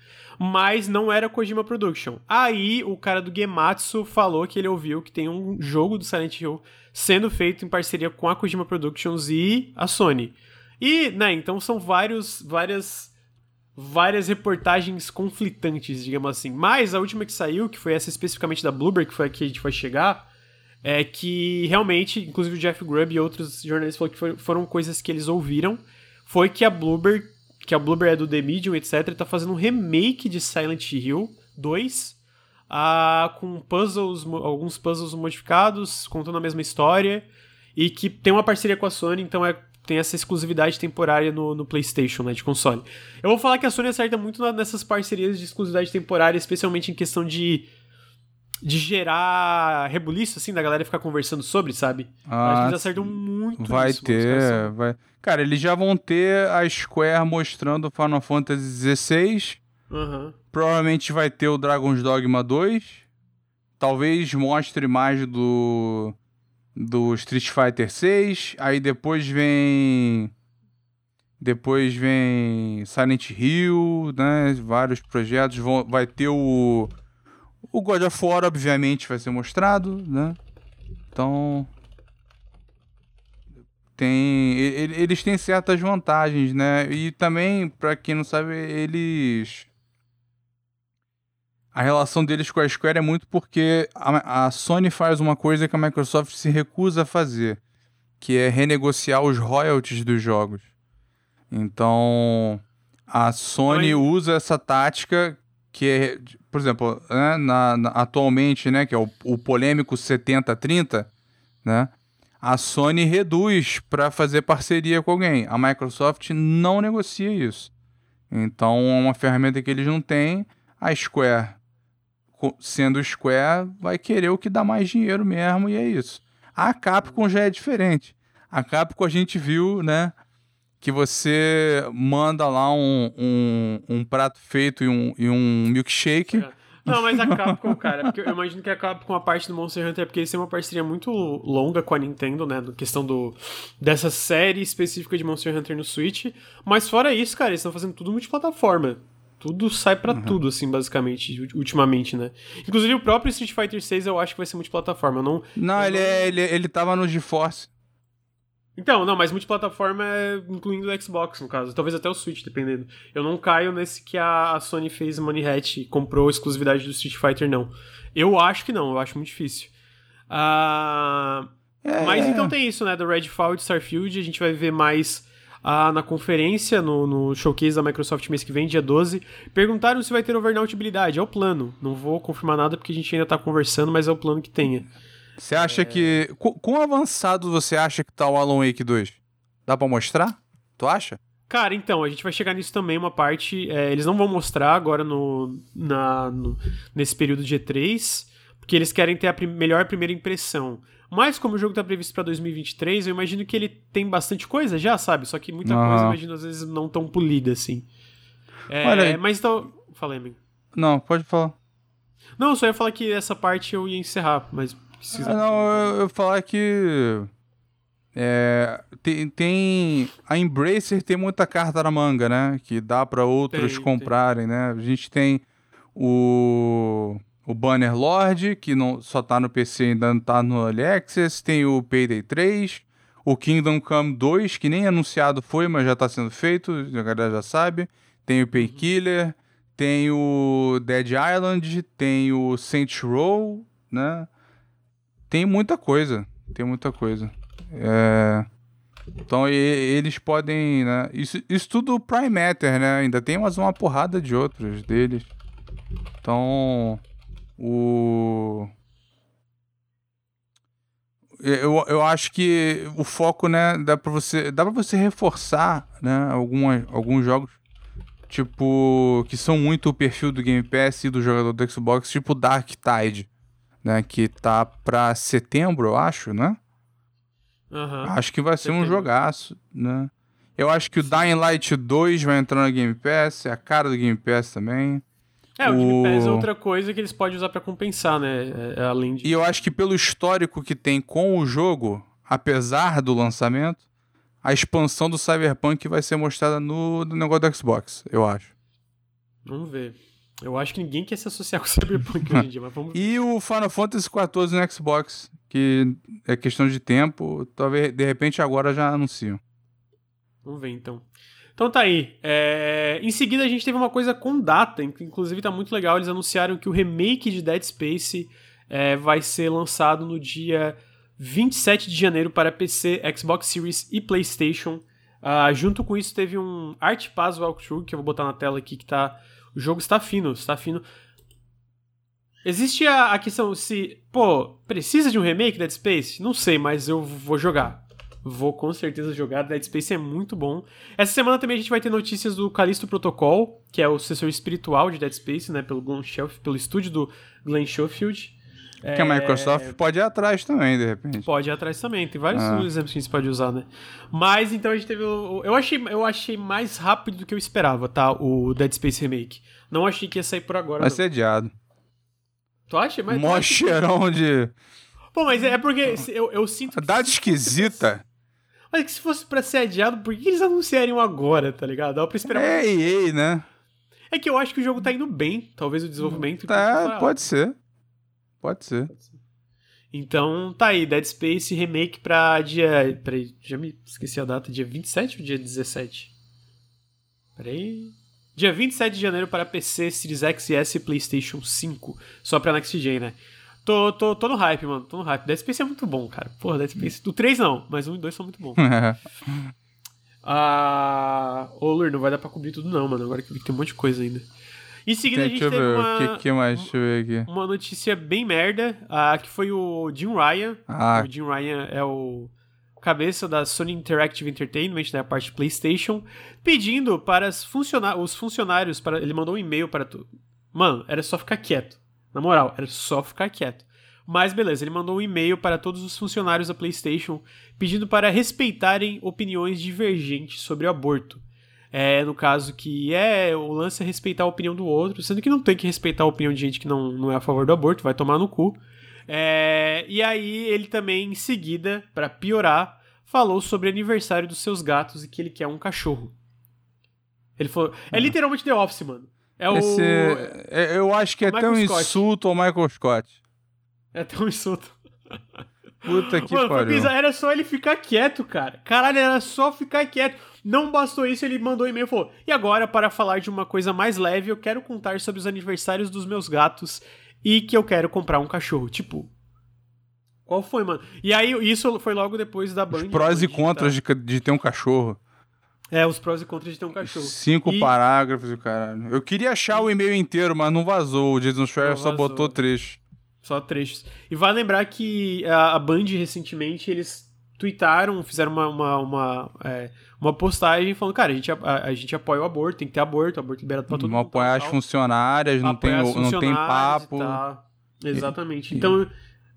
mas não era Kojima Production. Aí o cara do Gematsu falou que ele ouviu que tem um jogo do Silent Hill sendo feito em parceria com a Kojima Productions e a Sony. E, né, então são vários, várias, várias reportagens conflitantes, digamos assim. Mas a última que saiu, que foi essa especificamente da Bloomberg, que foi a que a gente vai chegar, é que realmente, inclusive o Jeff Grubb e outros jornalistas falaram que foram coisas que eles ouviram, foi que a Bloomberg, que a Bloomberg é do The Medium, etc, tá fazendo um remake de Silent Hill 2, uh, com puzzles, alguns puzzles modificados, contando a mesma história, e que tem uma parceria com a Sony, então é tem essa exclusividade temporária no, no, PlayStation, né, de console. Eu vou falar que a Sony acerta muito nessas parcerias de exclusividade temporária, especialmente em questão de de gerar rebuliço, assim, da galera ficar conversando sobre, sabe? Ah, Acho que eles acertam muito Vai isso, ter, vai... Cara, eles já vão ter a Square mostrando Final Fantasy XVI. Uhum. Provavelmente vai ter o Dragon's Dogma 2. Talvez mostre mais do do Street Fighter 6. Aí depois vem depois vem Silent Hill, né? Vários projetos. Vão, vai ter o o God of War, obviamente, vai ser mostrado, né? Então. Tem. Eles têm certas vantagens, né? E também, para quem não sabe, eles. A relação deles com a Square é muito porque a, a Sony faz uma coisa que a Microsoft se recusa a fazer, que é renegociar os royalties dos jogos. Então, a Sony Oi. usa essa tática que por exemplo, né, na, na, atualmente, né, que é o, o polêmico 70-30, né, a Sony reduz para fazer parceria com alguém. A Microsoft não negocia isso. Então, é uma ferramenta que eles não têm. A Square, sendo Square, vai querer o que dá mais dinheiro mesmo, e é isso. A Capcom já é diferente. A Capcom a gente viu, né, que você manda lá um, um, um prato feito e um, e um milkshake. É. Não, mas a Capcom, cara, porque eu imagino que a Capcom, a parte do Monster Hunter, é porque eles têm uma parceria muito longa com a Nintendo, né? Na questão do, dessa série específica de Monster Hunter no Switch. Mas fora isso, cara, eles estão fazendo tudo multiplataforma. Tudo sai para uhum. tudo, assim, basicamente, ultimamente, né? Inclusive o próprio Street Fighter 6 eu acho que vai ser multiplataforma. Eu não, não, eu ele, não... É, ele, ele tava no GeForce. Então, não, mas multiplataforma é incluindo o Xbox, no caso. Talvez até o Switch, dependendo. Eu não caio nesse que a Sony fez Money Hat e comprou exclusividade do Street Fighter, não. Eu acho que não, eu acho muito difícil. Uh... É, mas então tem isso, né? Do Redfall e do Starfield. A gente vai ver mais uh, na conferência, no, no, showcase da Microsoft mês que vem, dia 12. Perguntaram se vai ter overnautibilidade. É o plano. Não vou confirmar nada porque a gente ainda tá conversando, mas é o plano que tenha. Você acha é... que. Quão avançado você acha que tá o Alan Wake 2? Dá pra mostrar? Tu acha? Cara, então, a gente vai chegar nisso também, uma parte. É, eles não vão mostrar agora no, na, no, nesse período de E3, porque eles querem ter a prim melhor primeira impressão. Mas como o jogo tá previsto para 2023, eu imagino que ele tem bastante coisa já, sabe? Só que muita uhum. coisa, imagino, às vezes não tão polida assim. É, Olha, mas então. Falei, amigo. Não, pode falar. Não, só ia falar que essa parte eu ia encerrar, mas Precisa... Não, eu, eu falar que. É, tem, tem, A Embracer tem muita carta na manga, né? Que dá para outros tem, comprarem, tem. né? A gente tem o. O Banner Lord, que não, só tá no PC ainda não tá no Early Access. Tem o Payday 3. O Kingdom Come 2, que nem anunciado foi, mas já tá sendo feito, a galera já sabe. Tem o Paykiller. Tem o Dead Island. Tem o Saints Row, né? Tem muita coisa. Tem muita coisa. É... Então e, eles podem. Né? Isso, isso tudo Prime Matter, né? Ainda tem mais uma porrada de outros deles. Então. O. eu, eu acho que o foco, né, dá pra você, dá pra você reforçar, né, algumas, alguns jogos, tipo, que são muito o perfil do Game Pass e do jogador do Xbox, tipo Dark Tide, né, que tá pra setembro, eu acho, né? Aham. Acho que vai ser um Setembro. jogaço, né? Eu acho que o Dying Light 2 vai entrar no Game Pass, é a cara do Game Pass também. É, o Game Pass é O- outra coisa que eles podem usar pra compensar, né? É, é além de. E eu acho que pelo histórico que tem com o jogo, apesar do lançamento, a expansão do Cyberpunk vai ser mostrada no, no negócio do Xbox, eu acho. Vamos ver. Eu acho que ninguém quer se associar com o Cyberpunk hoje em dia, mas vamos ver. E o Final Fantasy XIV no Xbox, que é questão de tempo, talvez de repente agora já anunciam. Vamos ver então. Então tá aí. É, Em seguida a gente teve uma coisa com data, que inclusive tá muito legal. Eles anunciaram que o remake de Dead Space é, vai ser lançado no dia 27 de janeiro para PC, Xbox Series e PlayStation. Ah, junto com isso teve um Art Pass Walkthrough, que eu vou botar na tela aqui, que tá. O jogo está fino, está fino. Existe a, a questão se, pô, precisa de um remake Dead Space? Não sei, mas eu vou jogar. Vou com certeza jogar. Dead Space é muito bom. Essa semana também a gente vai ter notícias do Callisto Protocol, que é o sucessor espiritual de Dead Space, né? Pelo Glenn Schofield, pelo estúdio do Glenn Schofield. Que a Microsoft pode ir atrás também, de repente. Pode ir atrás também, tem vários Ah. exemplos que a gente pode usar, né? Mas então a gente teve. o- Eu achei, eu achei mais rápido do que eu esperava, tá? O Dead Space Remake. Não achei que ia sair por agora. Vai não. ser adiado. Tu acha? Mas, Mó cheirão de. Pô, mas é porque eu, eu sinto que. Data esquisita. Mas que se fosse pra ser adiado, por que eles anunciariam agora, tá ligado? Dá pra esperar. É EA, né? É que eu acho que o jogo tá indo bem, talvez o desenvolvimento. Tá, pode ser. Pode ser. Então tá aí, Dead Space Remake pra dia. Peraí, já me esqueci a data, dia 27 ou dia 17? Peraí. Dia 27 de janeiro para PC, Series X e S e PlayStation 5. Só pra Next Gen, né? Tô, tô, tô no hype, mano. Tô no hype. Dead Space é muito bom, cara. Porra, Dead Space. Do 3 não, mas 1 e 2 são muito bons. Ah. Ô, Lur, não vai dar pra cobrir tudo, não, mano. Agora que tem um monte de coisa ainda. Em seguida, a gente teve ver. uma, que, que mais? Deixa eu ver aqui. uma notícia bem merda, ah, que foi o Jim Ryan. Ah, O Jim Ryan é o cabeça da Sony Interactive Entertainment, né, a parte de PlayStation, pedindo para os, funciona os funcionários, para ele mandou um e-mail para tu. Mano, era só ficar quieto. Na moral, era só ficar quieto. Mas beleza, ele mandou um e-mail para todos os funcionários da PlayStation pedindo para respeitarem opiniões divergentes sobre o aborto. É, no caso que é o lance é respeitar a opinião do outro, sendo que não tem que respeitar a opinião de gente que não, não é a favor do aborto, vai tomar no cu. É, e aí ele também, em seguida, pra piorar, falou sobre o aniversário dos seus gatos e que ele quer um cachorro. Ele falou. É literalmente The Office, mano. É o. esse, é- eu acho que é até um insulto ao Michael Scott. É até um insulto. Puta que Mano, pariu. era só ele ficar quieto, cara. Caralho, era só ficar quieto. Não bastou isso, ele mandou um e-mail e falou: E agora, para falar de uma coisa mais leve, eu quero contar sobre os aniversários dos meus gatos e que eu quero comprar um cachorro. Tipo. Qual foi, mano? E aí, isso foi logo depois da Band. Os prós e contras de, de ter um cachorro. tá? É, os prós e contras de ter um cachorro. Cinco E- parágrafos o caralho. Eu queria achar o e-mail inteiro, mas não vazou. O Jason Schreier só botou trecho. Só trechos. E vale lembrar que a, a Band, recentemente, eles tweetaram, fizeram uma, uma, uma, é, uma postagem falando, cara, a gente, a, a gente apoia o aborto, tem que ter aborto, aborto liberado pra todo Não mundo. apoiar as funcionárias, não tem, apoiar as não tem funcionárias papo. tal. Exatamente. E- Então,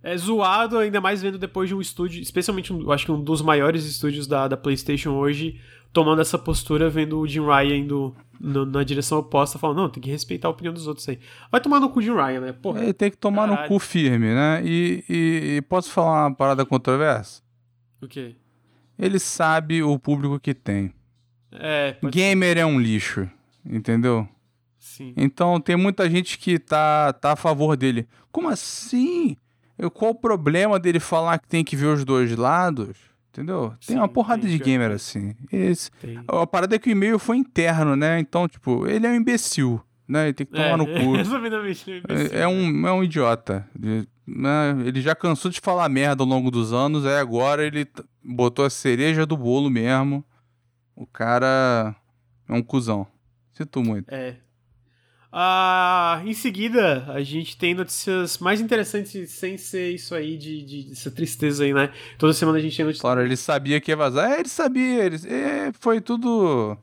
é zoado, ainda mais vendo depois de um estúdio, especialmente, um, acho que um dos maiores estúdios da, da PlayStation hoje, tomando essa postura, vendo o Jim Ryan indo no- na direção oposta, falando, não, tem que respeitar a opinião dos outros aí. Vai tomar no cu Jim Ryan, né? Porra. Ele tem que tomar no Caralho. cu firme, né? E, e- e posso falar uma parada controversa? O quê? Ele sabe o público que tem. É, Gamer é um lixo, entendeu? sim. Então tem muita gente que tá, tá a favor dele. Como assim? Eu- Qual o problema dele falar que tem que ver os dois lados? Entendeu? Tem Sim, uma porrada tem, de gamer que- assim. Esse- Tem. A parada é que o e-mail foi interno, né? Então, tipo, ele é um imbecil, né? Ele tem que tomar no cu. É. É, é um, é um idiota. Ele, né? Ele já cansou de falar merda ao longo dos anos, aí agora ele botou a cereja do bolo mesmo. O cara é um cuzão. Sinto muito. É. Ah, em seguida, a gente tem notícias mais interessantes sem ser isso aí de, de essa tristeza aí, né? Toda semana a gente tem notícias. Claro, ele sabia que ia vazar. É, ele sabia. Ele, é, foi tudo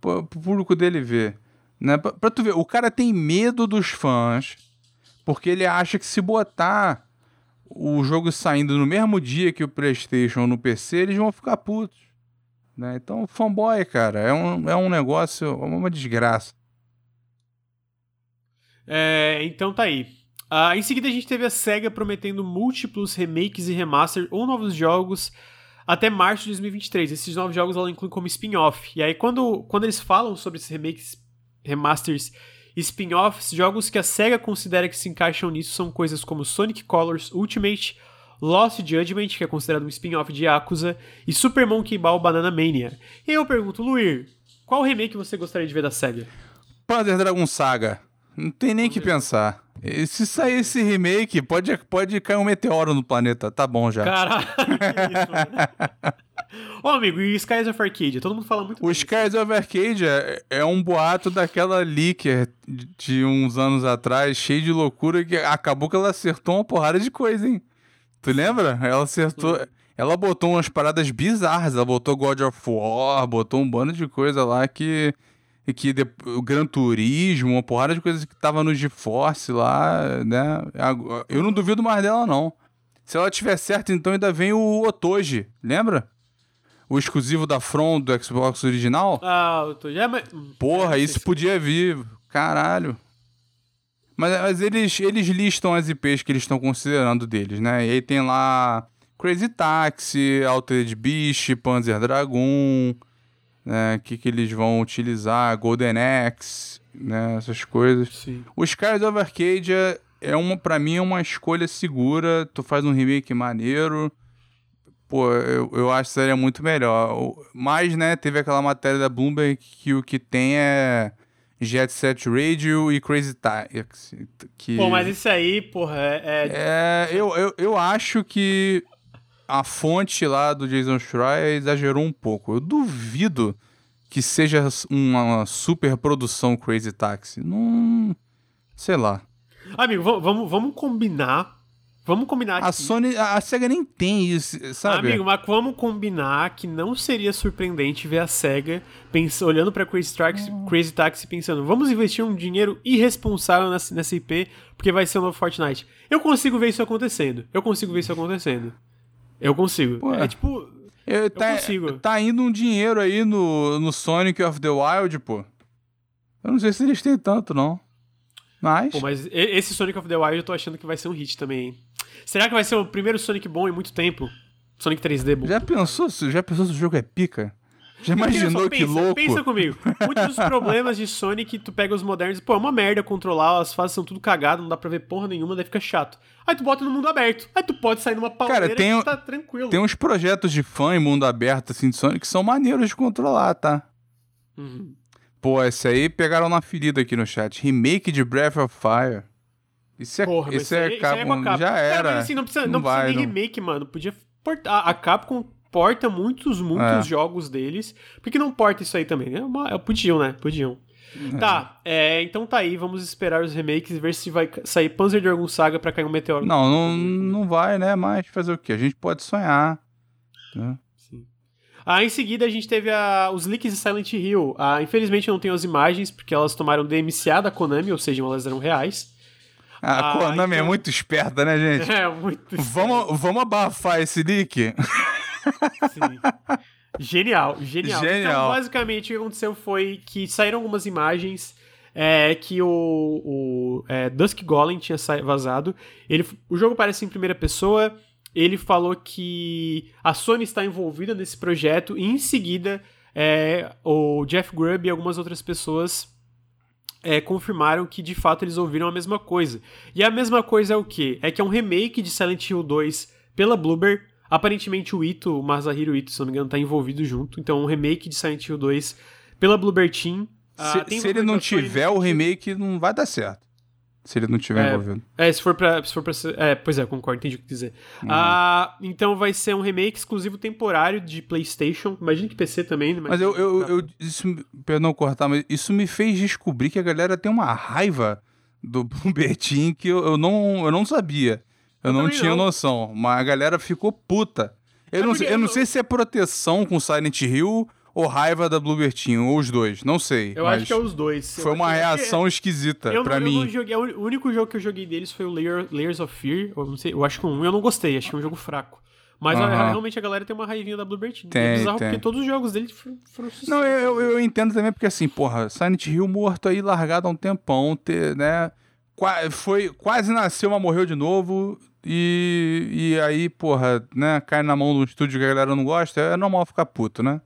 pro público dele ver. Né? Pra, pra tu ver, o cara tem medo dos fãs porque ele acha que se botar o jogo saindo no mesmo dia que o PlayStation ou no PC, eles vão ficar putos. Né? Então, fanboy, cara, é um, é um negócio, é uma desgraça. É, então tá aí. Ah, em seguida, a gente teve a SEGA prometendo múltiplos remakes e remaster ou novos jogos até março de 2023. Esses novos jogos ela inclui como spin-off. E aí, quando, quando eles falam sobre esses remakes, remasters spin-offs, jogos que a SEGA considera que se encaixam nisso são coisas como Sonic Colors Ultimate, Lost Judgment, que é considerado um spin-off de Yakuza, e Super Monkey Ball Banana Mania. E eu pergunto, Luir, qual remake você gostaria de ver da SEGA? Panzer Dragon Saga. Não tem nem que pensar. E se sair esse remake, pode, pode cair um meteoro no planeta. Tá bom já. Caralho, mano. Ô, amigo, e Skies of Arcadia? Todo mundo fala muito O Skies of Arcadia é, é um boato daquela leaker de uns anos atrás, cheio de loucura, que acabou que ela acertou uma porrada de coisa, hein? Tu lembra? Ela acertou. Ela botou umas paradas bizarras. Ela botou God of War, botou um bando de coisa lá que. Que de, o Gran Turismo, uma porrada de coisas que tava no GeForce lá, né? Eu não duvido mais dela, não. Se ela tiver certo, então ainda vem o Otoji, lembra? O exclusivo da From do Xbox original? Ah, o Otoji. É, mas... Porra, isso podia vir. Caralho. Mas, mas eles, eles listam as IPs que eles estão considerando deles, né? E aí tem lá Crazy Taxi, Altered Beast, Panzer Dragoon, né? O que, que eles vão utilizar, Golden Axe, né? Essas coisas. Sim. O Skies of Arcadia é uma, pra mim, é uma escolha segura. Tu faz um remake maneiro. Pô, eu, eu acho que seria muito melhor. Mas, né, teve aquela matéria da Bloomberg que o que tem é Jet Set Radio e Crazy Taxi. Que... Pô, mas isso aí, porra, é. É, eu, eu, eu acho que a fonte lá do Jason Schreier exagerou um pouco. Eu duvido que seja uma super produção Crazy Taxi. Não. Sei lá. Amigo, vamos, vamos combinar. Vamos combinar A Sony, a SEGA nem tem isso, sabe? Amigo, mas vamos combinar que não seria surpreendente ver a SEGA pens... olhando pra Crazy Taxi, Crazy Taxi pensando, vamos investir um dinheiro irresponsável nessa, nessa IP, porque vai ser o novo Fortnite. Eu consigo ver isso acontecendo. Eu consigo ver isso acontecendo. Eu consigo. Pô, é tipo. Eu, tá, eu consigo. Tá indo um dinheiro aí no, no Sonic of the Wild, pô. Eu não sei se eles têm tanto, não. Mas. Pô, mas esse Sonic of the Wild eu tô achando que vai ser um hit também, hein? Será que vai ser o primeiro Sonic bom em muito tempo? Sonic 3D bom. Já pensou, já pensou se o jogo é pica? Já imaginou só, que pensa, louco? Pensa comigo. Muitos dos problemas de Sonic, tu pega os modernos, pô, é uma merda controlar, as fases são tudo cagado, não dá pra ver porra nenhuma, daí fica chato. Aí tu bota no mundo aberto. Aí tu pode sair numa pauleira Cara, tem, que tá tranquilo. Tem uns projetos de fã em mundo aberto, assim, de Sonic, que são maneiros de controlar, tá? Uhum. Pô, esse aí pegaram na ferida aqui no chat. Remake de Breath of Fire. Isso é, Porra, isso é, aí- isso Capcom, Capcom. já Cara, era. mas assim, não precisa, Não não precisa vai, nem não. remake, mano. Podia portar. A Capcom porta muitos, muitos É. jogos deles. Por que não porta isso aí também? É uma, é- podiam, né? Podiam. Tá, é, então tá aí, vamos esperar os remakes e ver se vai sair Panzer Dragon Saga pra cair um meteoro. Não, não, não vai, né? Mas fazer o quê? A gente pode sonhar. né? Sim. Ah, em seguida a gente teve a- os leaks de Silent Hill. Ah, infelizmente eu não tenho as imagens, porque elas tomaram DMCA da Konami, ou seja, elas eram reais. A Ah, Konami é então- muito esperta, né, gente? É, muito Vamos, vamos abafar esse leak? Sim. Genial, genial. Genial. Então, basicamente, o que aconteceu foi que saíram algumas imagens é, que o, o é, Dusk Golem tinha vazado. Ele, o jogo parece em primeira pessoa. Ele falou que a Sony está envolvida nesse projeto e, em seguida, é, o Jeff Grubb e algumas outras pessoas é, confirmaram que de fato eles ouviram a mesma coisa. E a mesma coisa é o quê? É que é um remake de Silent Hill 2 pela Bloober. Aparentemente o Ito, o Masahiro Ito, se não me engano, tá envolvido junto. Então, um remake de Silent Hill 2 pela Bloober Team. Ah, Se, tem se ele não tiver o remake, não vai dar certo. se ele não tiver envolvido. É, se for pra. Se for pra ser, é, pois é, concordo, entendi o que dizer. Uhum. Ah, então vai ser um remake exclusivo temporário de PlayStation. Imagina que PC também, né? Mas, mas eu, eu, eu, isso, perdão cortar, mas isso me fez descobrir que a galera tem uma raiva do Betinho que eu, eu, não, eu não sabia. Eu, eu não tinha não. noção. Mas a galera ficou puta. Eu, não, eu não sei se é proteção com Silent Hill ou raiva da Bluebird Team, ou os dois, não sei. Eu acho que é os dois. Foi uma reação esquisita eu pra mim. Joguei, o único jogo que eu joguei deles foi o Layer, Layers of Fear, eu, não sei, eu acho que um eu não gostei, achei um jogo fraco. Mas uhum. realmente a galera tem uma raivinha da Bluebird Team. Tem, é bizarro tem. porque todos os jogos dele foram, foram Não, eu, eu, eu, entendo também porque assim, porra, Silent Hill morto aí, largado há um tempão, ter, né? Foi, quase nasceu, mas morreu de novo. E, e aí, porra, né, cai na mão do estúdio que a galera não gosta, é normal ficar puto, né?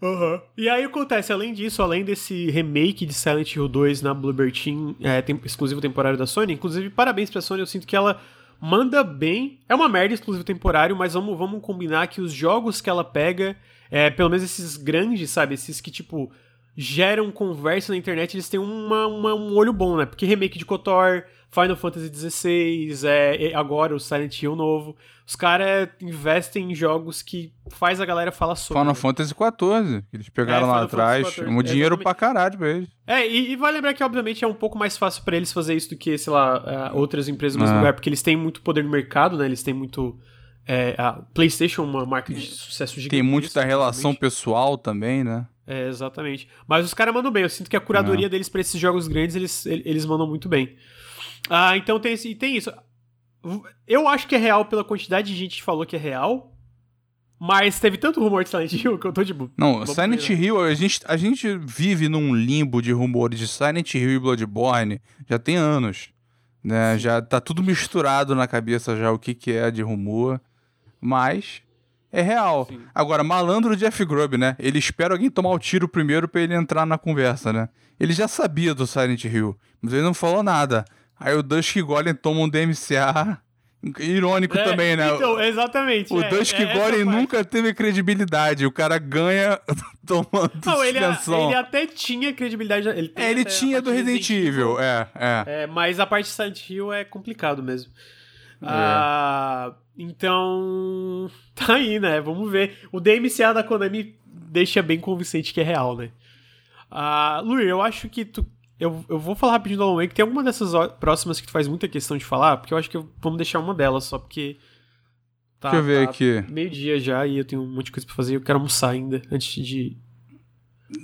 Uhum. E aí acontece, além disso, além desse remake de Silent Hill 2 na Bluebird Team, é, tem, exclusivo temporário da Sony, inclusive parabéns pra Sony, eu sinto que ela manda bem. É uma merda exclusivo temporário, mas vamos, vamos combinar que os jogos que ela pega, é, pelo menos esses grandes, sabe, esses que tipo geram conversa na internet, eles têm uma, uma um olho bom, né? Porque remake de KOTOR, Final Fantasy XVI, é, agora o Silent Hill novo. Os caras investem em jogos que faz a galera falar sobre. Final né? Fantasy XIV, que eles pegaram é, lá atrás. Um dinheiro pra caralho pra eles. É, e, e vai lembrar que, obviamente, é um pouco mais fácil para eles fazer isso do que, sei lá, uh, outras empresas no mesmo lugar, porque eles têm muito poder no mercado, né? Eles têm muito. É, a PlayStation, uma marca de sucesso gigante. Tem muito da relação pessoal também, né? É, exatamente. Mas os caras mandam bem. Eu sinto que a curadoria é. deles para esses jogos grandes, eles, eles mandam muito bem. Ah, então tem, esse, tem isso. Eu acho que é real pela quantidade de gente que falou que é real. Mas teve tanto rumor de Silent Hill que eu tô de boa. Não, Silent Hill, a gente, a gente vive num limbo de rumores de Silent Hill e Bloodborne já tem anos. Né? Já tá tudo misturado na cabeça já o que, que é de rumor. Mas é real. Sim. Agora, malandro Jeff Grubb, né? Ele espera alguém tomar o tiro primeiro para ele entrar na conversa, né? Ele já sabia do Silent Hill, mas ele não falou nada. Aí o Dusk Golem toma um DMCA. Irônico é, também, né? Então, exatamente. O é, Dusk é, Golem nunca teve credibilidade. O cara ganha tomando não, ele, ele, até tinha credibilidade. Ele, é, ele tinha do Resident Evil, é, é, é. Mas a parte de Silent Hill é complicado mesmo. É. Ah, então. Tá aí, né? Vamos ver. O DMCA da Konami deixa bem convincente que é real, né? Ah, Luir, eu acho que tu eu, eu vou falar rapidinho do Alan Wake. Tem alguma dessas próximas que tu faz muita questão de falar? Porque eu acho que vamos deixar uma delas só, porque. Tá, Deixa eu ver tá aqui. Meio-dia já e eu tenho um monte de coisa pra fazer. Eu quero almoçar ainda antes de.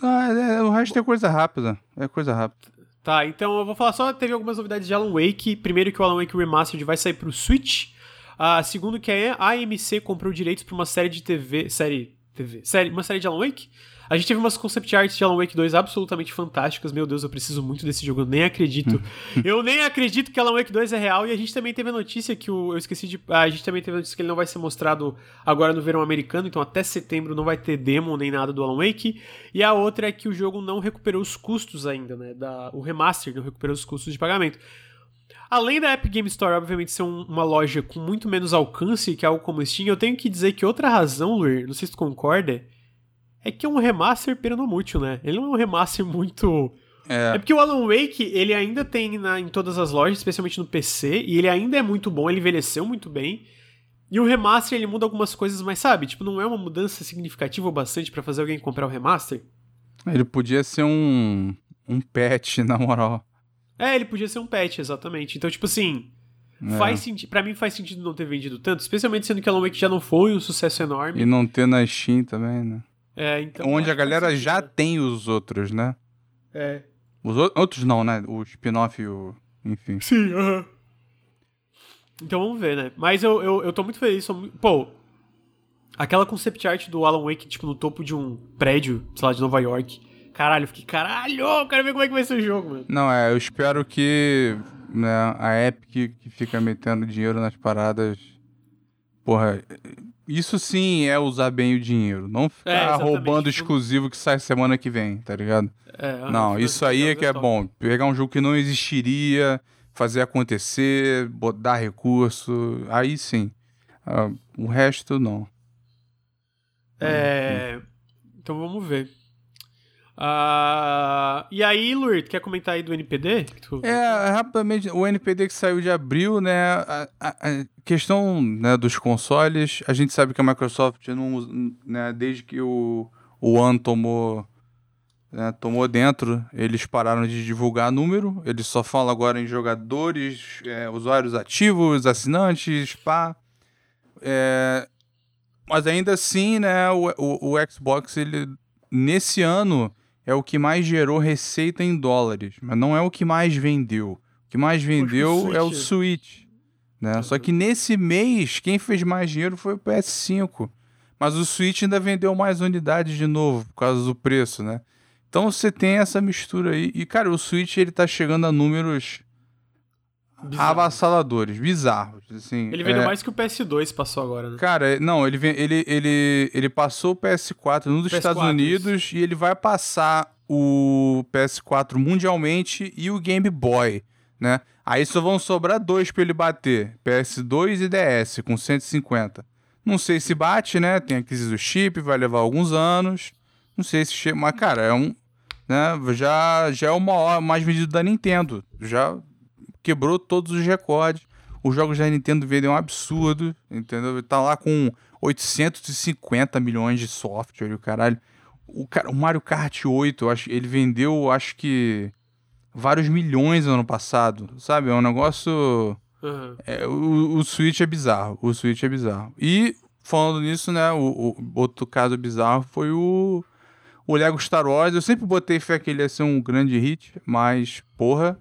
Ah, é, o resto é coisa rápida. É coisa rápida. Tá, então eu vou falar só. Teve algumas novidades de Alan Wake. Primeiro, que o Alan Wake Remastered vai sair pro Switch. Ah, segundo, que a AMC comprou direitos pra uma série de TV. Série. TV. Série, uma série de Alan Wake a gente teve umas concept arts de Alan Wake 2 absolutamente fantásticas. Meu Deus, eu preciso muito desse jogo. Eu nem acredito. eu nem acredito que Alan Wake 2 é real. E a gente também teve a notícia que o. Eu esqueci de. Ah, a gente também teve a notícia que ele não vai ser mostrado agora no verão americano. Então até setembro não vai ter demo nem nada do Alan Wake. E a outra é que o jogo não recuperou os custos ainda, né? Da, o remaster não recuperou os custos de pagamento. Além da Epic Game Store, obviamente, ser um, uma loja com muito menos alcance que algo como Steam, eu tenho que dizer que outra razão, Luir, não sei se tu concorda, é que é um remaster peronomútil, né? Ele não é um remaster muito. É. é porque o Alan Wake, ele ainda tem na, em todas as lojas, especialmente no PC, e ele ainda é muito bom, ele envelheceu muito bem. E o remaster, ele muda algumas coisas, mas sabe? Tipo, não é uma mudança significativa o bastante para fazer alguém comprar o remaster. Ele podia ser um, um patch, na moral. É, ele podia ser um patch, exatamente. Então, tipo assim, é. faz sentido. Pra mim faz sentido não ter vendido tanto, especialmente sendo que Alan Wake já não foi um sucesso enorme. E não ter na Steam também, né? É, então, Onde a galera já tem os outros, né? É. Os outros não, né? O spin-off e o. Enfim. Sim, aham. Uh -huh. Então vamos ver, né? Mas eu, eu, eu tô muito feliz. Pô, aquela concept art do Alan Wake, tipo, no topo de um prédio, sei lá, de Nova York. Caralho, eu fiquei, caralho, quero ver como é que vai ser o jogo, mano. Não, é, eu espero que né, a Epic que fica metendo dinheiro nas paradas. Porra, isso sim é usar bem o dinheiro. Não ficar é, roubando exclusivo que sai semana que vem, tá ligado? É, não, isso aí é que é bom. Pegar um jogo que não existiria, fazer acontecer, dar recurso, aí sim. Uh, o resto, não. É. Então vamos ver. Uh, e aí, Luiz, quer comentar aí do NPD? É, rapidamente, o NPD que saiu de abril, né? A, a, a, questão né, dos consoles, a gente sabe que a Microsoft não, né, desde que o, o One tomou, né, tomou dentro, eles pararam de divulgar número, eles só falam agora em jogadores, é, usuários ativos, assinantes, pá. É, mas ainda assim, né, o, o, o Xbox, ele, nesse ano é o que mais gerou receita em dólares, mas não é o que mais vendeu. O que mais vendeu é o Switch. Né? Uhum. Só que nesse mês, quem fez mais dinheiro foi o PS5. Mas o Switch ainda vendeu mais unidades de novo, por causa do preço, né? Então você tem essa mistura aí. E, cara, o Switch ele tá chegando a números Bizarro. avassaladores, bizarros. Assim, ele vendeu é... mais que o PS2 passou agora, né? Cara, não, ele, ele, ele, ele passou o PS4 nos PS4, Estados Unidos isso. e ele vai passar o PS4 mundialmente e o Game Boy, né? Aí só vão sobrar dois para ele bater, PS2 e DS, com 150. Não sei se bate, né? Tem a crise do chip, vai levar alguns anos. Não sei se chega, mas cara, é um, né, já já é o maior mais vendido da Nintendo. Já quebrou todos os recordes. Os jogos da Nintendo vendem um absurdo, entendeu? Tá lá com 850 milhões de software, o caralho. O, cara, o Mario Kart 8, acho, ele vendeu, acho que vários milhões no ano passado, sabe? É um negócio. Uhum. É, o, o Switch é bizarro. O Switch é bizarro. E, falando nisso, né? O, o, outro caso bizarro foi o, o Lego Star Wars. Eu sempre botei fé que ele ia ser um grande hit, mas, porra,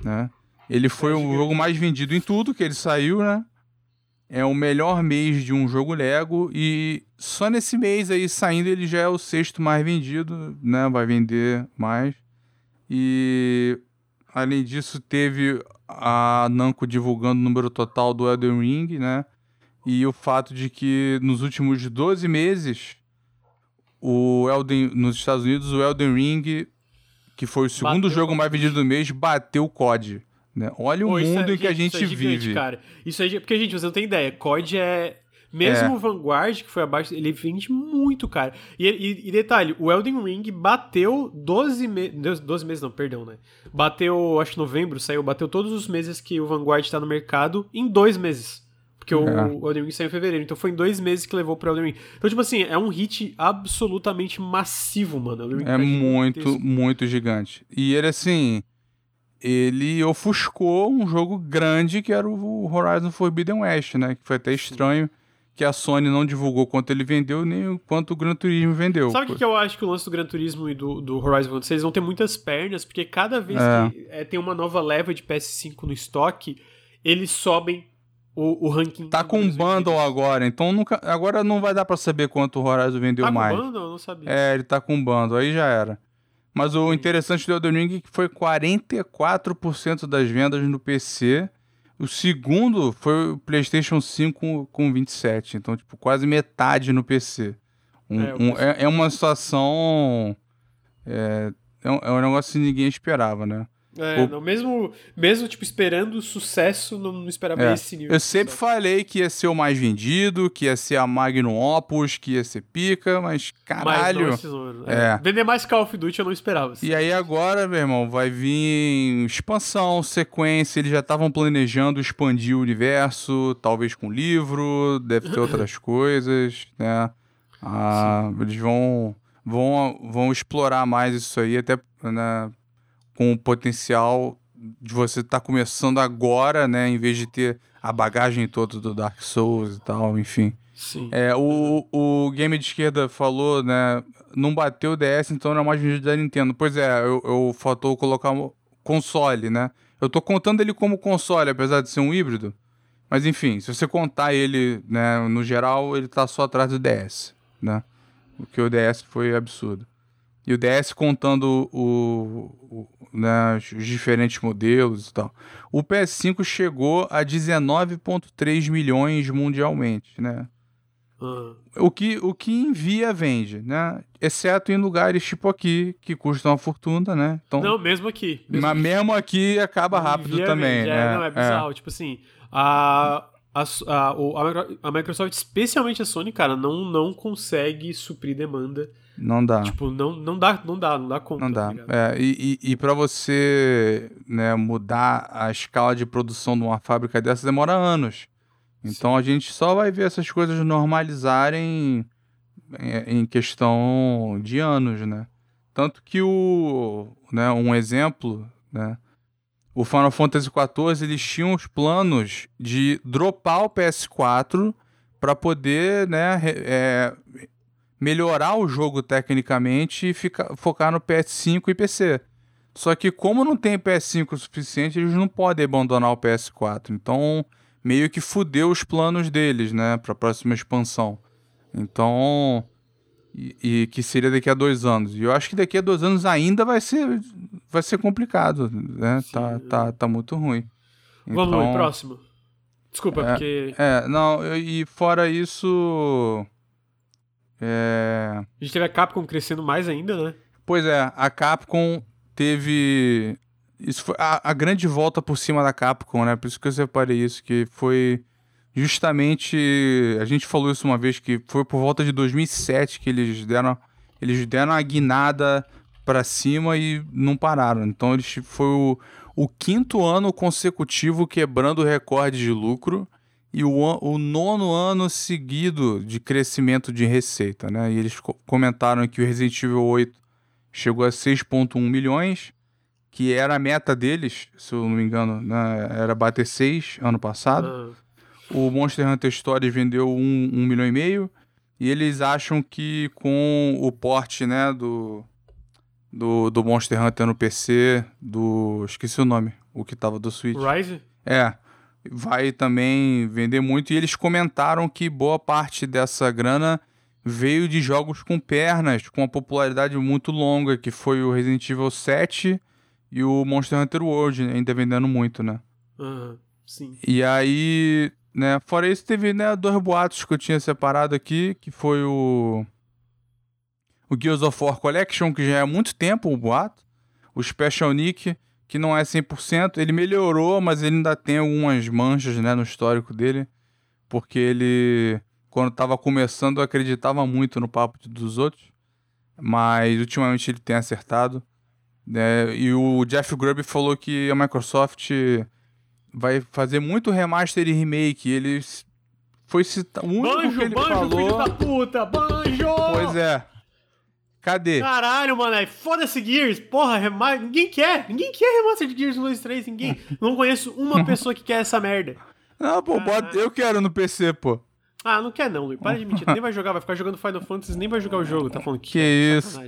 né? Ele foi o jogo mais vendido em tudo que ele saiu, né? É o melhor mês de um jogo Lego e só nesse mês aí saindo ele já é o sexto mais vendido, né? Vai vender mais. E além disso teve a Namco divulgando o número total do Elden Ring, né? E o fato de que nos últimos 12 meses o Elden nos Estados Unidos o Elden Ring, que foi o segundo bateu jogo mais vendido do mês, bateu o COD. Né? Olha Pô, o mundo é, em que a gente isso é gigante, vive. Cara. Isso aí, porque, gente, você não tem ideia. COD é. Mesmo é. o Vanguard, que foi abaixo, ele vende muito, cara. E, e, e, detalhe, o Elden Ring bateu 12 meses. 12 meses não, perdão, né? Bateu, acho que novembro saiu, bateu todos os meses que o Vanguard tá no mercado em dois meses. Porque é. o, Elden Ring saiu em fevereiro. Então foi em dois meses que levou pro Elden Ring. Então, tipo assim, é um hit absolutamente massivo, mano. é muito, muito gigante. E ele, assim ele ofuscou um jogo grande que era o Horizon Forbidden West, né? Que foi até estranho que a Sony não divulgou quanto ele vendeu, nem quanto o Gran Turismo vendeu. Sabe o que, eu acho que o lance do Gran Turismo e do, do Horizon eles vão ter muitas pernas, porque cada vez é. que é, tem uma nova leva de PS5 no estoque, eles sobem o, o ranking. Tá com um bundle agora, então nunca, agora não vai dar para saber quanto o Horizon vendeu tá mais. Tá com bundle? Eu não sabia. É, ele tá com bundle, aí já era. Mas o interessante do Elden Ring é que foi 44% das vendas no PC. O segundo foi o PlayStation 5 com 27%. Então, tipo, quase metade no PC. Um, é, um, é, é, uma situação. É, é, um, é um negócio que ninguém esperava, né? É, o... não, mesmo, mesmo tipo, esperando sucesso, não, não esperava é. esse nível. Eu sempre falei que ia ser o mais vendido, que ia ser a Magnum Opus, que ia ser pica, mas caralho. Mas não é. é. Vender mais Call of Duty eu não esperava. Assim. E aí agora, meu irmão, vai vir expansão, sequência. Eles já estavam planejando expandir o universo, talvez com livro, deve ter outras coisas, né? Ah, eles vão, vão, vão explorar mais isso aí, até né, com o potencial de você estar tá começando agora, né? Em vez de ter a bagagem toda do Dark Souls e tal, enfim. Sim. É, o, o game de esquerda falou, né? Não bateu o DS, então não é mais vendido da Nintendo. Pois é, eu, eu faltou colocar um console, né? Eu tô contando ele como console, apesar de ser um híbrido. Mas enfim, se você contar ele, né, no geral, ele tá só atrás do DS, né? Porque o DS foi absurdo. E o DS contando o, o né, os diferentes modelos e tal. O PS5 chegou a 19,3 milhões mundialmente, né? Uhum. O, que, o que envia vende, né? Exceto em lugares tipo aqui, que custam uma fortuna, né? Então, não, mesmo aqui. Mesmo mas aqui. mesmo aqui acaba rápido também. Vende, é, né? Não, é bizarro. É. Tipo assim, a, a, a, a Microsoft, especialmente a Sony, cara, não, não consegue suprir demanda Não dá. Tipo, não, não dá, não dá, não dá conta. Não tá dá. é, e e, e para você né, mudar a escala de produção de uma fábrica dessa demora anos. Então Sim. a gente só vai ver essas coisas normalizarem em, em questão de anos, né? Tanto que o, né, um exemplo, né, o Final Fantasy XIV eles tinham os planos de dropar o PS4 para poder né, é, melhorar o jogo tecnicamente e ficar, focar no PS5 e PC. Só que como não tem PS5 o suficiente, eles não podem abandonar o PS4. Então, meio que fudeu os planos deles, né, para a próxima expansão. Então, e, e, que seria daqui a dois anos. E eu acho que daqui a dois anos ainda vai ser, vai ser complicado, né? tá, tá, tá muito ruim. Vamos então, lá, próximo. Desculpa, é, porque. É, não, e fora isso. É... A gente teve a Capcom crescendo mais ainda, né? Pois é, a Capcom teve. Isso foi a, a grande volta por cima da Capcom, né? Por isso que eu separei isso, que foi justamente. A gente falou isso uma vez, que foi por volta de 2007 que eles deram, eles deram a guinada para cima e não pararam. Então eles foi o, o quinto ano consecutivo quebrando recorde de lucro e o, o nono ano seguido de crescimento de receita, né? E eles comentaram que o Resident Evil 8 chegou a 6.1 milhões, que era a meta deles, se eu não me engano, né? era bater 6 ano passado. Uhum. O Monster Hunter Story vendeu 1 um, um milhão e meio, e eles acham que com o porte, né, do, do, do Monster Hunter no PC, do... esqueci o nome, o que tava do Switch. Rise? É, vai também vender muito. E eles comentaram que boa parte dessa grana veio de jogos com pernas, com uma popularidade muito longa, que foi o Resident Evil 7 e o Monster Hunter World, ainda vendendo muito, né? Uhum, sim. E aí, né, fora isso, teve né, dois boatos que eu tinha separado aqui, que foi o. O Gears of War Collection, que já é há muito tempo o boato. O Special Nick, que não é 100%. Ele melhorou, mas ele ainda tem algumas manchas né, no histórico dele. Porque ele, quando estava começando, acreditava muito no papo dos outros. Mas ultimamente ele tem acertado. Né? E o Jeff Grubb falou que a Microsoft vai fazer muito remaster e remake. Ele foi citar. O único banjo, que ele banjo, falou. Filho da puta, banjo! Pois é. Cadê? Caralho, mano, é foda-se Gears. Porra, remaster. Ninguém quer. Ninguém quer remaster de Gears 1, 2, 3. Ninguém. Não conheço uma pessoa que quer essa merda. Não, pô, bota... eu quero no PC, pô. Ah, não quer não, Luiz. Para de mentir. nem vai jogar, vai ficar jogando Final Fantasy, nem vai jogar o jogo. Tá falando que, que é isso?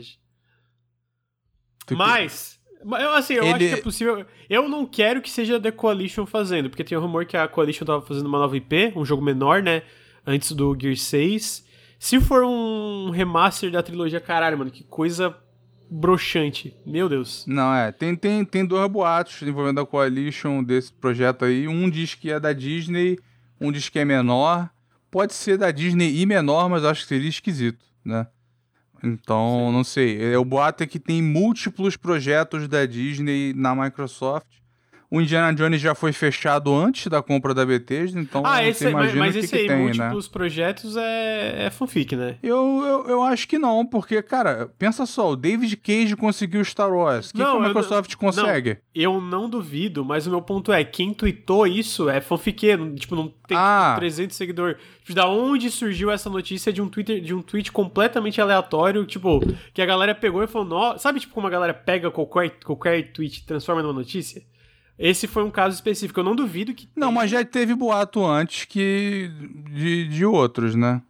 Mas, eu, assim, eu Ele... acho que é possível. Eu não quero que seja a The Coalition fazendo, porque tem um rumor que a Coalition tava fazendo uma nova IP, um jogo menor, né? Antes do Gear 6. Se for um remaster da trilogia, caralho, mano, que coisa broxante. Meu Deus. Não, é. Tem, tem, tem dois boatos envolvendo a Coalition desse projeto aí. Um diz que é da Disney, um diz que é menor. Pode ser da Disney e menor, mas acho que seria esquisito, né? Então, Sim. não sei. É, o boato é que tem múltiplos projetos da Disney na Microsoft. O Indiana Jones já foi fechado antes da compra da Bethesda, então ah, esse, imagina mas, mas o que, esse aí, que tem, múltiplos né? projetos é, é fanfic, né? Eu, eu, eu acho que não, porque, cara, pensa só, o David Cage conseguiu Star Wars. O que, não, que a Microsoft eu, consegue? Não, eu não duvido, mas o meu ponto é, quem tweetou isso é fanfiqueiro, tipo, não tem ah. tipo, 300 seguidores. Tipo, da onde surgiu essa notícia de um Twitter, de um tweet completamente aleatório, tipo, que a galera pegou e falou, sabe tipo como a galera pega qualquer, qualquer tweet e transforma numa notícia? Esse foi um caso específico. Eu não duvido que. Não, mas já teve boato antes que de, de outros, né?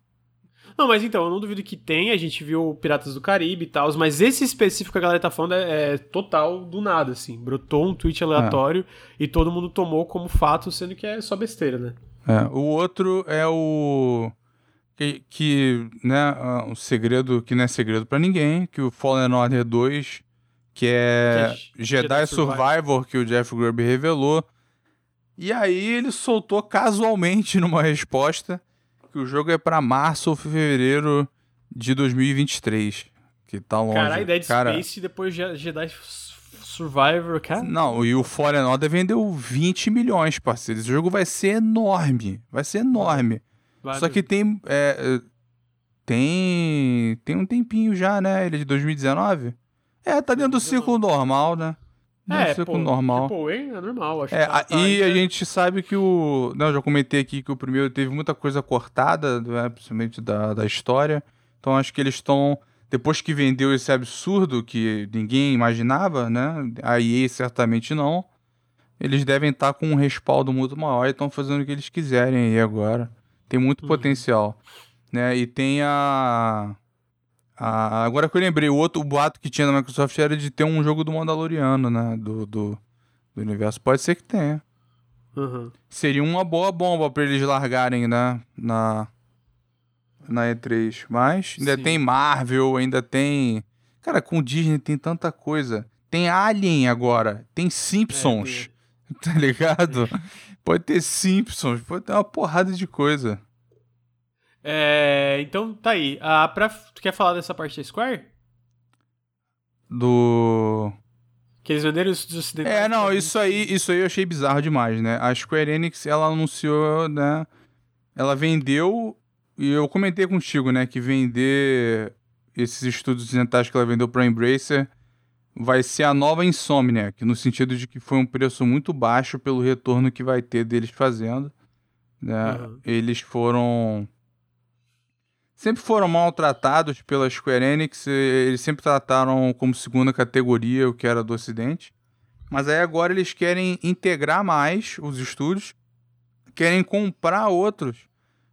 Não, mas então, eu não duvido que tenha. A gente viu Piratas do Caribe e tal, mas esse específico que a galera tá falando é, é total do nada, assim. Brotou um tweet aleatório é. e todo mundo tomou como fato, sendo que é só besteira, né? É, o outro é o. Que, que né, um segredo que não é segredo para ninguém, que o Fallen Order 2 que é, que Jedi, Jedi Survivor, que o Jeff Grubb revelou. E aí ele soltou casualmente numa resposta que o jogo é para março ou fevereiro de 2023. Que tá longe. Caralho, Dead cara... Space depois Jedi Survivor, cara. Não, e o Fallen Order vendeu 20 milhões, parceiro. Esse jogo vai ser enorme. Vai ser enorme. Vai, Só que tem. É, Tem. Tem um tempinho já, né? Ele é de 2019? É, tá dentro do ciclo normal, né? É, ciclo pô, normal. Triple A é normal, acho É, que tá- tá e a ainda- gente sabe que o. Não, eu já comentei aqui que o primeiro teve muita coisa cortada, né, principalmente da, da história. Então acho que eles estão. Depois que vendeu esse absurdo que ninguém imaginava, né? A EA certamente não. Eles devem estar com um respaldo muito maior e estão fazendo o que eles quiserem aí agora. Tem muito Uhum. potencial. Né? E tem a. a- Agora que eu lembrei, o outro boato que tinha na Microsoft era de ter um jogo do Mandaloriano, né? Do, do, do universo. Pode ser que tenha. Uhum. Seria uma boa bomba pra eles largarem, né? Na, na E3. Mas ainda Sim. tem Marvel, ainda tem. Cara, com Disney tem tanta coisa. Tem Alien agora, tem Simpsons, É, tá ligado? Pode ter Simpsons, pode ter uma porrada de coisa. É, então tá aí. Ah, pra, tu quer falar dessa parte da Square? Do. Que eles venderam os ocidentais. É, não, isso aí, isso aí eu achei bizarro demais, né? A Square Enix, ela anunciou, né? Ela vendeu, e eu comentei contigo, né? Que vender esses estudos ocidentais que ela vendeu pra Embracer vai ser a nova Insomniac, no sentido de que foi um preço muito baixo pelo retorno que vai ter deles fazendo. Né? Uhum. Eles foram. Sempre foram maltratados pela Square Enix, eles sempre trataram como segunda categoria o que era do Ocidente. Mas aí agora eles querem integrar mais os estúdios, querem comprar outros.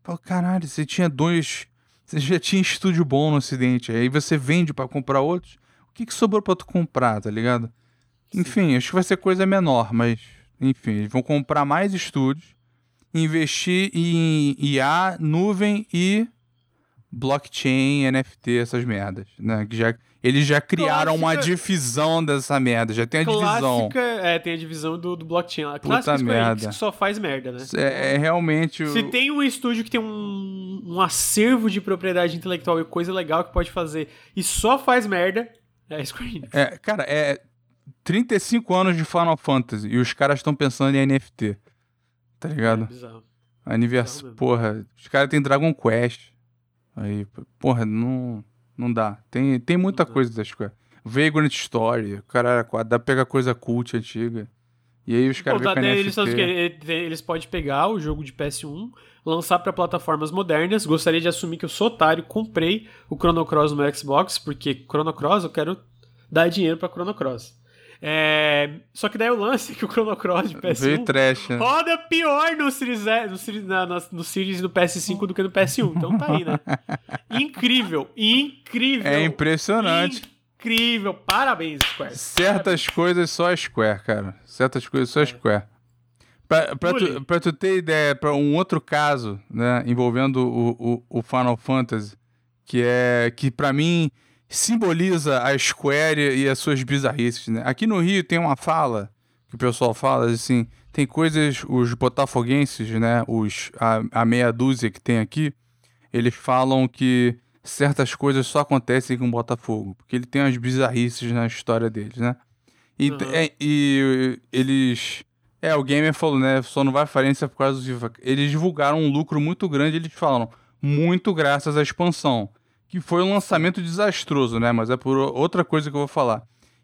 Fala, caralho, você tinha dois. Você já tinha estúdio bom no Ocidente, aí você vende pra comprar outros. O que, que sobrou pra tu comprar, tá ligado? Sim. Enfim, acho que vai ser coisa menor, mas. Enfim, eles vão comprar mais estúdios, investir em IA, nuvem e blockchain, NFT, essas merdas, né? Que já, eles já criaram uma Clássica- divisão dessa merda, já tem a divisão. Clássica, é, tem a divisão do, do blockchain lá. Clássica merda. que só faz merda, né? É, é realmente. o- Se tem um estúdio que tem um, um acervo de propriedade intelectual e coisa legal que pode fazer e só faz merda, é a Square Enix. É, cara, é 35 anos de Final Fantasy e os caras estão pensando em NFT. Tá É ligado? bizarro. Aniversário. Porra, os caras têm Dragon Quest. Aí, porra, não, não dá. Tem, tem muita Não dá. coisa da Square. Vagrant Story, o cara dá pra pegar coisa cult antiga. E aí os caras tá, eles, eles podem pegar o jogo de PS1, lançar pra plataformas modernas. Gostaria de assumir que eu sou otário, comprei o Chrono Cross no Xbox, porque Chrono Cross eu quero dar dinheiro pra Chrono Cross. É, Só que daí o lance é que o Chrono Cross de PS1 Veio trash, né? roda pior no Series, E- no, Series, na- na- no Series do PS5 do que no PS1. Então tá aí, né? Incrível, incrível. É impressionante. Incrível. Parabéns, Square. Certas coisas só Square, cara. Certas coisas só a Square. Pra, pra, tu, pra tu ter ideia, pra um outro caso, né, envolvendo o, o, o Final Fantasy, que é que para mim simboliza a Square e as suas bizarrices, né? Aqui no Rio tem uma fala que o pessoal fala assim, tem coisas os botafoguenses, né, os a, a meia dúzia que tem aqui, eles falam que certas coisas só acontecem com o Botafogo, porque ele tem umas bizarrices na história deles, né? E, é, e eles. É, o gamer falou, né? Só não vai falência por causa do FIFA. Eles divulgaram um lucro muito grande, eles falaram, muito graças à expansão. Que foi um lançamento desastroso, né? Mas é por outra coisa que eu vou falar.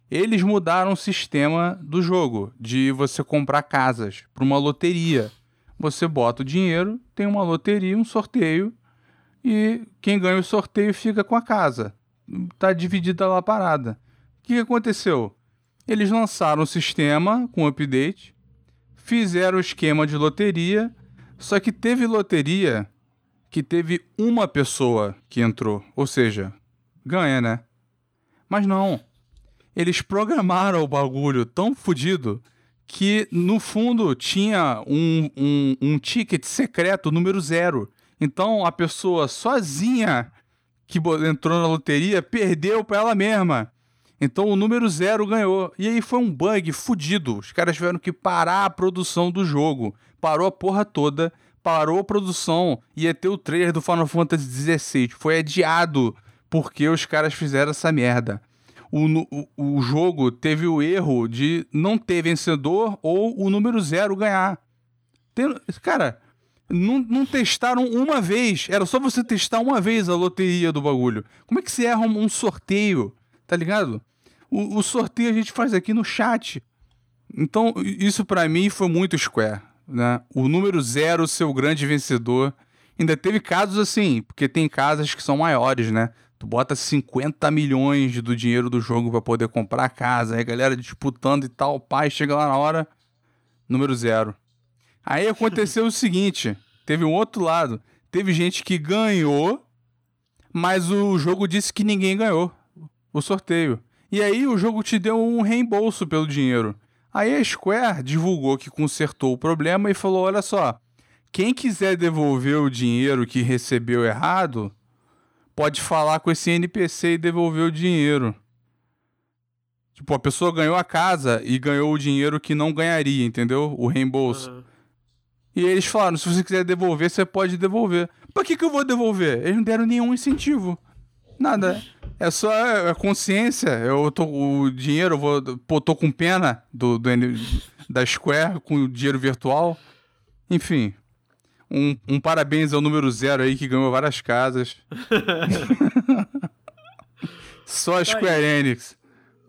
Eles mudaram o sistema do jogo, de você comprar casas para uma loteria. Você bota o dinheiro, tem uma loteria, um sorteio, e quem ganha o sorteio fica com a casa. Tá dividida lá a parada. O que aconteceu? Eles lançaram o sistema com update, fizeram o esquema de loteria, só que teve loteria que teve uma pessoa que entrou, ou seja, ganha, né? Mas não. Eles programaram o bagulho tão fodido que no fundo tinha um, um, um ticket secreto número zero. Então a pessoa sozinha que entrou na loteria perdeu pra ela mesma. Então o número zero ganhou. E aí foi um bug fudido. Os caras tiveram que parar a produção do jogo. Parou a porra toda. Parou a produção. Ia ter o trailer do Final Fantasy XVI. Foi adiado porque os caras fizeram essa merda. O, o, o jogo teve o erro de não ter vencedor ou o número zero ganhar. Tem- cara, não, não testaram uma vez. Era só você testar uma vez a loteria do bagulho. Como é que se erra um, um sorteio? Tá ligado? O, o, sorteio a gente faz aqui no chat. Então, isso para mim foi muito Square. Né? O número zero ser o grande vencedor. Ainda teve casos assim, porque tem casas que são maiores, né? Tu bota 50 milhões do dinheiro do jogo para poder comprar a casa, aí a galera disputando e tal, pai chega lá na hora, número zero. Aí aconteceu o seguinte: teve um outro lado. Teve gente que ganhou, mas o jogo disse que ninguém ganhou o sorteio. E aí o jogo te deu um reembolso pelo dinheiro. Aí a Square divulgou que consertou o problema e falou: olha só, quem quiser devolver o dinheiro que recebeu errado, pode falar com esse NPC e devolver o dinheiro. Tipo, a pessoa ganhou a casa e ganhou o dinheiro que não ganharia, entendeu? O reembolso. Uhum. E eles falaram: se você quiser devolver, você pode devolver. Pra que, que eu vou devolver? Eles não deram nenhum incentivo. Nada. É só a consciência. Eu tô o dinheiro, eu vou. Pô, tô com pena do, do da Square com o dinheiro virtual. Enfim. Um, um parabéns ao número zero aí que ganhou várias casas. só a tá Square Enix.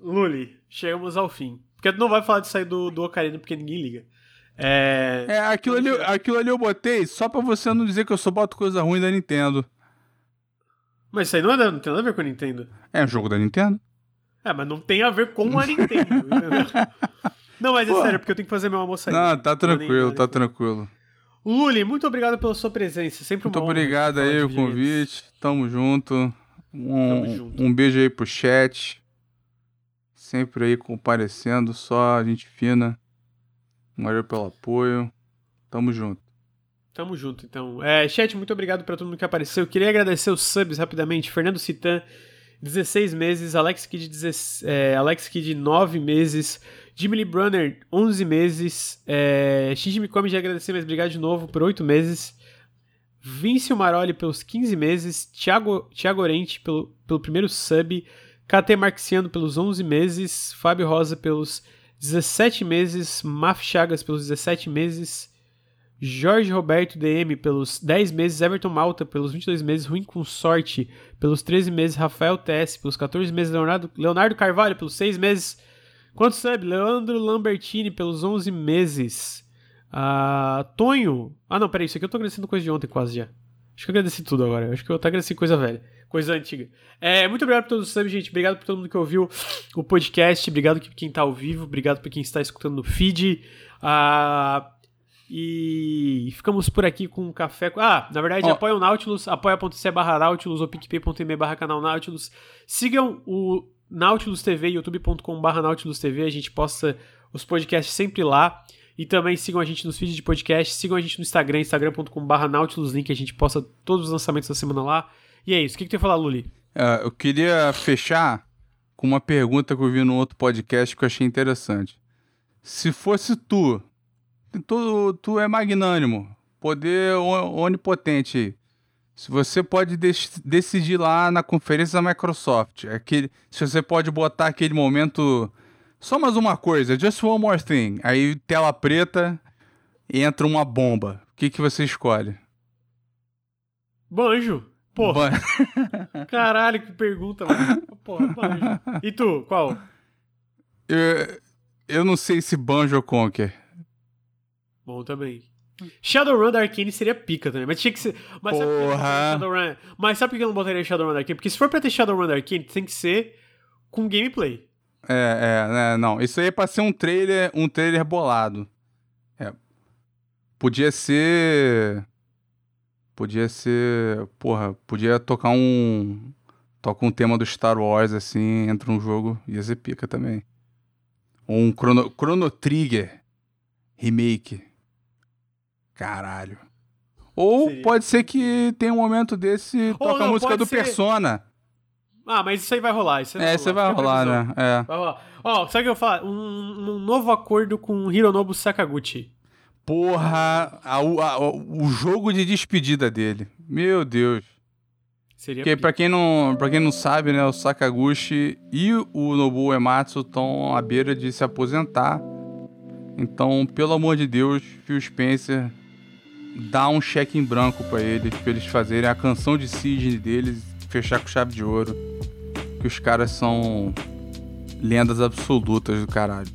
Luli, chegamos ao fim. Porque tu não vai falar de sair do, do Ocarina porque ninguém liga. É, é aquilo, ali, aquilo ali eu botei só pra você não dizer que eu só boto coisa ruim da Nintendo. Mas isso aí não, é, não tem nada a ver com a Nintendo. É um jogo da Nintendo. É, mas não tem a ver com a Nintendo. não, mas é Pô. sério, porque eu tenho que fazer meu almoço aí. Não, tá tranquilo, tá tranquilo. Luli, muito obrigado pela sua presença. Sempre Muito obrigado aí o convite. Tamo junto. Um, Tamo junto. um beijo aí pro chat. Sempre aí comparecendo, só gente fina. Valeu pelo apoio. Tamo junto. Tamo junto, então. É, chat, muito obrigado para todo mundo que apareceu. Eu queria agradecer os subs rapidamente. Fernando Citan, 16 meses. Alex Kid, 16, é, Alex Kid 9 meses. Jimmy Lee Brunner, 11 meses. É, Shinji Mikami já agradecer, mas obrigado de novo por 8 meses. Vince Maroli pelos 15 meses. Thiago, Thiago Orente pelo, pelo primeiro sub. KT Marxiano pelos 11 meses. Fábio Rosa pelos 17 meses, Maf Chagas pelos 17 meses, Jorge Roberto DM pelos 10 meses, Everton Malta pelos 22 meses, Ruim com Sorte pelos 13 meses, Rafael TS pelos 14 meses, Leonardo, Leonardo Carvalho pelos 6 meses, quanto sabe? Leandro Lambertini pelos 11 meses, uh, Tonho, ah não, peraí, isso aqui eu tô agradecendo coisa de ontem quase já, acho que eu agradeci tudo agora, acho que eu até agradeci coisa velha coisa antiga. É, muito obrigado por todos os subs, gente. Obrigado por todo mundo que ouviu o podcast. Obrigado por quem tá ao vivo. Obrigado por quem está escutando no feed. Ah, e ficamos por aqui com um café. Ah, na verdade, oh. apoia o Nautilus, apoia.se barra Nautilus ou picpay.me barra canal Nautilus. Sigam o Nautilus TV, youtube.com barra Nautilus TV. A gente posta os podcasts sempre lá. E também sigam a gente nos feeds de podcast. Sigam a gente no Instagram, instagram.com barra Nautilus Link. A gente posta todos os lançamentos da semana lá. E é isso. O que, que tu ia falar, Luli? Uh, eu queria fechar com uma pergunta que eu vi no outro podcast que eu achei interessante. Se fosse tu, tu, tu é magnânimo, poder onipotente se você pode decidir lá na conferência da Microsoft, aquele, se você pode botar aquele momento, só mais uma coisa, just one more thing, aí tela preta, entra uma bomba, o que, que você escolhe? Banjo. Pô. Caralho, que pergunta, mano. Porra, banjo. E tu, qual? Eu, eu não sei se Banjo ou Conker. Bom também. Shadowrun da Arcane seria pica também, mas tinha que ser. Mas Porra. sabe, Shadowrun... mas sabe por que eu não botaria Shadowrun da Arcane? Porque se for pra ter Shadowrun da Arcane, tem que ser com gameplay. É, é, é, não. Isso aí é pra ser um trailer, um trailer bolado. É. Podia ser. Podia ser. Porra, podia tocar um. Toca um tema do Star Wars assim, entra um jogo, ia ser pica também. Ou um Chrono, Chrono Trigger remake. Caralho. Ou Seria. pode ser que tenha um momento desse toca a música do ser... Persona. Ah, mas isso aí vai rolar. Isso é, isso vai rolar, né? É. Vai rolar. Ó, oh, sabe o que eu falo? Um, um novo acordo com Hironobu Sakaguchi. Porra, a, a, o jogo de despedida dele. Meu Deus. Seria Porque pra quem, não, pra quem não sabe, né, o Sakaguchi e o Nobuo Ematsu estão à beira de se aposentar. Então, pelo amor de Deus, Phil Spencer, dar um cheque em branco para eles, pra eles fazerem a canção de Sidney deles, fechar com chave de ouro. Que os caras são lendas absolutas do caralho.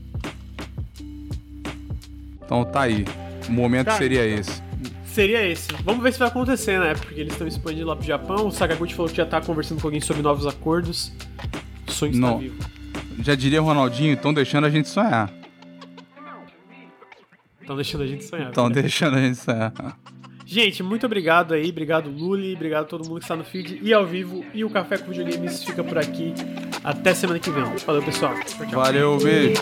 Então tá aí. O momento Cara, seria esse. Seria esse. Vamos ver se vai acontecer, né? Porque eles estão expandindo lá pro Japão. O Sakaguchi falou que já tá conversando com alguém sobre novos acordos. O sonho está Não. vivo. Já diria o Ronaldinho, estão deixando a gente sonhar. Estão deixando a gente sonhar. Estão né? deixando a gente sonhar. Gente, muito obrigado aí. Obrigado, Luli. Obrigado a todo mundo que está no feed e ao vivo. E o Café com Videogames fica por aqui. Até semana que vem. Valeu, pessoal. Tchau, tchau. Valeu, beijo.